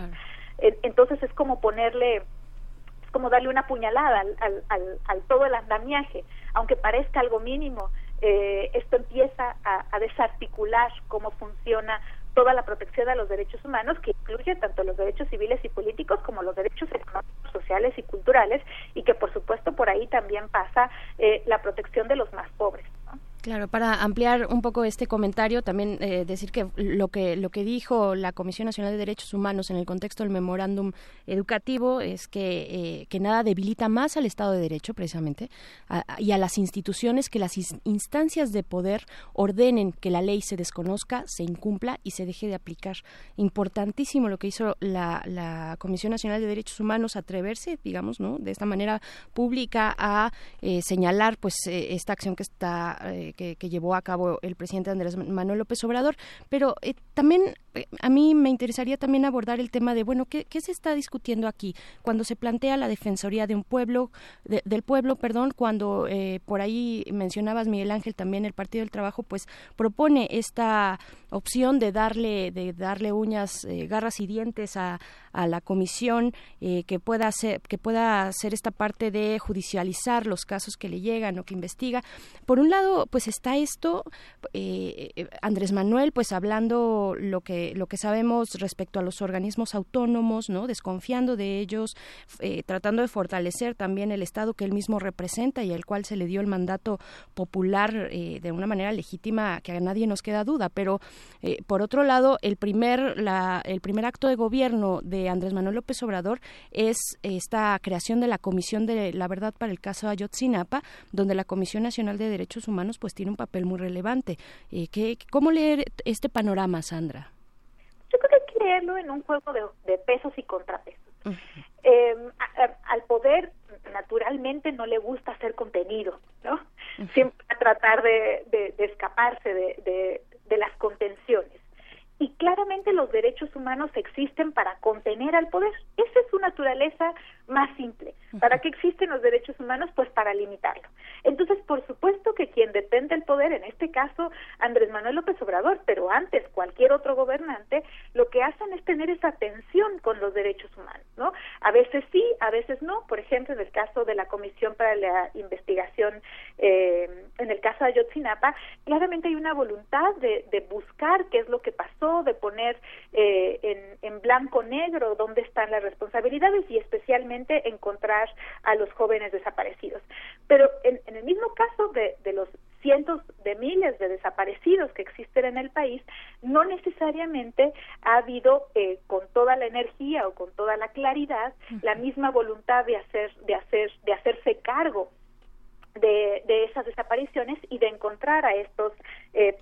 En- Entonces es como ponerle es como darle una puñalada al, al, al, al todo el andamiaje, aunque parezca algo mínimo, eh, esto empieza a, desarticular cómo funciona toda la protección de los derechos humanos, que incluye tanto los derechos civiles y políticos como los derechos económicos, sociales y culturales, y que por supuesto por ahí también pasa eh, la protección de los más pobres.
Claro, para ampliar un poco este comentario, también eh, decir que lo que lo que dijo la Comisión Nacional de Derechos Humanos en el contexto del memorándum educativo es que, eh, que nada debilita más al Estado de Derecho, precisamente, a- y a las instituciones que las ins- instancias de poder ordenen que la ley se desconozca, se incumpla y se deje de aplicar. Importantísimo lo que hizo la, la Comisión Nacional de Derechos Humanos, atreverse, digamos, ¿no? de esta manera pública a eh, señalar pues eh, esta acción que está que, llevó a cabo el presidente Andrés Manuel López Obrador, pero eh, también eh, a mí me interesaría también abordar el tema de bueno qué, qué se está discutiendo aquí cuando se plantea la defensoría de un pueblo de- del pueblo, perdón, cuando eh, por ahí mencionabas Miguel Ángel también el Partido del Trabajo pues propone esta opción de darle de darle uñas, eh, garras y dientes a, a la comisión eh, que pueda hacer que pueda hacer esta parte de judicializar los casos que le llegan o que investiga. Por un lado, pues está esto eh, eh, Andrés Manuel pues hablando lo que lo que sabemos respecto a los organismos autónomos, ¿no? Desconfiando de ellos, eh, tratando de fortalecer también el Estado que él mismo representa y al cual se le dio el mandato popular eh, de una manera legítima que a nadie nos queda duda, pero por otro lado, el primer, la, el primer acto de gobierno de Andrés Manuel López Obrador es esta creación de la Comisión de la Verdad para el caso Ayotzinapa, donde la Comisión Nacional de Derechos Humanos pues tiene un papel muy relevante. Eh, ¿qué, ¿Cómo leer este panorama, Sandra?
Yo creo que hay que leerlo en un juego de, de pesos y contrapesos. Eh, a- a- al poder naturalmente no le gusta hacer contenido, ¿no? Siempre a tratar de, de- de escaparse de, de- de las contenciones. Y claramente los derechos humanos existen para contener al poder. Esa es su naturaleza más simple. ¿Para qué existen los derechos humanos? Pues para limitarlo. Entonces, por supuesto que quien depende del poder, en este caso Andrés Manuel López Obrador, pero antes cualquier otro gobernante, lo que hacen es tener esa tensión con los derechos humanos, ¿no? A veces sí, a veces no. Por ejemplo, en el caso de la Comisión para la Investigación, eh, en el caso de Ayotzinapa, claramente hay una voluntad de, de buscar qué es lo que pasó, de poner eh, en, en blanco negro dónde están las responsabilidades y especialmente encontrar a los jóvenes desaparecidos. Pero en, en el mismo caso de, de los cientos de miles de desaparecidos que existen en el país, no necesariamente ha habido eh, con toda la energía o con toda la claridad la misma voluntad de hacer de hacer de hacerse cargo de, de esas desapariciones y de encontrar a estos eh,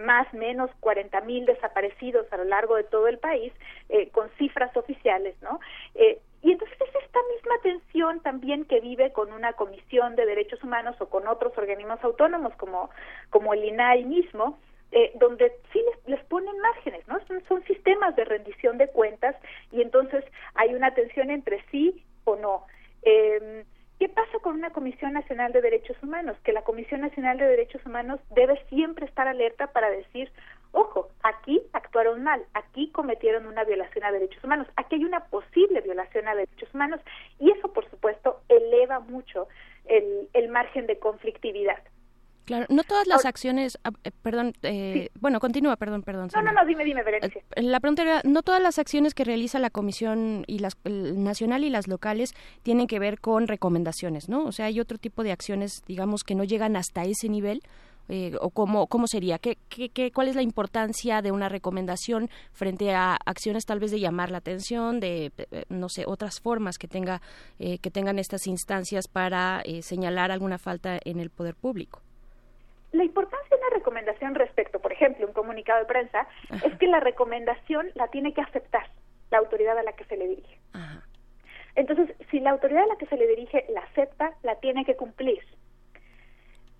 más o menos 40 mil desaparecidos a lo largo de todo el país eh, con cifras oficiales, ¿no? Eh, y entonces es esta misma tensión también que vive con una comisión de derechos humanos o con otros organismos autónomos como, como el INAI mismo, eh, donde sí les, les ponen márgenes, ¿no? Son, son sistemas de rendición de cuentas y entonces hay una tensión entre sí o no. Eh, ¿Qué pasa con una Comisión Nacional de Derechos Humanos? Que la Comisión Nacional de Derechos Humanos debe siempre estar alerta para decir, ojo, aquí actuaron mal, aquí cometieron una violación a derechos humanos, aquí hay una posible violación a derechos humanos y eso, por supuesto, eleva mucho el, el margen de conflictividad.
Claro, no todas las acciones, ah, eh, perdón, eh, bueno, continúa, perdón, perdón.
No, no, no, dime, dime, Berenice.
Eh, La pregunta era, no todas las acciones que realiza la Comisión y las el nacional y las locales tienen que ver con recomendaciones, ¿no? O sea, hay otro tipo de acciones, digamos, que no llegan hasta ese nivel. Eh, o cómo, cómo sería, ¿Qué, qué, qué, cuál es la importancia de una recomendación frente a acciones tal vez de llamar la atención, de eh, no sé otras formas que tenga eh, que tengan estas instancias para eh, señalar alguna falta en el poder público.
La importancia de una recomendación respecto, por ejemplo, un comunicado de prensa, es que la recomendación la tiene que aceptar la autoridad a la que se le dirige. Entonces, si la autoridad a la que se le dirige la acepta, la tiene que cumplir.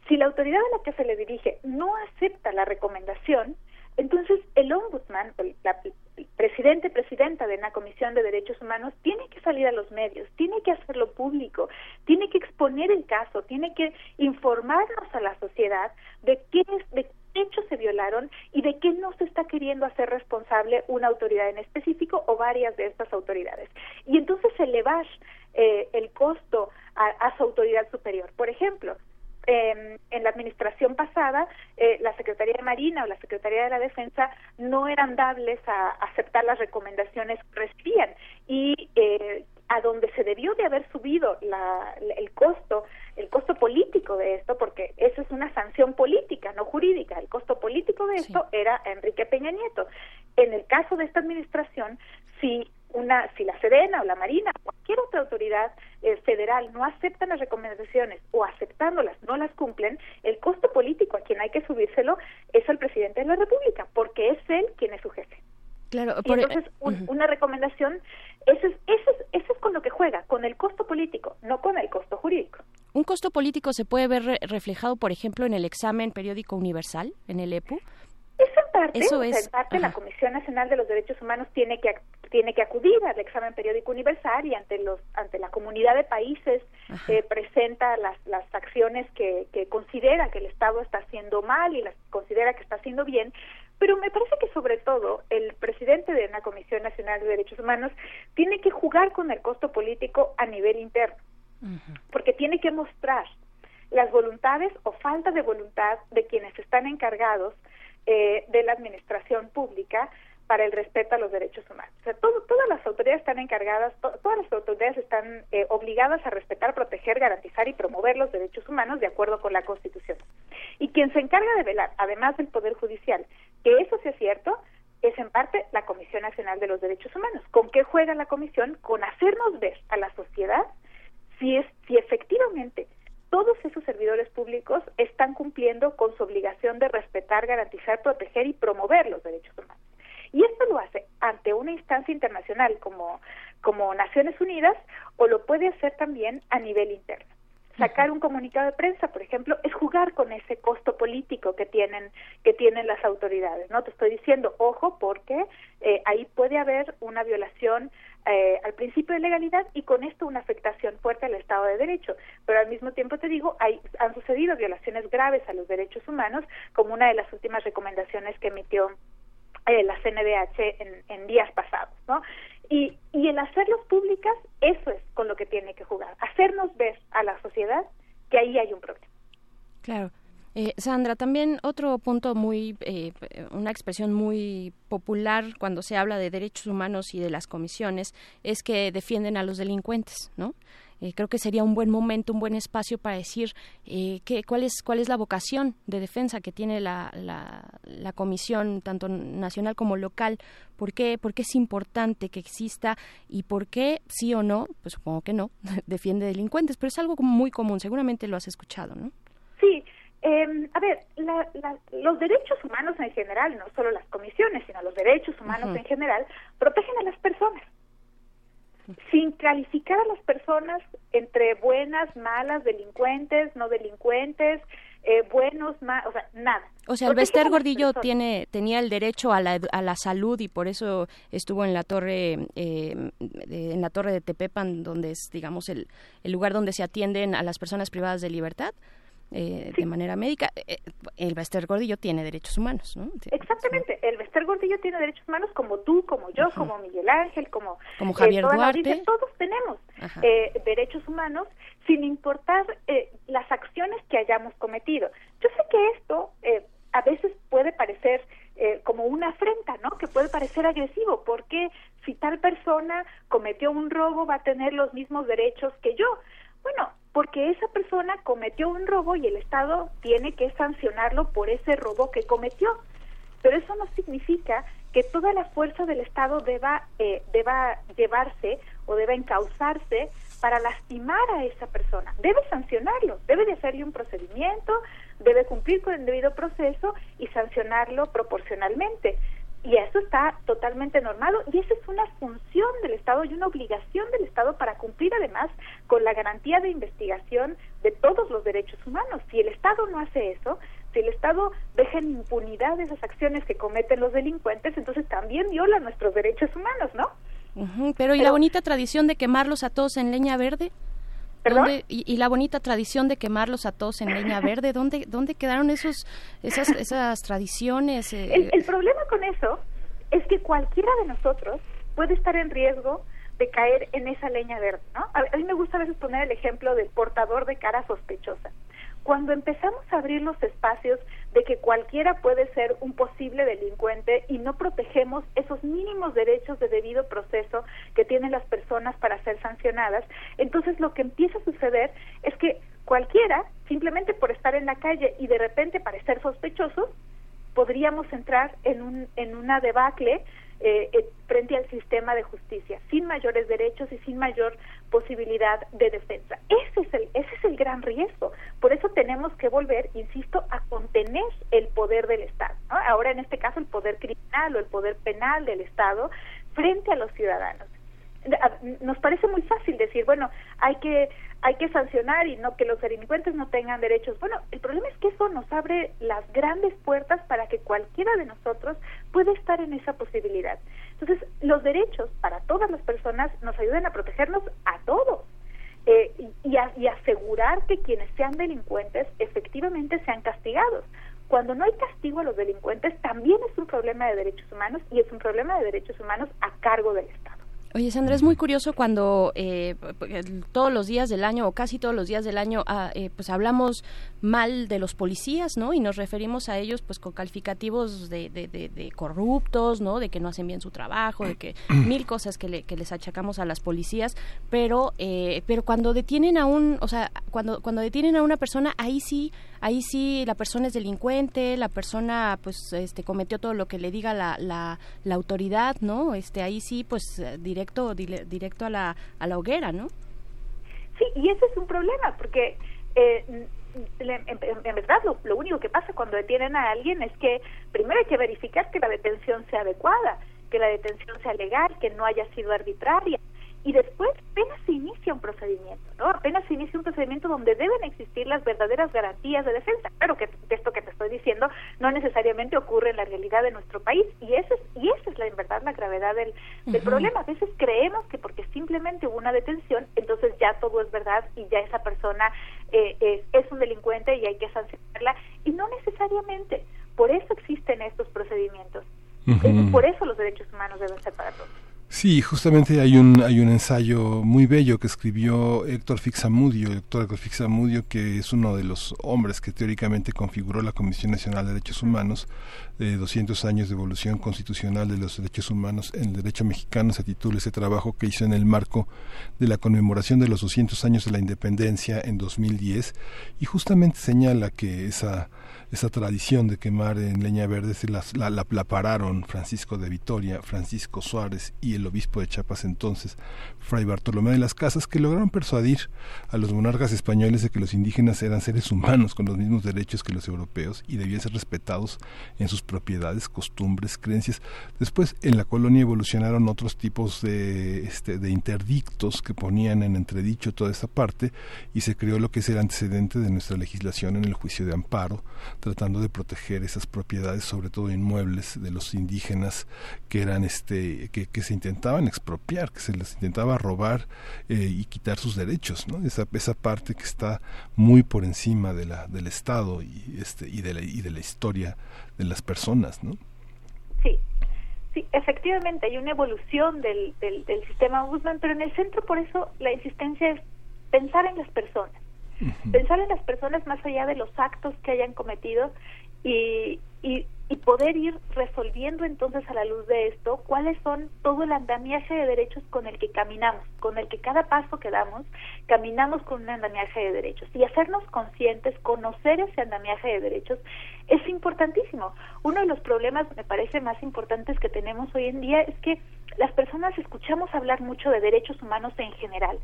Si la autoridad a la que se le dirige no acepta la recomendación, entonces el ombudsman, o la el presidente, presidenta de una comisión de derechos humanos, tiene que salir a los medios, tiene que hacerlo público, tiene que exponer el caso, tiene que informarnos a la sociedad de qué es, de hechos se violaron y de qué no se está queriendo hacer responsable una autoridad en específico o varias de estas autoridades. Y entonces elevar eh, el costo a su autoridad superior. Por ejemplo, eh, en la administración pasada, eh, la Secretaría de Marina o la Secretaría de la Defensa no eran dables a aceptar las recomendaciones que recibían y eh, a donde se debió de haber subido la, el costo, el costo político de esto, porque eso es una sanción política, no jurídica, el costo político de esto era Enrique Peña Nieto. En el caso de esta administración, si una, si la Sedena o la Marina o cualquier otra autoridad eh, federal no aceptan las recomendaciones o aceptándolas no las cumplen, el costo político a quien hay que subírselo es al presidente de la República, porque es él quien es su jefe.
Claro,
Y
por-
entonces un- una recomendación, eso es, eso, es, eso es con lo que juega, con el costo político, no con el costo jurídico.
¿Un costo político se puede ver re- reflejado, por ejemplo, en el examen periódico universal, en el EPU?
Eso en parte,
Eso
o sea, en parte la. Comisión Nacional de los Derechos Humanos tiene que tiene que acudir al examen periódico universal y ante los ante la comunidad de países eh, presenta las las acciones que, que considera que el Estado está haciendo mal y las considera que está haciendo bien. Pero me parece que sobre todo el presidente de una Comisión Nacional de Derechos Humanos tiene que jugar con el costo político a nivel interno porque tiene que mostrar las voluntades o falta de voluntad de quienes están encargados eh, de la administración pública para el respeto a los derechos humanos. O sea, todo- todas las autoridades están encargadas, to- todas las autoridades están eh, obligadas a respetar, proteger, garantizar y promover los derechos humanos de acuerdo con la Constitución. Y quien se encarga de velar, además del Poder Judicial, que eso sea cierto, es en parte la Comisión Nacional de los Derechos Humanos. ¿Con qué juega la Comisión? Con hacernos ver a la sociedad si es si efectivamente todos esos servidores públicos están cumpliendo con su obligación de respetar, garantizar, proteger y promover los derechos humanos. Y esto lo hace ante una instancia internacional como, como Naciones Unidas o lo puede hacer también a nivel interno. Sacar un comunicado de prensa, por ejemplo, es jugar con ese costo político que tienen que tienen las autoridades. No te estoy diciendo, ojo, porque eh, ahí puede haber una violación eh, al principio de legalidad y con esto una afectación fuerte al Estado de Derecho. Pero al mismo tiempo te digo, hay, han sucedido violaciones graves a los derechos humanos, como una de las últimas recomendaciones que emitió eh, la CNDH en, en días pasados, ¿no? Y, y el hacerlos públicas, eso es con lo que tiene que jugar, hacernos ver a la sociedad que ahí hay un problema.
Claro. Eh, Sandra, también otro punto muy, eh, una expresión muy popular cuando se habla de derechos humanos y de las comisiones es que defienden a los delincuentes, ¿no? Eh, creo que sería un buen momento, un buen espacio para decir eh, cuál, es, cuál es la vocación de defensa que tiene la, la, la comisión, tanto nacional como local, por qué, por qué es importante que exista y por qué, sí o no, pues supongo que no, defiende delincuentes, pero es algo muy común, seguramente lo has escuchado, ¿no?
Sí, eh, a ver, la, la, los derechos humanos en general, no solo las comisiones, sino los derechos humanos en general, protegen a las personas. Sin calificar a las personas entre buenas, malas, delincuentes, no delincuentes, eh, buenos, ma o sea, nada.
O sea, el
Protegen
Bester
a las
Gordillo tiene, tenía el derecho a la, a la salud y por eso estuvo en la torre, eh, de- en la torre de Tepepan, donde es, digamos, el, el lugar donde se atienden a las personas privadas de libertad. Eh, de manera médica. Eh, el Bester Gordillo tiene derechos humanos, ¿no?
Exactamente, el Bester Gordillo tiene derechos humanos como tú, como yo, como Miguel Ángel, como,
Como Javier Duarte.
audiencia, todos tenemos eh, derechos humanos sin importar eh, las acciones que hayamos cometido. Yo sé que esto eh, a veces puede parecer eh, como una afrenta, ¿no? Que puede parecer agresivo, porque si tal persona cometió un robo va a tener los mismos derechos que yo. Bueno, porque esa persona cometió un robo y el Estado tiene que sancionarlo por ese robo que cometió. Pero eso no significa que toda la fuerza del Estado deba, eh, deba llevarse o deba encauzarse para lastimar a esa persona. Debe sancionarlo, debe de hacerle un procedimiento, debe cumplir con el debido proceso y sancionarlo proporcionalmente. Y eso está totalmente normado y esa es una función del Estado y una obligación del Estado para cumplir además con la garantía de investigación de todos los derechos humanos. Si el Estado no hace eso, si el Estado deja en impunidad esas acciones que cometen los delincuentes, entonces también viola nuestros derechos humanos, ¿no?
Ujú, Pero ¿y la bonita tradición de quemarlos a todos en leña verde? ¿Dónde- y, y la bonita tradición de quemarlos a todos en leña verde, ¿dónde, dónde quedaron esos, esas, esas tradiciones? eh?
El, el problema con eso es que cualquiera de nosotros puede estar en riesgo de caer en esa leña verde, ¿no? A, a mí me gusta a veces poner el ejemplo del portador de cara sospechosa. Cuando empezamos a abrir los espacios de que cualquiera puede ser un posible delincuente y no protegemos esos mínimos derechos de debido proceso que tienen las personas para ser sancionadas, entonces lo que empieza a suceder es que cualquiera, simplemente por estar en la calle y de repente parecer sospechoso, podríamos entrar en, un, en una debacle eh, eh, frente al sistema de justicia, sin mayores derechos y sin mayor posibilidad de defensa. Ese es el, ese es el gran riesgo. Por eso tenemos que volver, insisto, a contener el poder del Estado. Ahora, en este caso, el poder criminal o el poder penal del Estado frente a los ciudadanos nos parece muy fácil decir, bueno, hay que hay que sancionar y no que los delincuentes no tengan derechos. Bueno, el problema es que eso nos abre las grandes puertas para que cualquiera de nosotros pueda estar en esa posibilidad. Entonces, los derechos para todas las personas nos ayudan a protegernos a todos. eh, y, a- y asegurar que quienes sean delincuentes efectivamente sean castigados. Cuando no hay castigo a los delincuentes, también es un problema de derechos humanos y es un problema de derechos humanos a cargo del Estado.
Oye, Sandra, es muy curioso cuando eh, todos los días del año o casi todos los días del año ah, eh, pues hablamos mal de los policías, ¿no? Y nos referimos a ellos pues con calificativos de, de- de- de corruptos, ¿no? De que no hacen bien su trabajo, de que mil cosas que, le- que les achacamos a las policías, pero eh, pero cuando detienen a un, o sea, cuando cuando detienen a una persona, ahí sí, ahí sí la persona es delincuente, la persona pues este cometió todo lo que le diga la, la, la autoridad, ¿no? Este ahí sí pues directo dile- directo a la a la hoguera, ¿no?
Sí, y ese es un problema, porque eh, en- en verdad lo, lo único que pasa cuando detienen a alguien es que primero hay que verificar que la detención sea adecuada, que la detención sea legal, que no haya sido arbitraria, y después apenas se inicia un procedimiento, ¿no? Apenas se inicia un procedimiento donde deben existir las verdaderas garantías de defensa. Claro que esto que te estoy diciendo no necesariamente ocurre en la realidad de nuestro país y esa es, y esa es la, en verdad la gravedad del, problema. A veces creemos que porque simplemente hubo una detención, entonces ya todo es verdad y ya esa persona eh, es, es un delincuente y hay que sancionarla y no necesariamente. Por eso existen estos procedimientos. Por eso los derechos humanos deben ser para todos.
Sí, justamente hay un hay un ensayo muy bello que escribió Héctor Fixamudio, Héctor Fixamudio, que es uno de los hombres que teóricamente configuró la Comisión Nacional de Derechos Humanos, de 200 años de evolución constitucional de los derechos humanos en el derecho mexicano, se titula ese trabajo que hizo en el marco de la conmemoración de los 200 años de la independencia en 2010 y justamente señala que esa esa tradición de quemar en leña verde se la, la, la pararon Francisco de Vitoria, Francisco Suárez y el obispo de Chiapas entonces, Fray Bartolomé de las Casas, que lograron persuadir a los monarcas españoles de que los indígenas eran seres humanos con los mismos derechos que los europeos y debían ser respetados en sus propiedades, costumbres, creencias. Después en la colonia evolucionaron otros tipos de, este, de interdictos que ponían en entredicho toda esta parte y se creó lo que es el antecedente de nuestra legislación en el juicio de amparo, tratando de proteger esas propiedades, sobre todo inmuebles, de los indígenas que eran este que, se intentaban expropiar, que se les intentaba robar eh, y quitar sus derechos, ¿no? Esa, esa parte que está muy por encima de la, del Estado y, este, y, de la, y de la historia de las personas, ¿no?
Sí, sí, efectivamente hay una evolución del, del, del sistema ombudsman, pero en el centro por eso la insistencia es pensar en las personas, pensar en las personas más allá de los actos que hayan cometido y, y, poder ir resolviendo entonces a la luz de esto cuáles son todo el andamiaje de derechos con el que caminamos, con el que cada paso que damos caminamos con un andamiaje de derechos y hacernos conscientes, conocer ese andamiaje de derechos es importantísimo. Uno de los problemas me parece más importantes que tenemos hoy en día es que las personas escuchamos hablar mucho de derechos humanos en general,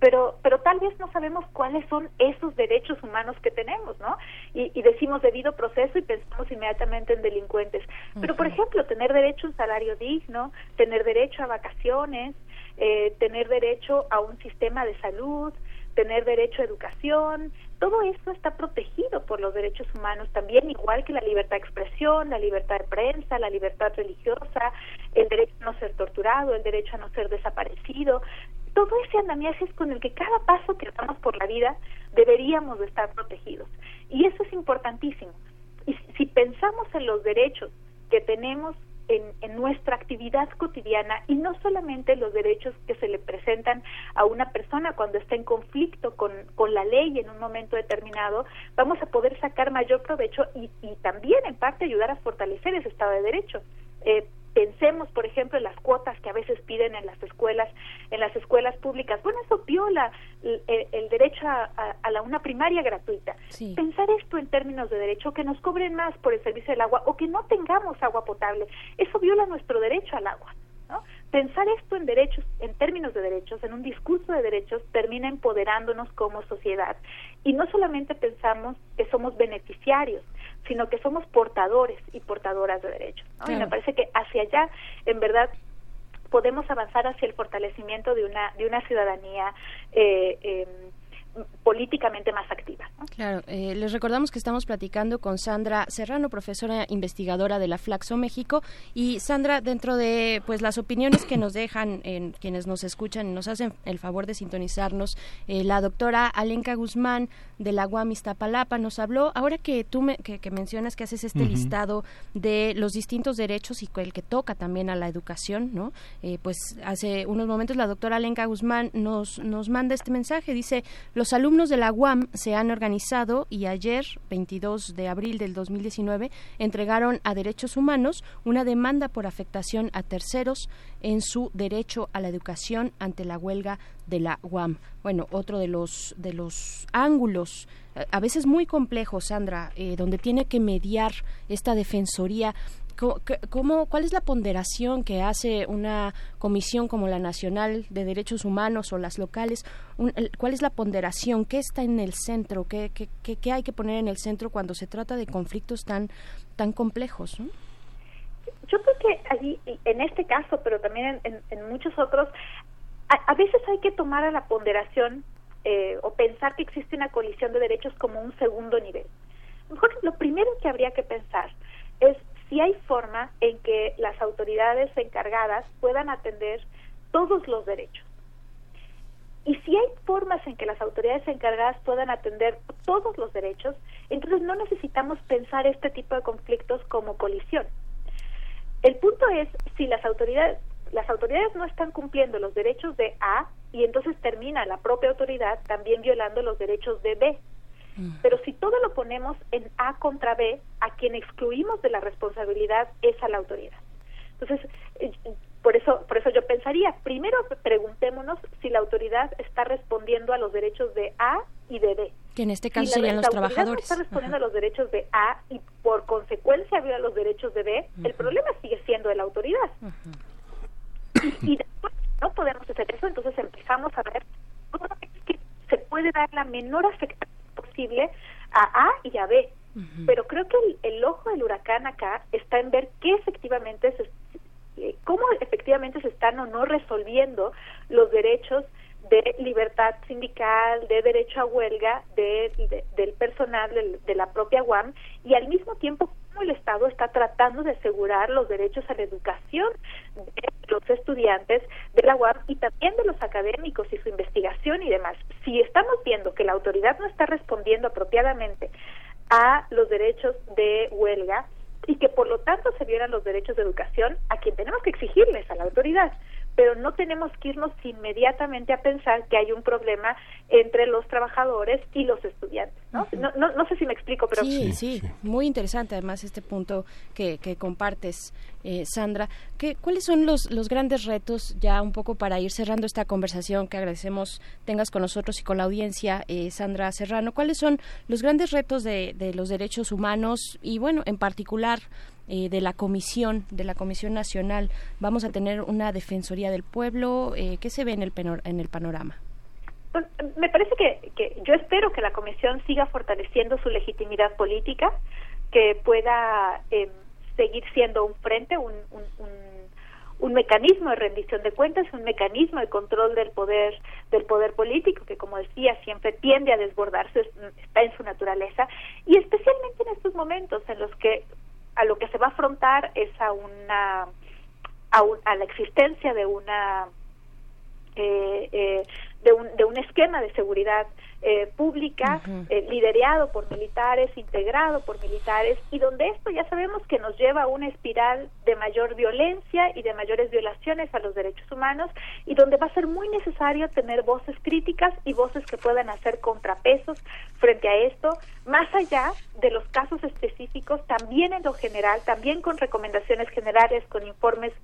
pero pero tal vez no sabemos cuáles son esos derechos humanos que tenemos, ¿no? Y, y decimos debido proceso y pensamos inmediatamente en delincuentes. Pero, por ejemplo, tener derecho a un salario digno, tener derecho a vacaciones, eh, tener derecho a un sistema de salud, tener derecho a educación, todo eso está protegido por los derechos humanos también, igual que la libertad de expresión, la libertad de prensa, la libertad religiosa, el derecho a no ser torturado, el derecho a no ser desaparecido. Todo ese andamiaje es con el que cada paso que damos por la vida deberíamos de estar protegidos. Y eso es importantísimo. Y si- pensamos en los derechos que tenemos en, en nuestra actividad cotidiana y no solamente los derechos que se le presentan a una persona cuando está en conflicto con, con la ley en un momento determinado, vamos a poder sacar mayor provecho y, y también en parte ayudar a fortalecer ese Estado de Derecho. Eh, pensemos, por ejemplo, en las cuotas que a veces piden en las escuelas, en las escuelas públicas. Bueno, eso viola el, derecho a, a- a la una primaria gratuita. Pensar esto en términos de derecho, que nos cobren más por el servicio del agua o que no tengamos agua potable, eso viola nuestro derecho al agua. ¿no? Pensar esto en derechos, en términos de derechos, en un discurso de derechos, termina empoderándonos como sociedad. Y no solamente pensamos que somos beneficiarios, sino que somos portadores y portadoras de derechos. ¿no? Y me parece que hacia allá, en verdad, podemos avanzar hacia el fortalecimiento de una de una ciudadanía eh, eh, políticamente más activa. ¿no?
Claro, eh, les recordamos que estamos platicando con Sandra Serrano, profesora investigadora de la Flaxo México. Y Sandra, dentro de pues las opiniones que nos dejan en quienes nos escuchan y nos hacen el favor de sintonizarnos, eh, la doctora Alenka Guzmán de la UAM Iztapalapa nos habló, ahora que tú me- que, que mencionas que haces este listado de los distintos derechos y el que toca también a la educación, ¿no? Eh, pues hace unos momentos la doctora Alenka Guzmán nos, nos manda este mensaje, dice, los alumnos de la UAM se han organizado y ayer, 22 de abril del 2019, entregaron a Derechos Humanos una demanda por afectación a terceros en su derecho a la educación ante la huelga de la UAM. Bueno, otro de los de los ángulos eh, a veces muy complejos, Sandra, eh, donde tiene que mediar esta defensoría ¿Cómo, ¿Cuál es la ponderación que hace una comisión como la Nacional de Derechos Humanos o las locales? Un- ¿Cuál es la ponderación? ¿Qué está en el centro? ¿Qué, qué, qué- hay que poner en el centro cuando se trata de conflictos tan, tan complejos?
Yo creo que allí, en este caso, pero también en, muchos otros, a, a veces hay que tomar a la ponderación eh, o pensar que existe una colisión de derechos como un segundo nivel. Mejor lo primero que habría que pensar es si hay forma en que las autoridades encargadas puedan atender todos los derechos. Y si hay formas en que las autoridades encargadas puedan atender todos los derechos, entonces no necesitamos pensar este tipo de conflictos como colisión. El punto es si las autoridades las autoridades no están cumpliendo los derechos de A y entonces termina la propia autoridad también violando los derechos de B. Pero si todo lo ponemos en A contra B, a quien excluimos de la responsabilidad es a la autoridad. Entonces, eh, por eso, por eso yo pensaría, primero preguntémonos si la autoridad está respondiendo a los derechos de A y de B.
Que en este caso
Si la-
serían
la
los
no
trabajadores.
está respondiendo a los derechos de A y por consecuencia viola los derechos de B, el problema sigue siendo de la autoridad. Y, y después no podemos hacer eso, entonces empezamos a ver cómo es que se puede dar la menor afectación posible a A y a B. Pero creo que el, el ojo del huracán acá está en ver qué efectivamente se, eh, cómo efectivamente se están o no resolviendo los derechos de libertad sindical, de derecho a huelga de, de- del personal del- de, la propia UAM y al mismo tiempo cómo el Estado está tratando de asegurar los derechos a la educación de los estudiantes de la UAM y también de los académicos y su investigación y demás. Si estamos viendo que la autoridad no está respondiendo apropiadamente a los derechos de huelga y que por lo tanto se violan los derechos de educación, a quien tenemos que exigirles a la autoridad pero no tenemos que irnos inmediatamente a pensar que hay un problema entre los trabajadores y los estudiantes. ¿no? no, no, no sé si me explico, pero
sí, sí, muy interesante además este punto que, que compartes, eh, Sandra. ¿Qué, ¿Cuáles son los, los grandes retos, ya un poco para ir cerrando esta conversación que agradecemos tengas con nosotros y con la audiencia, eh, Sandra Serrano? ¿Cuáles son los grandes retos de, de los derechos humanos y, bueno, en particular, eh, de la comisión, de la Comisión Nacional. Vamos a tener una Defensoría del Pueblo. Eh, ¿Qué se ve en el, en el panorama?
Pues, me parece que, que yo espero que la comisión siga fortaleciendo su legitimidad política, que pueda eh, seguir siendo un frente, un, un, un- mecanismo de rendición de cuentas, un mecanismo de control del poder del poder político que como decía siempre tiende a desbordarse, es- está en su naturaleza y especialmente en estos momentos en los que a lo que se va a afrontar es a una a, un- a la existencia de una eh, eh, de, un, de un esquema de seguridad eh, pública eh, liderado por militares, integrado por militares, y donde esto ya sabemos que nos lleva a una espiral de mayor violencia y de mayores violaciones a los derechos humanos, y donde va a ser muy necesario tener voces críticas y voces que puedan hacer contrapesos frente a esto, más allá de los casos específicos, también en lo general, también con recomendaciones generales, con informes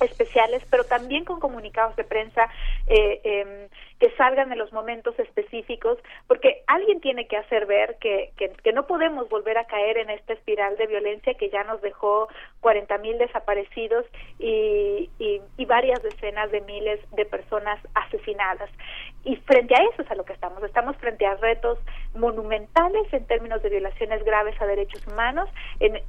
especiales, pero también con comunicados de prensa eh, em, que salgan en los momentos específicos, porque alguien tiene que hacer ver que, que, no podemos volver a caer en esta espiral de violencia que ya nos dejó 40 mil desaparecidos y, y, varias decenas de miles de personas asesinadas. Y frente a eso es a lo que estamos. Estamos frente a retos monumentales en términos de violaciones graves a derechos humanos, en,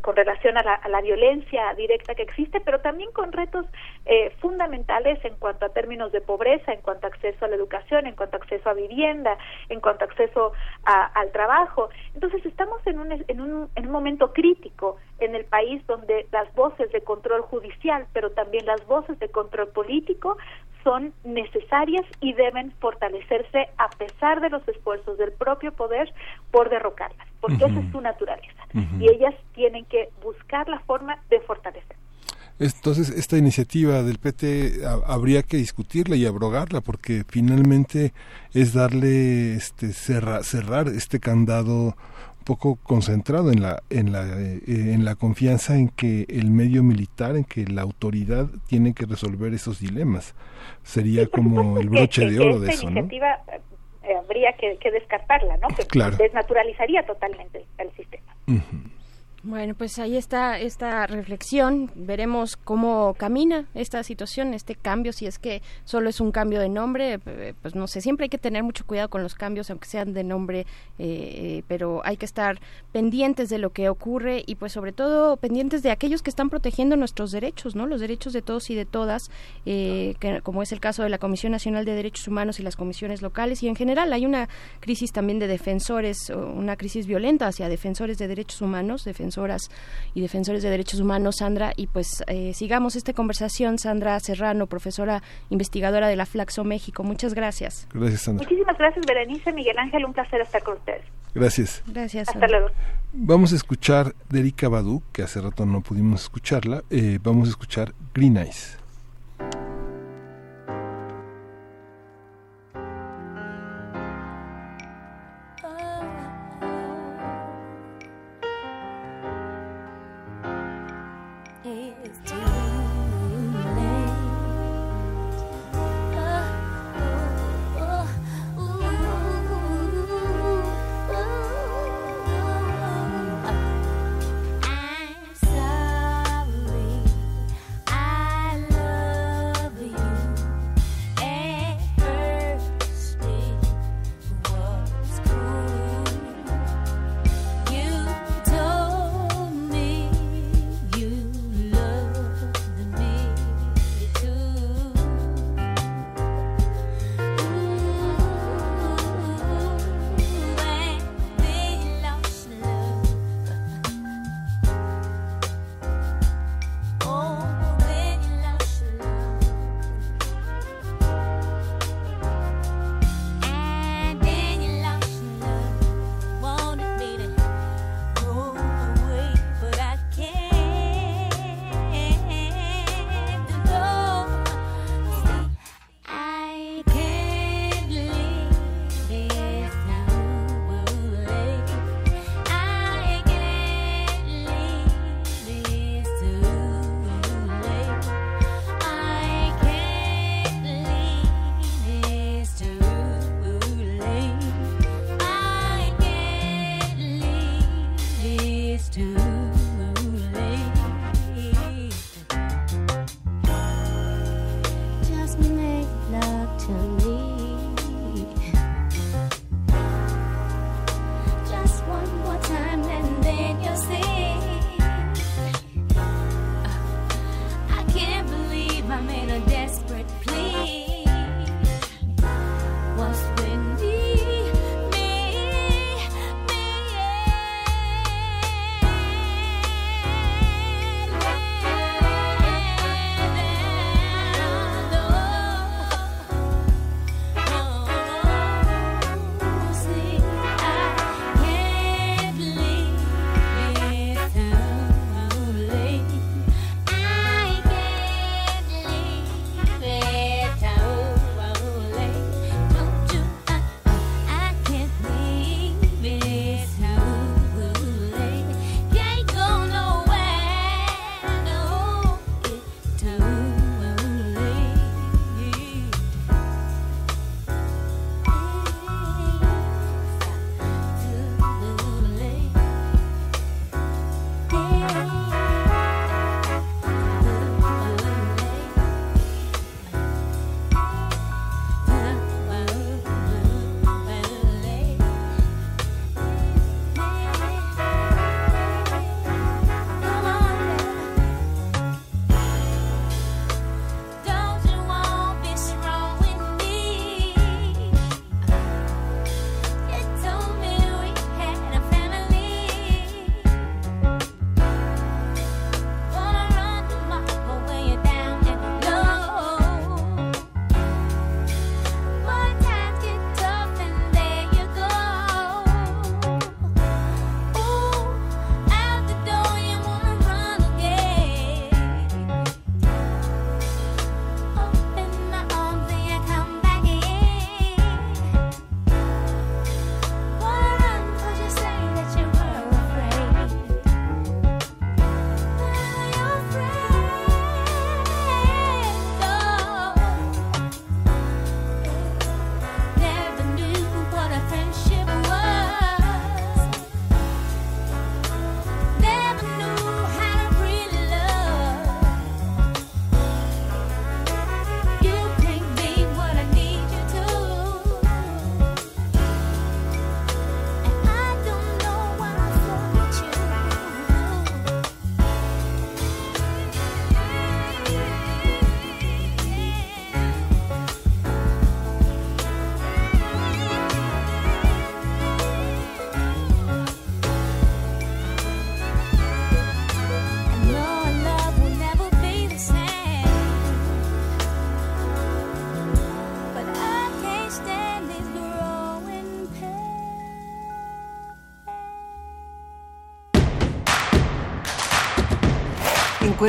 con relación a la, a la violencia directa que existe, pero también con retos eh, fundamentales en cuanto a términos de pobreza, en cuanto a acceso a la educación, en cuanto a acceso a vivienda, en cuanto a acceso a- al trabajo. Entonces estamos en un, en, un, en un momento crítico en el país donde las voces de control judicial, pero también las voces de control político son necesarias y deben fortalecerse a pesar de los esfuerzos del propio poder por derrocarlas, porque esa es su naturaleza. Y ellas tienen que buscar la forma de fortalecer.
Entonces, esta iniciativa del PT ha- habría que discutirla y abrogarla porque finalmente es darle, este, cerra- cerrar este candado un poco concentrado en la, en la, eh, en la confianza en que el medio militar, en que la autoridad tiene que resolver esos dilemas. Sería como el broche
que,
de
que
oro de
esta
eso, ¿no?
iniciativa eh, eh, habría que, que descartarla, ¿no? Que
Claro.
desnaturalizaría totalmente el, el sistema.
Bueno, pues ahí está esta reflexión. Veremos cómo camina esta situación, este cambio, si es que solo es un cambio de nombre, eh, pues no sé, siempre hay que tener mucho cuidado con los cambios, aunque sean de nombre, eh, eh, pero hay que estar pendientes de lo que ocurre y pues sobre todo pendientes de aquellos que están protegiendo nuestros derechos, ¿no? Los derechos de todos y de todas, eh, que- como es el caso de la Comisión Nacional de Derechos Humanos y las comisiones locales y en general hay una crisis también de defensores, una crisis violenta hacia defensores de derechos humanos, defensoras y defensores de derechos humanos, Sandra, y pues eh, sigamos esta conversación, Sandra Serrano, profesora investigadora de la Flaxo México. Muchas gracias.
Gracias, Sandra.
Muchísimas gracias, Berenice, Miguel Ángel, un placer estar con ustedes.
Gracias.
Gracias.
Hasta luego.
Vamos a escuchar de Erika Badu, que hace rato no pudimos escucharla. Eh, vamos a escuchar Green Eyes.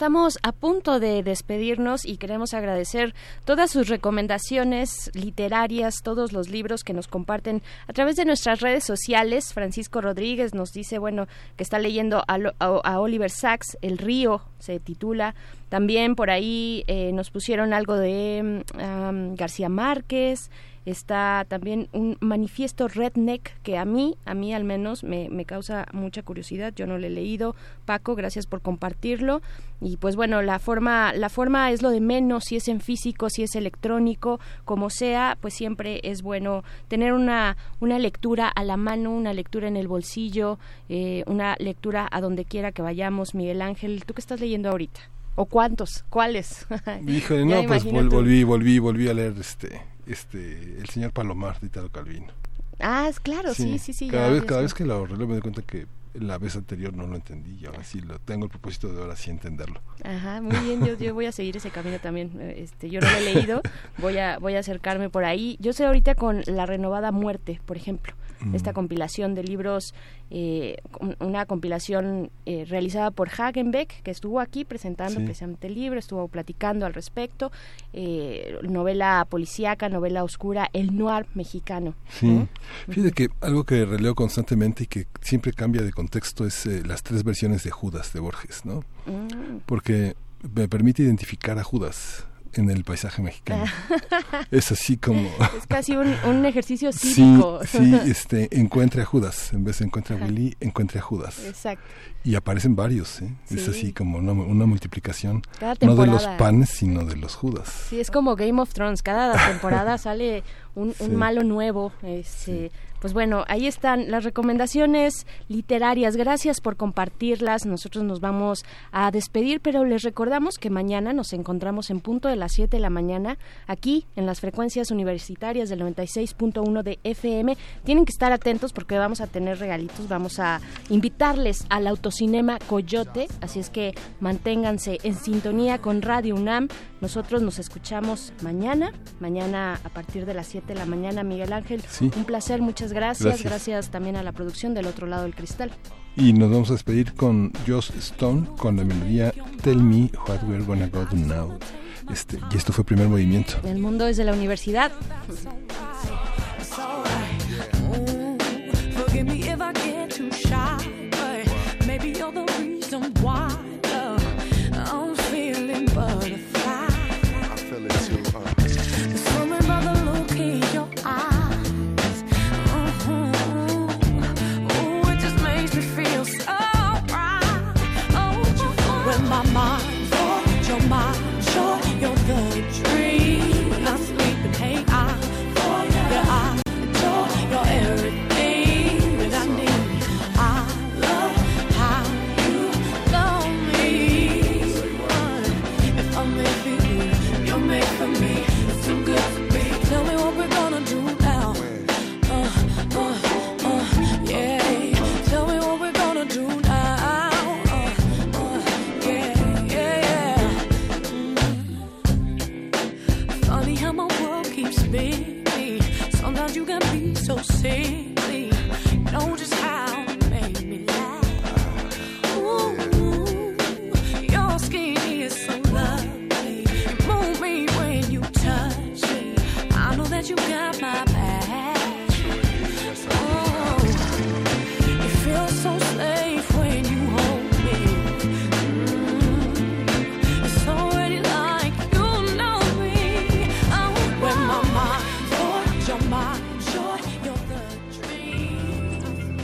Estamos a punto de despedirnos y queremos agradecer todas sus recomendaciones literarias, todos los libros que nos comparten a través de nuestras redes sociales. Francisco Rodríguez nos dice, bueno, que está leyendo a, a, Oliver Sacks, El río se titula. También por ahí eh, nos pusieron algo de um, García Márquez, está también un manifiesto redneck que a mí, a mí al menos, me, me, causa mucha curiosidad. Yo no lo he leído. Paco, gracias por compartirlo. Y pues bueno, la forma, la forma es lo de menos, si es en físico, si es electrónico, como sea, pues siempre es bueno tener una, una lectura a la mano, una lectura en el bolsillo, eh, una lectura a donde quiera que vayamos. Miguel Ángel, ¿tú qué estás leyendo ahorita? ¿O cuántos? ¿Cuáles?
Híjole, no, pues vol volví, volví, volví a leer este este el señor Palomar de Italo Calvino.
Ah, claro, sí, sí, sí. sí
cada vez, cada vez que lo releo me doy cuenta que la vez anterior no lo entendí y ahora sí lo tengo el propósito de ahora sí entenderlo.
Ajá, muy bien, yo, yo voy a seguir ese camino también. Este, yo no lo he leído, voy a, voy a acercarme por ahí. Yo sé ahorita con La Renovada Muerte, por ejemplo, mm. esta compilación de libros eh, una compilación eh, realizada por Hagenbeck, que estuvo aquí presentando sí. precisamente el libro, estuvo platicando al respecto, eh, novela policíaca, novela oscura, el noir mexicano.
Sí, ¿no? fíjate que algo que releo constantemente y que siempre cambia de contexto es eh, las tres versiones de Judas de Borges, ¿no? Mm. Porque me permite identificar a Judas en el paisaje mexicano. es así como...
es casi un, un ejercicio cívico.
Sí, sí, este, encuentre a Judas. En vez de encuentre a Willy, encuentre a Judas.
Exacto.
Y aparecen varios, ¿eh? Sí. Es así como una, una multiplicación. No de los panes, sino de los Judas.
Sí, es como Game of Thrones. Cada temporada sale un, malo nuevo. Este, sí pues bueno, ahí están las recomendaciones literarias. Gracias por compartirlas. Nosotros nos vamos a despedir, pero les recordamos que mañana nos encontramos en punto de las 7 de la mañana aquí en las frecuencias universitarias del 96.1 de FM. Tienen que estar atentos porque vamos a tener regalitos. Vamos a invitarles al autocinema Coyote. Así es que manténganse en sintonía con Radio UNAM. Nosotros nos escuchamos mañana, mañana a partir de las 7 de la mañana, Miguel Ángel. Sí. Un placer, muchas gracias. gracias. gracias. también a la producción del otro lado del cristal.
Y nos vamos a despedir con Joss Stone con la melodía Tell Me What We're Gonna Go Do Now. Este, y esto fue primer movimiento.
El mundo desde la universidad.
my mind.